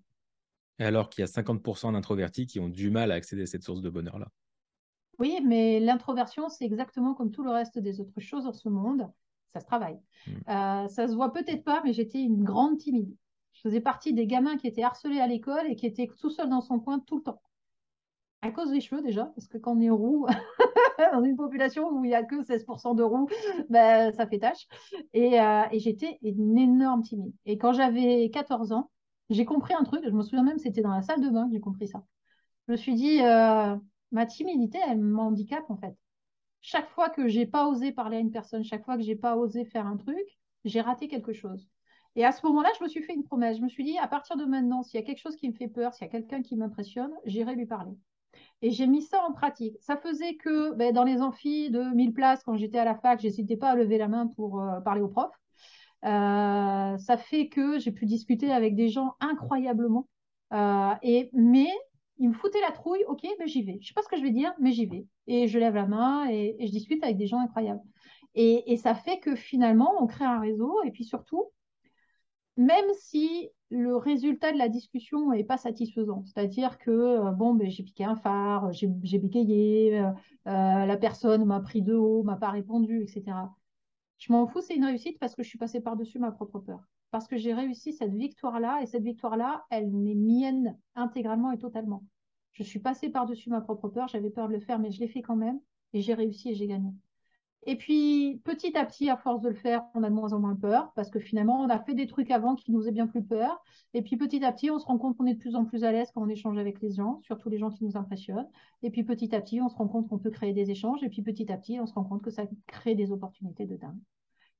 Et alors qu'il y a 50% d'introvertis qui ont du mal à accéder à cette source de bonheur-là. Oui, mais l'introversion, c'est exactement comme tout le reste des autres choses dans ce monde. Ça se travaille. Hmm. ça se voit peut-être pas, mais j'étais une grande timide. Je faisais partie des gamins qui étaient harcelés à l'école et qui étaient tout seuls dans son coin tout le temps. À cause des cheveux déjà, parce que quand on est roux, <laughs> <laughs> dans une population où il n'y a que 16% de roux, ben, ça fait tâche. Et, euh, et j'étais une énorme timide. Et quand j'avais 14 ans, j'ai compris un truc, je me souviens même, c'était dans la salle de bain que j'ai compris ça. Je me suis dit, euh, ma timidité, elle m'handicape en fait. Chaque fois que j'ai pas osé parler à une personne, chaque fois que j'ai pas osé faire un truc, j'ai raté quelque chose. Et à ce moment-là, je me suis fait une promesse. Je me suis dit, à partir de maintenant, s'il y a quelque chose qui me fait peur, s'il y a quelqu'un qui m'impressionne, j'irai lui parler. Et j'ai mis ça en pratique. Ça faisait que ben, dans les amphis de 1000 places, quand j'étais à la fac, j'hésitais pas à lever la main pour euh, parler aux profs. Euh, ça fait que j'ai pu discuter avec des gens incroyablement. Euh, et, mais il me foutait la trouille, ok, ben j'y vais. Je sais pas ce que je vais dire, mais j'y vais. Et je lève la main et, je discute avec des gens incroyables. Et, et, ça fait que finalement, on crée un réseau. Et puis surtout, même si le résultat de la discussion n'est pas satisfaisant, c'est-à-dire que euh, bon, ben, j'ai piqué un phare, j'ai bégayé, euh, euh, la personne m'a pris de haut, m'a pas répondu, etc. Je m'en fous, c'est une réussite parce que je suis passée par-dessus ma propre peur. Parce que j'ai réussi cette victoire-là, et cette victoire-là, elle m'est mienne intégralement et totalement. Je suis passée par-dessus ma propre peur, j'avais peur de le faire, mais je l'ai fait quand même, et j'ai réussi et j'ai gagné. Et puis, petit à petit, à force de le faire, on a de moins en moins peur parce que finalement, on a fait des trucs avant qui nous faisaient bien plus peur. Et puis, petit à petit, on se rend compte qu'on est de plus en plus à l'aise quand on échange avec les gens, surtout les gens qui nous impressionnent. Et puis, petit à petit, on se rend compte qu'on peut créer des échanges. Et puis, petit à petit, on se rend compte que ça crée des opportunités de dingue.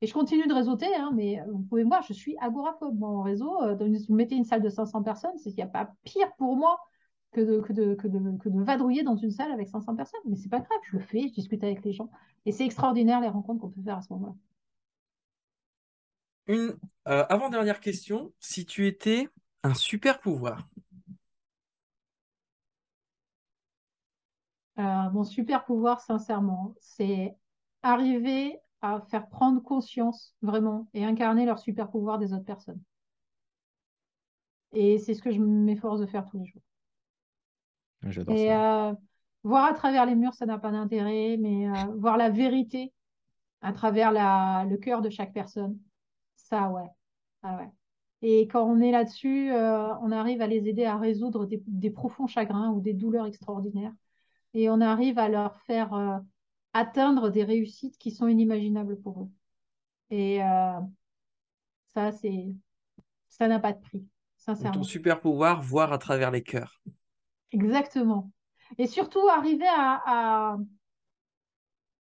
Et je continue de réseauter, hein, mais vous pouvez voir, je suis agoraphobe. En réseau, euh, vous mettez une salle de 500 personnes, il n'y a pas pire pour moi que de, que, de, que, de, que de vadrouiller dans une salle avec 500 personnes. Mais c'est pas grave, je le fais, je discute avec les gens. Et c'est extraordinaire les rencontres qu'on peut faire à ce moment-là. Une euh, avant-dernière question, si tu étais un super pouvoir. Euh, mon super pouvoir, sincèrement, c'est arriver à faire prendre conscience vraiment et incarner leur super pouvoir des autres personnes. Et c'est ce que je m'efforce de faire tous les jours. J'adore et euh, voir à travers les murs, ça n'a pas d'intérêt, mais euh, voir la vérité à travers la, le cœur de chaque personne, ça, ouais. Ah ouais. Et quand on est là-dessus, euh, on arrive à les aider à résoudre des, profonds chagrins ou des douleurs extraordinaires. Et on arrive à leur faire atteindre des réussites qui sont inimaginables pour eux. Et ça, c'est ça n'a pas de prix, sincèrement. Ton super pouvoir, voir à travers les cœurs. Exactement. Et surtout, arriver à,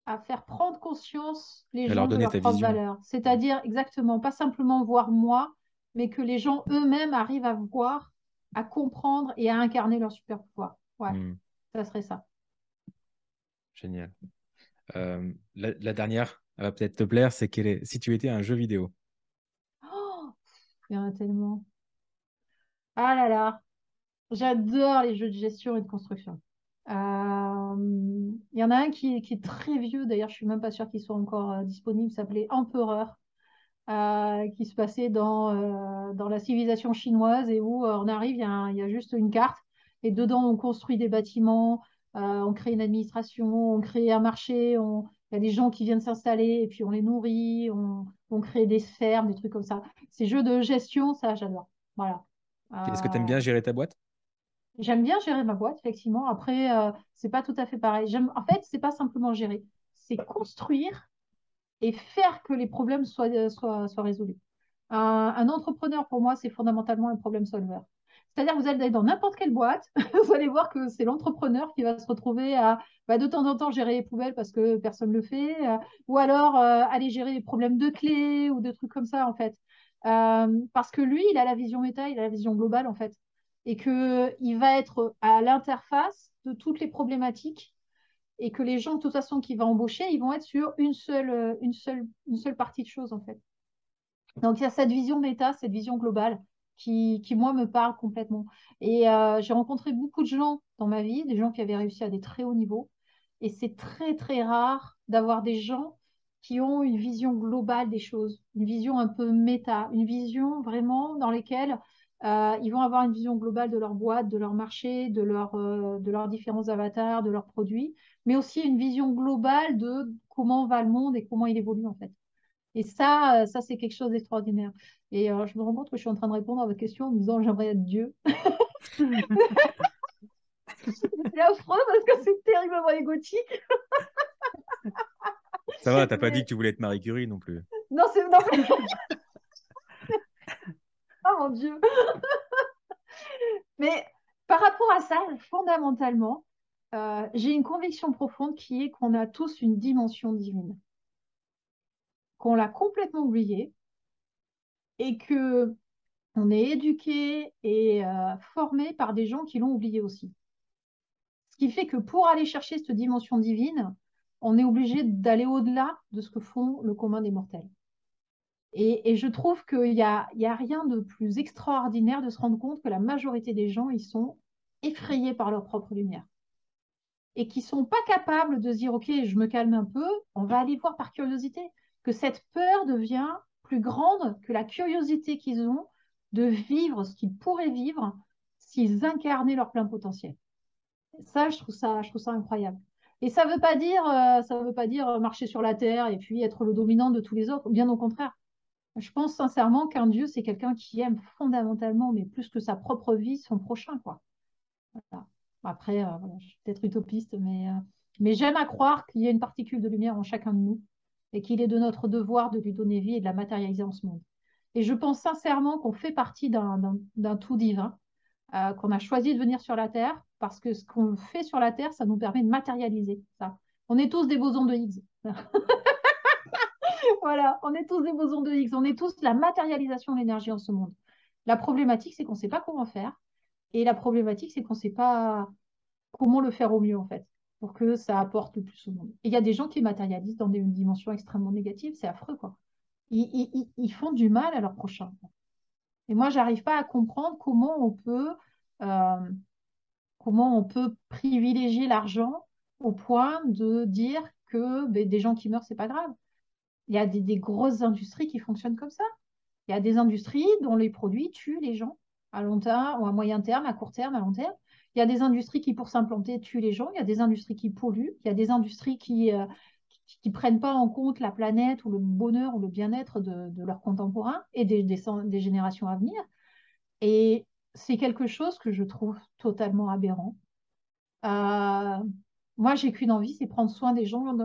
à, faire prendre conscience les gens de leurs propres valeurs. C'est-à-dire, exactement, pas simplement voir moi, mais que les gens eux-mêmes arrivent à voir, à comprendre et à incarner leur super pouvoir. Ouais, hmm. ça serait ça. Génial. Euh, la, dernière, elle va peut-être te plaire, c'est qu'elle est si tu étais un jeu vidéo. Oh, il y en a tellement. Ah là là. J'adore les jeux de gestion et de construction. Euh, il y en a un qui, est très vieux, d'ailleurs, je suis même pas sûre qu'il soit encore euh, disponible, s'appelait Empereur, euh, qui se passait dans, dans la civilisation chinoise et où on arrive, il y, a il y, a juste une carte et dedans on construit des bâtiments, on crée une administration, on crée un marché, il y a des gens qui viennent s'installer et puis on les nourrit, on, on crée des fermes, des trucs comme ça. Ces jeux de gestion, ça, j'adore. Voilà. Est-ce que tu aimes bien gérer ta boîte? J'aime bien gérer ma boîte, effectivement. Après, euh, c'est pas tout à fait pareil. En fait, c'est pas simplement gérer, c'est construire et faire que les problèmes soient, euh, résolus. Un, entrepreneur, pour moi, c'est fondamentalement un problème solver. C'est-à-dire que vous allez dans n'importe quelle boîte, <laughs> vous allez voir que c'est l'entrepreneur qui va se retrouver à bah, de temps en temps gérer les poubelles parce que personne ne le fait, euh, ou alors aller gérer les problèmes de clés ou de trucs comme ça, en fait. parce que lui, il a la vision méta, il a la vision globale, en fait et qu'il va être à l'interface de toutes les problématiques et que les gens, de toute façon, qui va embaucher, ils vont être sur une seule, une seule, une seule partie de choses, en fait. Donc, il y a cette vision méta, cette vision globale qui, qui moi, me parle complètement. Et euh, j'ai rencontré beaucoup de gens dans ma vie, des gens qui avaient réussi à des très hauts niveaux. Et c'est très, très rare d'avoir des gens qui ont une vision globale des choses, une vision un peu méta, une vision vraiment dans laquelle euh, ils vont avoir une vision globale de leur boîte, de leur marché, de, leur, euh, de leurs différents avatars, de leurs produits, mais aussi une vision globale de comment va le monde et comment il évolue en fait. Et ça, euh, ça c'est quelque chose d'extraordinaire. Et je me rends compte que je suis en train de répondre à votre question en me disant j'aimerais être Dieu. <laughs> c'est affreux parce que c'est terriblement égotique. ça va, t'as pas dit que tu voulais être Marie Curie non plus. Non, c'est non. <laughs> oh mon Dieu. <laughs> Mais par rapport à ça, fondamentalement, euh, j'ai une conviction profonde qui est qu'on a tous une dimension divine, qu'on l'a complètement oubliée et que on est éduqué et euh, formé par des gens qui l'ont oublié aussi. Ce qui fait que pour aller chercher cette dimension divine, on est obligé d'aller au-delà de ce que font le commun des mortels. Et, je trouve qu'il n'y a, y a rien de plus extraordinaire de se rendre compte que la majorité des gens, ils sont effrayés par leur propre lumière. Et qui sont pas capables de se dire, OK, je me calme un peu, on va aller voir par curiosité, que cette peur devient plus grande que la curiosité qu'ils ont de vivre ce qu'ils pourraient vivre s'ils incarnaient leur plein potentiel. Ça, je trouve ça, je trouve ça incroyable. Et ça ne veut pas dire, euh, veut pas dire marcher sur la terre et puis être le dominant de tous les autres. Bien au contraire. Je pense sincèrement qu'un Dieu, c'est quelqu'un qui aime fondamentalement, mais plus que sa propre vie, son prochain. Quoi. Après, euh, je suis peut-être utopiste, mais, euh, mais j'aime à croire qu'il y a une particule de lumière en chacun de nous et qu'il est de notre devoir de lui donner vie et de la matérialiser en ce monde. Et je pense sincèrement qu'on fait partie d'un tout divin, euh, qu'on a choisi de venir sur la Terre, parce que ce qu'on fait sur la Terre, ça nous permet de matérialiser ça. On est tous des bosons de Higgs. <laughs> voilà, on est tous des bosons de Higgs, on est tous la matérialisation de l'énergie en ce monde. La problématique, c'est qu'on ne sait pas comment faire. Et la problématique, c'est qu'on ne sait pas comment le faire au mieux, en fait, pour que ça apporte le plus au monde. Et il y a des gens qui matérialisent dans des dimensions extrêmement négatives, c'est affreux, quoi. Ils, font du mal à leur prochain. Et moi, j'arrive pas à comprendre comment on peut, euh, comment on peut privilégier l'argent au point de dire que ben, des gens qui meurent, c'est pas grave. Il y a des, grosses industries qui fonctionnent comme ça. Il y a des industries dont les produits tuent les gens à long terme ou à moyen terme, à court terme, à long terme. Il y a des industries qui, pour s'implanter, tuent les gens. Il y a des industries qui polluent. Il y a des industries qui ne euh, prennent pas en compte la planète ou le bonheur ou le bien-être de, leurs contemporains et des, des, générations à venir. Et c'est quelque chose que je trouve totalement aberrant. Euh, moi, j'ai qu'une envie, c'est prendre soin des gens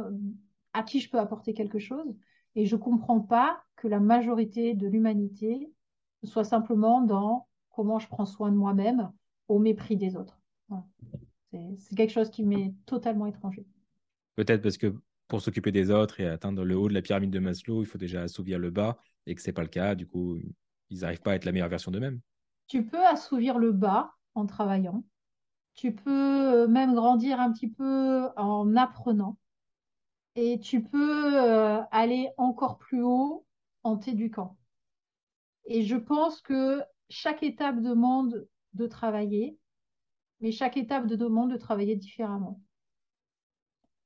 à qui je peux apporter quelque chose. Et je ne comprends pas que la majorité de l'humanité soit simplement dans comment je prends soin de moi-même au mépris des autres. C'est quelque chose qui m'est totalement étranger. Peut-être parce que pour s'occuper des autres et atteindre le haut de la pyramide de Maslow, il faut déjà assouvir le bas et que ce n'est pas le cas. Du coup, ils n'arrivent pas à être la meilleure version d'eux-mêmes. Tu peux assouvir le bas en travaillant. Tu peux même grandir un petit peu en apprenant. Et tu peux euh, aller encore plus haut en t'éduquant. Et je pense que chaque étape demande de travailler, mais chaque étape demande de travailler différemment.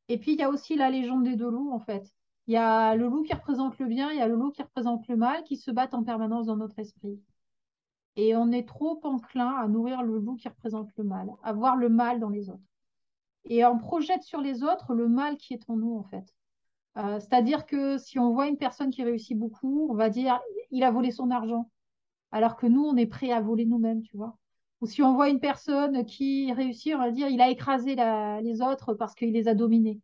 Et puis, il y a aussi la légende des deux loups, en fait. Il y a le loup qui représente le bien, il y a le loup qui représente le mal, qui se battent en permanence dans notre esprit. Et on est trop enclin à nourrir le loup qui représente le mal, à voir le mal dans les autres. Et on projette sur les autres le mal qui est en nous, en fait. Euh, c'est-à-dire que si on voit une personne qui réussit beaucoup, on va dire il a volé son argent, alors que nous, on est prêt à voler nous-mêmes, tu vois. Ou si on voit une personne qui réussit, on va dire il a écrasé les autres parce qu'il les a dominés.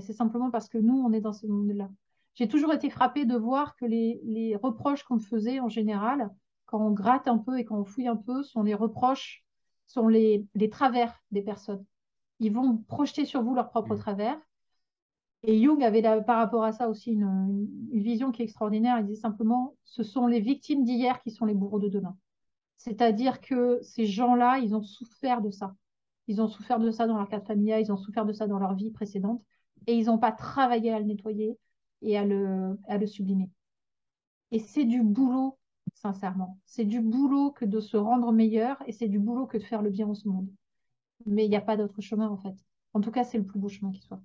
C'est simplement parce que nous, on est dans ce monde-là. J'ai toujours été frappée de voir que les, reproches qu'on faisait en général, quand on gratte un peu et quand on fouille un peu, sont les reproches, sont les travers des personnes. Ils vont projeter sur vous leurs propres mmh. travers et Jung avait par rapport à ça aussi une, vision qui est extraordinaire. Il disait simplement, ce sont les victimes d'hier qui sont les bourreaux de demain. C'est-à-dire que ces gens-là, ils ont souffert de ça. Ils ont souffert de ça dans leur cadre familial, ils ont souffert de ça dans leur vie précédente, et ils n'ont pas travaillé à le nettoyer et à le, à le sublimer. Et c'est du boulot, sincèrement. C'est du boulot que de se rendre meilleur, et c'est du boulot que de faire le bien en ce monde. Mais il n'y a pas d'autre chemin, en fait. En tout cas, c'est le plus beau chemin qui soit.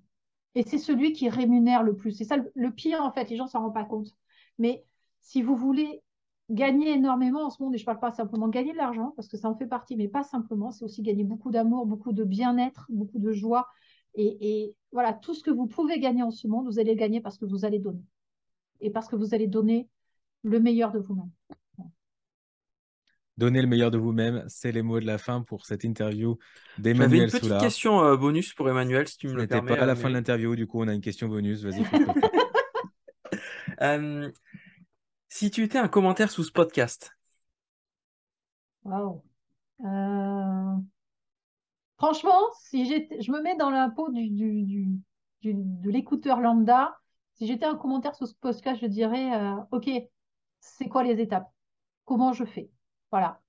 Et c'est celui qui rémunère le plus. C'est ça le, pire, en fait. Les gens ne s'en rendent pas compte. Mais si vous voulez gagner énormément en ce monde, et je ne parle pas simplement gagner de l'argent, parce que ça en fait partie, mais pas simplement, c'est aussi gagner beaucoup d'amour, beaucoup de bien-être, beaucoup de joie. Et, voilà, tout ce que vous pouvez gagner en ce monde, vous allez le gagner parce que vous allez donner. Et parce que vous allez donner le meilleur de vous-même. Donner le meilleur de vous-même, c'est les mots de la fin pour cette interview d'Emmanuel J'avais une petite question euh, bonus pour Emmanuel, si tu me le permets. pas à la fin de l'interview, du coup, on a une question bonus. Vas-y. <laughs> euh, si tu étais un commentaire sous ce podcast? Waouh. Euh, franchement, si je me mets dans la peau du, du, de l'écouteur lambda, si j'étais un commentaire sous ce podcast, je dirais euh, Ok, c'est quoi les étapes? Comment je fais? Voilà.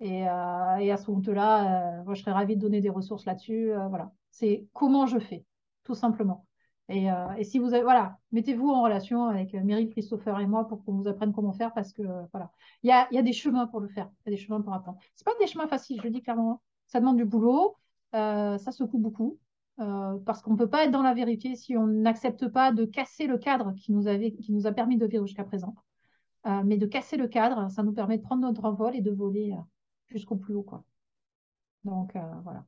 Et, euh, et à ce moment-là, moi, je serais ravie de donner des ressources là-dessus. voilà. C'est comment je fais, tout simplement. Et, si vous avez, voilà, mettez-vous en relation avec Meryl, Christopher et moi pour qu'on vous apprenne comment faire parce que voilà, il y a, des chemins pour le faire, il y a des chemins pour apprendre. C'est pas des chemins faciles, je le dis clairement. Ça demande du boulot, ça secoue beaucoup, euh, parce qu'on ne peut pas être dans la vérité si on n'accepte pas de casser le cadre qui nous, avait, qui nous a permis de vivre jusqu'à présent. Euh, mais de casser le cadre, ça nous permet de prendre notre envol et de voler euh, jusqu'au plus haut. Quoi. Donc voilà.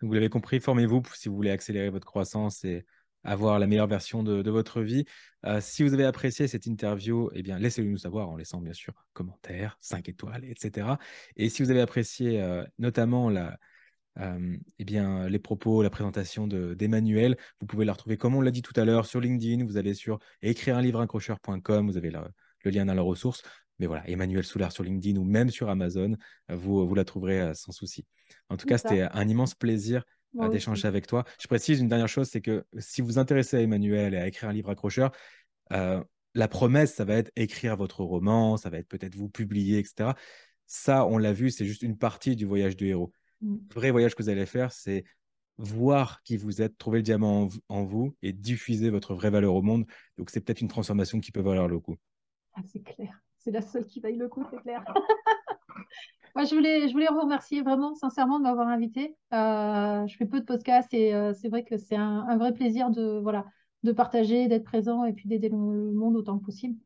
Vous l'avez compris, formez-vous si vous voulez accélérer votre croissance et avoir la meilleure version de, votre vie. si vous avez apprécié cette interview, eh bien, laissez-le nous savoir en laissant bien sûr commentaires, 5 étoiles, etc. Et si vous avez apprécié notamment la, euh, eh les propos, la présentation d'Emmanuel. vous pouvez la retrouver, comme on l'a dit tout à l'heure, sur LinkedIn. Vous allez sur écrire un livre accrocheur.com. Vous avez le lien dans la ressource. Mais voilà, Emmanuel Soulard sur LinkedIn ou même sur Amazon, euh, vous, vous la trouverez euh, sans souci. En tout cas, c'était un immense plaisir d'échanger avec toi. Je précise une dernière chose, c'est que si vous vous intéressez à Emmanuel et à écrire un livre accrocheur, la promesse, ça va être écrire votre roman, ça va être peut-être vous publier, etc. Ça, on l'a vu, c'est juste une partie du voyage du héros. Mm. Le vrai voyage que vous allez faire, c'est voir qui vous êtes, trouver le diamant en, vous et diffuser votre vraie valeur au monde. Donc, c'est peut-être une transformation qui peut valoir le coup. Ah, c'est clair. C'est la seule qui vaille le coup, c'est clair. <laughs> Moi, je voulais, je voulais vous remercier vraiment, sincèrement, de m'avoir invité. Euh, je fais peu de podcasts et euh, c'est vrai que c'est un, vrai plaisir de, voilà, de partager, d'être présent et puis d'aider le, monde autant que possible.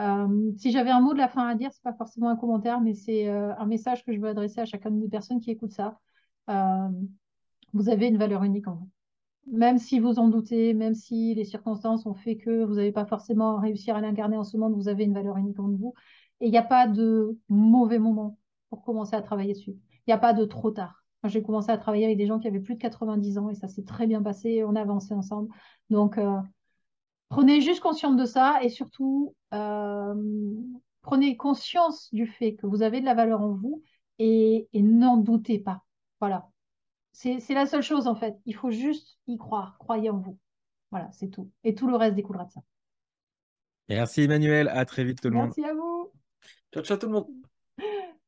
Euh, si j'avais un mot de la fin à dire, c'est pas forcément un commentaire, mais c'est un message que je veux adresser à chacune des personnes qui écoutent ça. Vous avez une valeur unique en vous. Même si vous en doutez, même si les circonstances ont fait que vous n'avez pas forcément réussi à l'incarner en ce monde, vous avez une valeur unique en vous. Et il n'y a pas de mauvais moment pour commencer à travailler dessus. Il n'y a pas de trop tard. J'ai commencé à travailler avec des gens qui avaient plus de 90 ans et ça s'est très bien passé. On a avancé ensemble. Donc, Prenez juste conscience de ça et surtout, euh, prenez conscience du fait que vous avez de la valeur en vous et, n'en doutez pas. Voilà. C'est la seule chose en fait. Il faut juste y croire. Croyez en vous. Voilà, c'est tout. Et tout le reste découlera de ça. Merci Emmanuel. À très vite tout le monde. Merci à vous. Ciao, ciao tout le monde. <laughs>